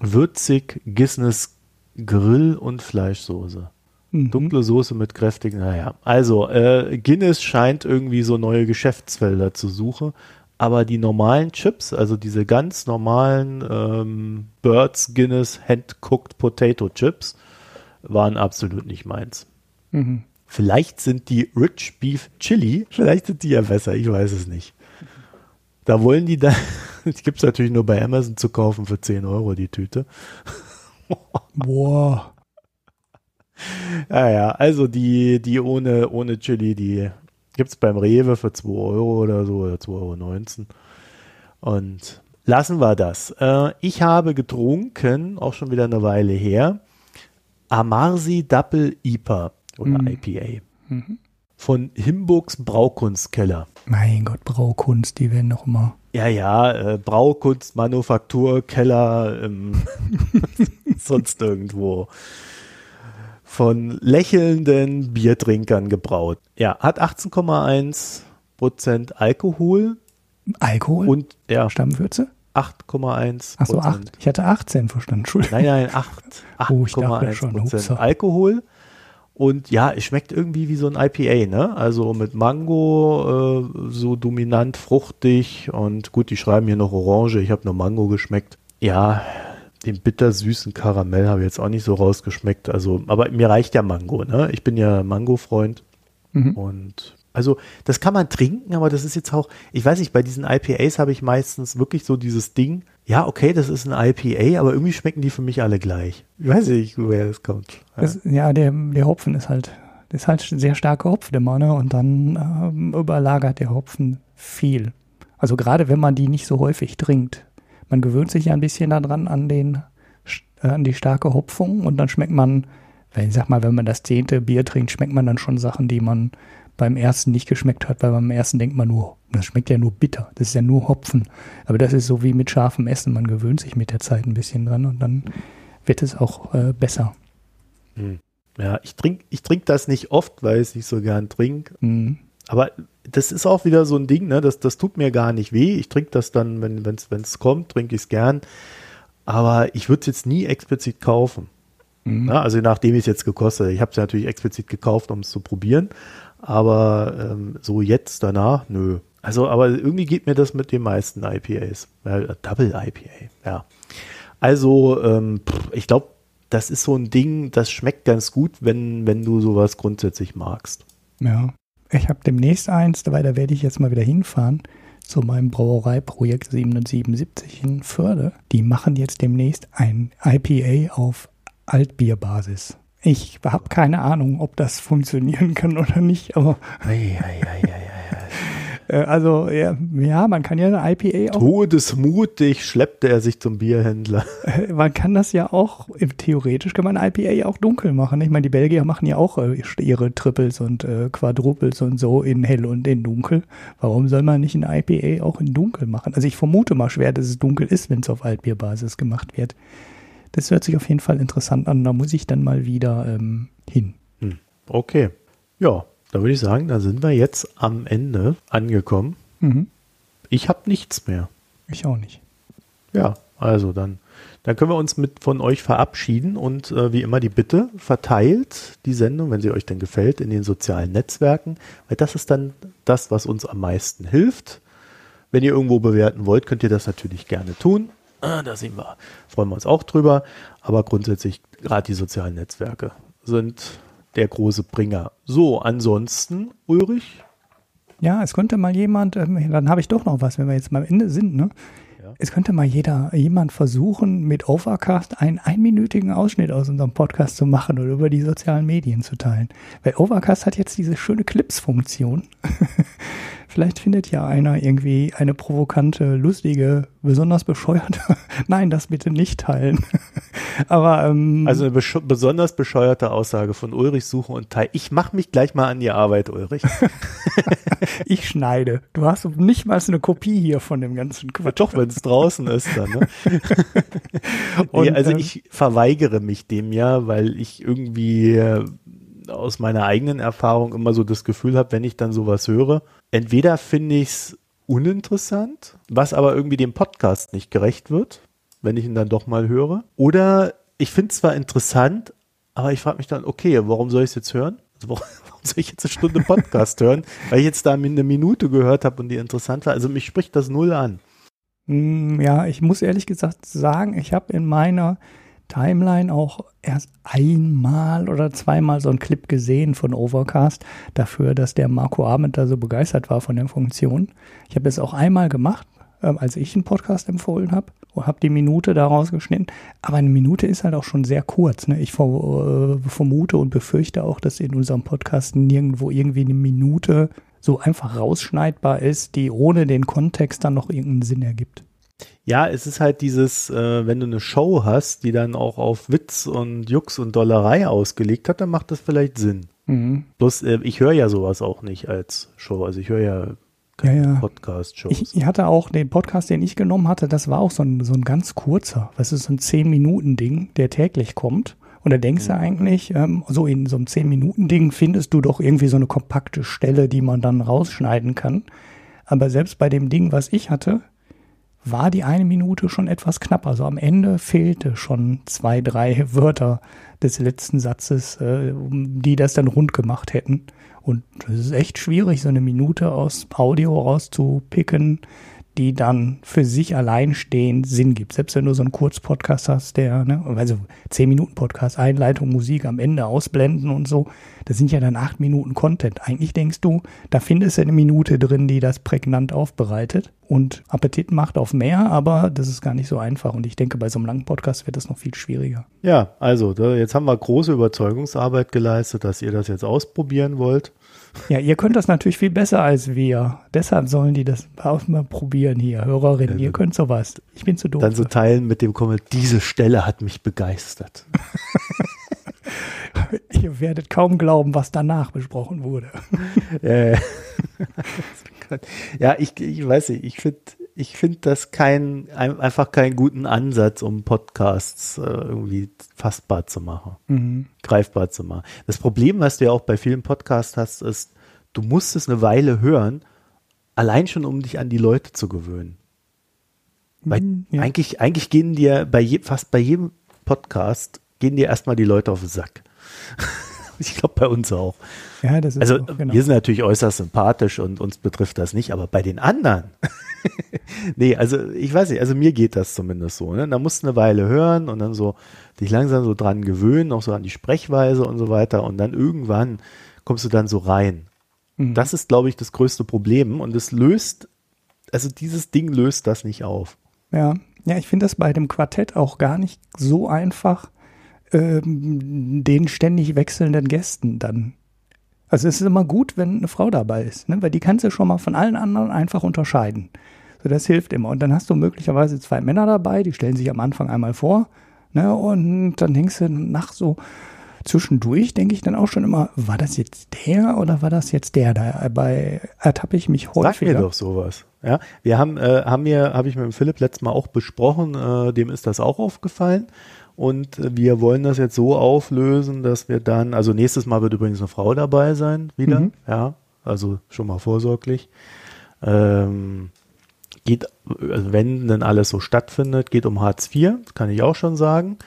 Würzig, Guinness Grill und Fleischsoße. Mhm. Dunkle Soße mit kräftigen, naja. Also, äh, Guinness scheint irgendwie so neue Geschäftsfelder zu suchen aber die normalen Chips, also diese ganz normalen ähm, Birds Guinness Hand-Cooked Potato Chips, waren absolut nicht meins. Mhm. Vielleicht sind die Rich Beef Chili, vielleicht sind die ja besser, ich weiß es nicht. Da wollen die dann, die gibt es natürlich nur bei Amazon zu kaufen für 10 Euro die Tüte. Boah. Ja, ja, also die, die ohne, ohne Chili, die Gibt es beim Rewe für 2 Euro oder so oder 2,19 Euro. Und lassen wir das. Äh, ich habe getrunken, auch schon wieder eine Weile her, Amarsi Double IPA oder mhm. IPA. Mhm. Von Himburgs Braukunstkeller. Mein Gott, Braukunst, die werden noch immer. Ja, ja, äh, Braukunst, Manufaktur, Keller, ähm, sonst irgendwo von lächelnden Biertrinkern gebraut. Ja, hat 18,1 Prozent Alkohol. Alkohol? Und ja. Stammwürze? 8,1 Achso, 8. Ich hatte 18 verstanden. Entschuldigung. Nein, nein, 8. 8,1 oh, Prozent Alkohol. Und ja, es schmeckt irgendwie wie so ein IPA, ne? Also mit Mango, äh, so dominant fruchtig und gut, die schreiben hier noch Orange. Ich habe nur Mango geschmeckt. Ja, den bittersüßen Karamell habe ich jetzt auch nicht so rausgeschmeckt. Also, aber mir reicht ja Mango, ne? Ich bin ja Mango-Freund. Mhm. Und also, das kann man trinken, aber das ist jetzt auch, ich weiß nicht, bei diesen IPAs habe ich meistens wirklich so dieses Ding, ja, okay, das ist ein IPA, aber irgendwie schmecken die für mich alle gleich. Ich weiß nicht, woher das kommt. Ja, das, ja der, der Hopfen ist halt, ist halt sehr starker Hopfdämmer, ne? Und dann ähm, überlagert der Hopfen viel. Also gerade wenn man die nicht so häufig trinkt. Man gewöhnt sich ja ein bisschen daran an den, äh, an die starke Hopfung und dann schmeckt man, wenn ich sag mal, wenn man das zehnte Bier trinkt, schmeckt man dann schon Sachen, die man beim ersten nicht geschmeckt hat, weil beim ersten denkt man nur, das schmeckt ja nur bitter, das ist ja nur Hopfen. Aber das ist so wie mit scharfem Essen, man gewöhnt sich mit der Zeit ein bisschen dran und dann wird es auch äh, besser. Hm. Ja, ich trinke ich trink das nicht oft, weil ich es nicht so gern trinke. Mhm. Aber das ist auch wieder so ein Ding, ne? das, das tut mir gar nicht weh. Ich trinke das dann, wenn es kommt, trinke ich es gern. Aber ich würde es jetzt nie explizit kaufen. Mhm. Na, also nachdem ich es jetzt gekostet habe. Ich habe es natürlich explizit gekauft, um es zu probieren. Aber ähm, so jetzt danach, nö. Also, aber irgendwie geht mir das mit den meisten IPAs. Ja, Double IPA, ja. Also, ähm, ich glaube, das ist so ein Ding, das schmeckt ganz gut, wenn, wenn du sowas grundsätzlich magst. Ja. Ich habe demnächst eins, weil da werde ich jetzt mal wieder hinfahren zu meinem Brauereiprojekt 777 in Förde. Die machen jetzt demnächst ein IPA auf Altbierbasis. Ich habe keine Ahnung, ob das funktionieren kann oder nicht, aber. Ei, ei, ei, äh, also ja, ja, man kann ja eine IPA auch. Todesmutig schleppte er sich zum Bierhändler. Man kann das ja auch, theoretisch kann man IPA auch dunkel machen. Ich meine, die Belgier machen ja auch äh, ihre Triples und äh, Quadruples und so in hell und in dunkel. Warum soll man nicht ein IPA auch in dunkel machen? Also ich vermute mal schwer, dass es dunkel ist, wenn es auf Altbierbasis gemacht wird. Das hört sich auf jeden Fall interessant an. Da muss ich dann mal wieder ähm, hin. Hm. Okay. Ja, da würde ich sagen, da sind wir jetzt am Ende angekommen. Mhm. Ich habe nichts mehr. Ich auch nicht. Ja, also dann, dann können wir uns mit von euch verabschieden und äh, wie immer die Bitte, verteilt die Sendung, wenn sie euch denn gefällt, in den sozialen Netzwerken, weil das ist dann das, was uns am meisten hilft. Wenn ihr irgendwo bewerten wollt, könnt ihr das natürlich gerne tun. Ah, da sehen wir, freuen wir uns auch drüber. Aber grundsätzlich, gerade die sozialen Netzwerke sind der große Bringer. So, ansonsten, Ulrich? Ja, es könnte mal jemand, ähm, dann habe ich doch noch was, wenn wir jetzt mal am Ende sind, ne? Ja. Es könnte mal jeder, jemand versuchen, mit Overcast einen einminütigen Ausschnitt aus unserem Podcast zu machen oder über die sozialen Medien zu teilen. Weil Overcast hat jetzt diese schöne Clips-Funktion. Vielleicht findet ja einer irgendwie eine provokante, lustige, besonders bescheuerte. Nein, das bitte nicht teilen. Aber ähm, also eine besch besonders bescheuerte Aussage von Ulrich suche und teile. Ich mache mich gleich mal an die Arbeit, Ulrich. ich schneide. Du hast nicht mal eine Kopie hier von dem ganzen Quatsch. Doch, wenn es draußen ist dann. Ne? und, also ähm, ich verweigere mich dem ja, weil ich irgendwie äh, aus meiner eigenen Erfahrung immer so das Gefühl habe, wenn ich dann sowas höre, entweder finde ich es uninteressant, was aber irgendwie dem Podcast nicht gerecht wird, wenn ich ihn dann doch mal höre, oder ich finde es zwar interessant, aber ich frage mich dann, okay, warum soll ich es jetzt hören? Also warum, warum, soll ich jetzt eine Stunde Podcast hören? Weil ich jetzt da eine Minute gehört habe und die interessant war. Also mich spricht das null an. Mm, ja, ich muss ehrlich gesagt sagen, ich habe in meiner Timeline auch erst einmal oder zweimal so einen Clip gesehen von Overcast dafür, dass der Marco Abend da so begeistert war von der Funktion. Ich habe es auch einmal gemacht, äh, als ich einen Podcast empfohlen habe und habe die Minute daraus geschnitten. Aber eine Minute ist halt auch schon sehr kurz. Ne? Ich äh, vermute und befürchte auch, dass in unserem Podcast nirgendwo irgendwie eine Minute so einfach rausschneidbar ist, die ohne den Kontext dann noch irgendeinen Sinn ergibt. Ja, es ist halt dieses, äh, wenn du eine Show hast, die dann auch auf Witz und Jux und Dollerei ausgelegt hat, dann macht das vielleicht Sinn. Mhm. Bloß, äh, ich höre ja sowas auch nicht als Show. Also ich höre ja keine ja, ja. Podcast-Shows. Ich, ich, hatte auch den Podcast, den ich genommen hatte, das war auch so ein, so ein ganz kurzer, was ist so ein 10-Minuten-Ding, der täglich kommt. Und da denkst mhm. du eigentlich, ähm, so in so einem 10-Minuten-Ding findest du doch irgendwie so eine kompakte Stelle, die man dann rausschneiden kann. Aber selbst bei dem Ding, was ich hatte, war die eine Minute schon etwas knapp. Also am Ende fehlte schon zwei, drei Wörter des letzten Satzes, äh, die das dann rund gemacht hätten. Und es ist echt schwierig, so eine Minute aus Audio rauszupicken, die dann für sich alleinstehend Sinn gibt. Selbst wenn du so einen Kurzpodcast hast, der, ne, also 10 Minuten Podcast, Einleitung, Musik am Ende ausblenden und so, das sind ja dann acht Minuten Content. Eigentlich denkst du, da findest du eine Minute drin, die das prägnant aufbereitet. und Appetit macht auf mehr, aber das ist gar nicht so einfach. Und ich denke, bei so einem langen Podcast wird das noch viel schwieriger. Ja, also jetzt haben wir große Überzeugungsarbeit geleistet, dass ihr das jetzt ausprobieren wollt. Ja, ihr könnt das natürlich viel besser als wir. Deshalb sollen die das auch mal probieren hier, Hörerinnen. ihr könnt sowas. Ich bin zu doof. Dann so teilen mit dem Kommentar, diese Stelle hat mich begeistert. ihr werdet kaum glauben, was danach besprochen wurde. ja, ja ich, ich weiß nicht, ich finde ich finde das kein, einfach keinen guten Ansatz, um Podcasts äh, irgendwie fassbar zu machen, mhm. greifbar zu machen. Das Problem, was du ja auch bei vielen Podcasts hast, ist, du musst es eine Weile hören, allein schon, um dich an die Leute zu gewöhnen. Weil mhm, ja. eigentlich, eigentlich gehen dir bei je, fast bei jedem Podcast gehen dir erstmal die Leute auf den Sack. ich glaube bei uns auch. Ja, das ist also auch, genau. wir sind natürlich äußerst sympathisch und uns betrifft das nicht, aber bei den anderen. nee, also ich weiß nicht, also mir geht das zumindest so. Ne? Da musst du eine Weile hören und dann so dich langsam so dran gewöhnen, auch so an die Sprechweise und so weiter und dann irgendwann kommst du dann so rein. Mhm. Das ist, glaube ich, das größte Problem und es löst, also dieses Ding löst das nicht auf. Ja, ja, ich finde das bei dem Quartett auch gar nicht so einfach, ähm, den ständig wechselnden Gästen dann also es ist immer gut, wenn eine Frau dabei ist, ne? weil die kannst du schon mal von allen anderen einfach unterscheiden. So, das hilft immer. Und dann hast du möglicherweise zwei Männer dabei, die stellen sich am Anfang einmal vor. Ne? Und dann denkst du nach so zwischendurch, denke ich dann auch schon immer, war das jetzt der oder war das jetzt der? Dabei ertappe ich mich häufiger. Sag mir doch sowas. Ja, wir haben, äh, haben mir, habe ich mit dem Philipp letztes Mal auch besprochen, äh, dem ist das auch aufgefallen. Und wir wollen das jetzt so auflösen, dass wir dann, also nächstes Mal wird übrigens eine Frau dabei sein, wieder, mhm. ja, also schon mal vorsorglich. Ähm, geht, also wenn denn alles so stattfindet, geht um Hartz IV, kann ich auch schon sagen.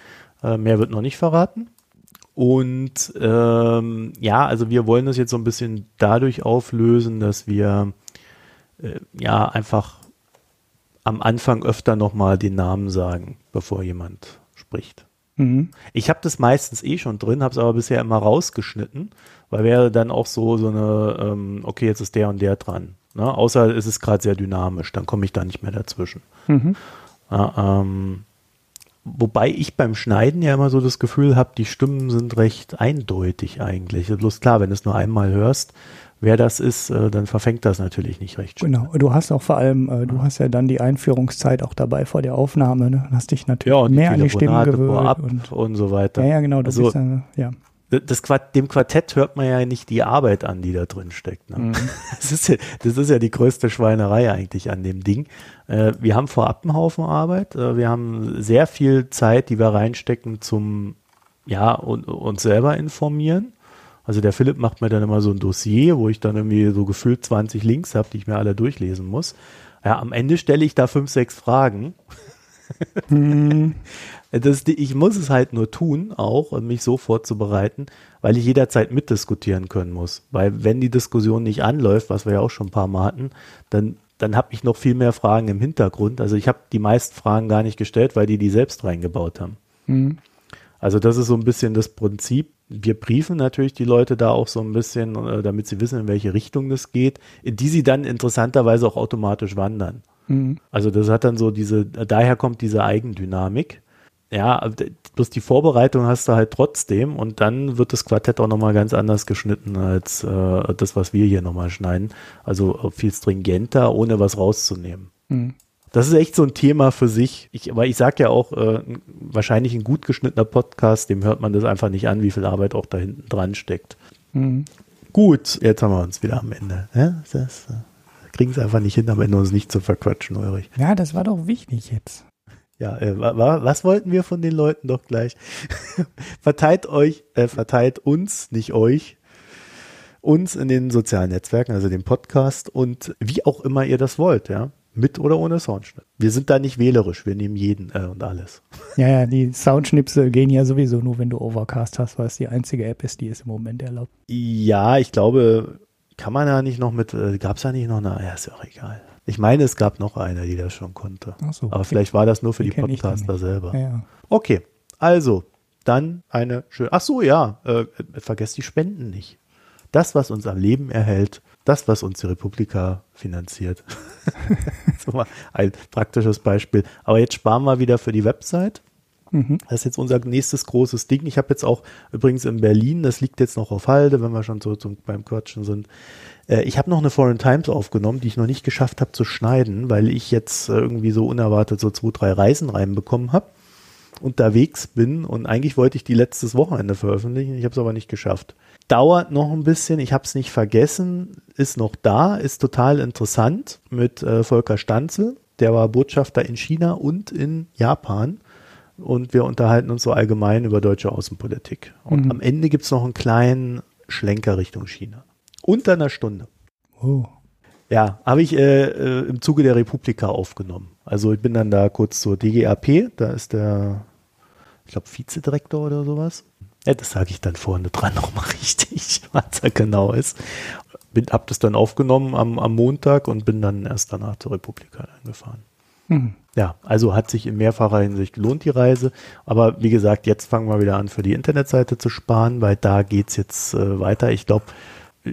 Äh, mehr wird noch nicht verraten. Und ähm, ja, also wir wollen das jetzt so ein bisschen dadurch auflösen, dass wir äh, ja einfach am Anfang öfter nochmal den Namen sagen, bevor jemand spricht. Mhm. Ich habe das meistens eh schon drin, habe es aber bisher immer rausgeschnitten, weil wäre dann auch so so eine, ähm, okay, jetzt ist der und der dran. Ne? Außer es ist gerade sehr dynamisch, dann komme ich da nicht mehr dazwischen. Mhm. Ja, ähm, wobei ich beim Schneiden ja immer so das Gefühl habe, die Stimmen sind recht eindeutig eigentlich. Bloß klar, wenn du es nur einmal hörst, wer das ist, äh, dann verfängt das natürlich nicht recht schnell. Genau, du hast auch vor allem, äh, du hast ja dann die Einführungszeit auch dabei vor der Aufnahme, ne? hast dich natürlich ja, mehr an die Stimmen gewöhnt und, und so weiter. Ja, ja genau, du also, bist dann, ja. Das Quart dem Quartett hört man ja nicht die Arbeit an, die da drin steckt. Ne? Mhm. Das, ist ja, das ist ja die größte Schweinerei eigentlich an dem Ding. Äh, wir haben vorab einen Haufen Arbeit. Äh, wir haben sehr viel Zeit, die wir reinstecken zum, ja, und, uns selber informieren. Also der Philipp macht mir dann immer so ein Dossier, wo ich dann irgendwie so gefühlt 20 Links habe, die ich mir alle durchlesen muss. Ja, am Ende stelle ich da fünf, sechs Fragen. Hm. Das, ich muss es halt nur tun, auch, um mich so vorzubereiten, weil ich jederzeit mitdiskutieren können muss. Weil wenn die Diskussion nicht anläuft, was wir ja auch schon ein paar Mal hatten, dann, dann habe ich noch viel mehr Fragen im Hintergrund. Also ich habe die meisten Fragen gar nicht gestellt, weil die die selbst reingebaut haben. Mhm. Also das ist so ein bisschen das Prinzip wir briefen natürlich die Leute da auch so ein bisschen, äh, damit sie wissen, in welche Richtung das geht, in die sie dann interessanterweise auch automatisch wandern. Mhm. Also das hat dann so diese, daher kommt diese Eigendynamik. Ja, bloß die Vorbereitung hast du halt trotzdem und dann wird das Quartett auch nochmal ganz anders geschnitten als äh, das, was wir hier nochmal schneiden. Also viel stringenter, ohne was rauszunehmen. Mhm. Das ist echt so ein Thema für sich. Ich, aber ich sage ja auch, äh, wahrscheinlich ein gut geschnittener Podcast, dem hört man das einfach nicht an, wie viel Arbeit auch da hinten dran steckt. Mhm. Gut, jetzt haben wir uns wieder am Ende. Ja, das, äh, kriegen es einfach nicht hin, am Ende uns nicht zu verquatschen, Ulrich. Ja, das war doch wichtig jetzt. Ja, äh, wa, was wollten wir von den Leuten doch gleich? verteilt euch, äh, verteilt uns, nicht euch, uns in den sozialen Netzwerken, also den Podcast und wie auch immer ihr das wollt, ja. Mit oder ohne Soundschnitt. Wir sind da nicht wählerisch, wir nehmen jeden äh, und alles. Ja, ja, die Soundschnipsel gehen ja sowieso nur, wenn du Overcast hast, weil es die einzige App ist, die es im Moment erlaubt. Ja, ich glaube, kann man da nicht noch mit, äh, gab es da nicht noch eine, ja, ist ja auch egal. Ich meine, es gab noch eine, die das schon konnte. Ach so, Aber vielleicht war das nur für die, die Podcaster selber. Ja, ja. Okay, also, dann eine schöne, ach so, ja, äh, vergesst die Spenden nicht. Das, was uns am Leben erhält, das, was uns die Republika finanziert. so mal ein praktisches Beispiel. Aber jetzt sparen wir wieder für die Website. Mhm. Das ist jetzt unser nächstes großes Ding. Ich habe jetzt auch übrigens in Berlin, das liegt jetzt noch auf Halde, wenn wir schon so zum, beim Quatschen sind. Äh, ich habe noch eine Foreign Times aufgenommen, die ich noch nicht geschafft habe zu schneiden, weil ich jetzt äh, irgendwie so unerwartet so zwei, drei Reisen reinbekommen habe unterwegs bin und eigentlich wollte ich die letztes Wochenende veröffentlichen, ich habe es aber nicht geschafft. Dauert noch ein bisschen, ich habe es nicht vergessen, ist noch da, ist total interessant mit äh, Volker Stanzel, der war Botschafter in China und in Japan und wir unterhalten uns so allgemein über deutsche Außenpolitik. Und mhm. am Ende gibt es noch einen kleinen Schlenker Richtung China. Unter einer Stunde. Oh. Ja, habe ich äh, äh, im Zuge der Republika aufgenommen. Also ich bin dann da kurz zur DGAP, da ist der, ich glaube, Vizedirektor oder sowas. Ja, das sage ich dann vorne dran nochmal richtig, was da genau ist. Bin, hab das dann aufgenommen am, am Montag und bin dann erst danach zur Republika eingefahren. Mhm. Ja, also hat sich in mehrfacher Hinsicht gelohnt, die Reise. Aber wie gesagt, jetzt fangen wir wieder an, für die Internetseite zu sparen, weil da geht's jetzt äh, weiter. Ich glaube,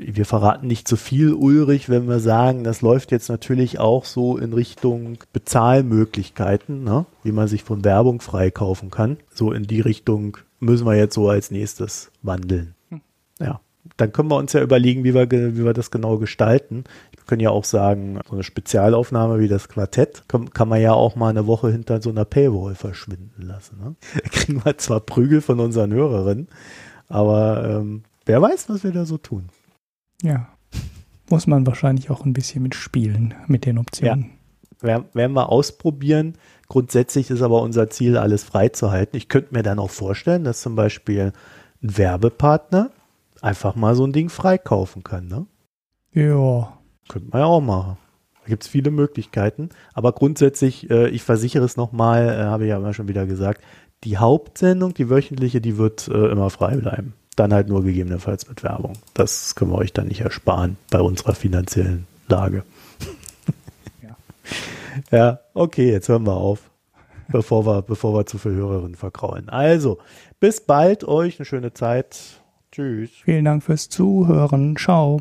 wir verraten nicht zu viel, Ulrich, wenn wir sagen, das läuft jetzt natürlich auch so in Richtung Bezahlmöglichkeiten, ne? wie man sich von Werbung freikaufen kann. So in die Richtung müssen wir jetzt so als nächstes wandeln. Hm. Ja, dann können wir uns ja überlegen, wie wir, wie wir das genau gestalten. Wir können ja auch sagen, so eine Spezialaufnahme wie das Quartett kann, kann man ja auch mal eine Woche hinter so einer Paywall verschwinden lassen. Ne? Da kriegen wir zwar Prügel von unseren Hörerinnen, aber ähm, wer weiß, was wir da so tun. Ja. Muss man wahrscheinlich auch ein bisschen mitspielen mit den Optionen. Ja. Werden wir ausprobieren. Grundsätzlich ist aber unser Ziel, alles freizuhalten. Ich könnte mir dann auch vorstellen, dass zum Beispiel ein Werbepartner einfach mal so ein Ding freikaufen kann, ne? Ja. Könnte man ja auch machen. Da gibt es viele Möglichkeiten. Aber grundsätzlich, äh, ich versichere es nochmal, äh, habe ich ja immer schon wieder gesagt, die Hauptsendung, die wöchentliche, die wird äh, immer frei bleiben dann halt nur gegebenenfalls mit Werbung. Das können wir euch dann nicht ersparen bei unserer finanziellen Lage. Ja, ja okay, jetzt hören wir auf, bevor wir, bevor wir zu viel Hörerinnen verkraulen. Also, bis bald euch, eine schöne Zeit. Tschüss. Vielen Dank fürs Zuhören. Ciao.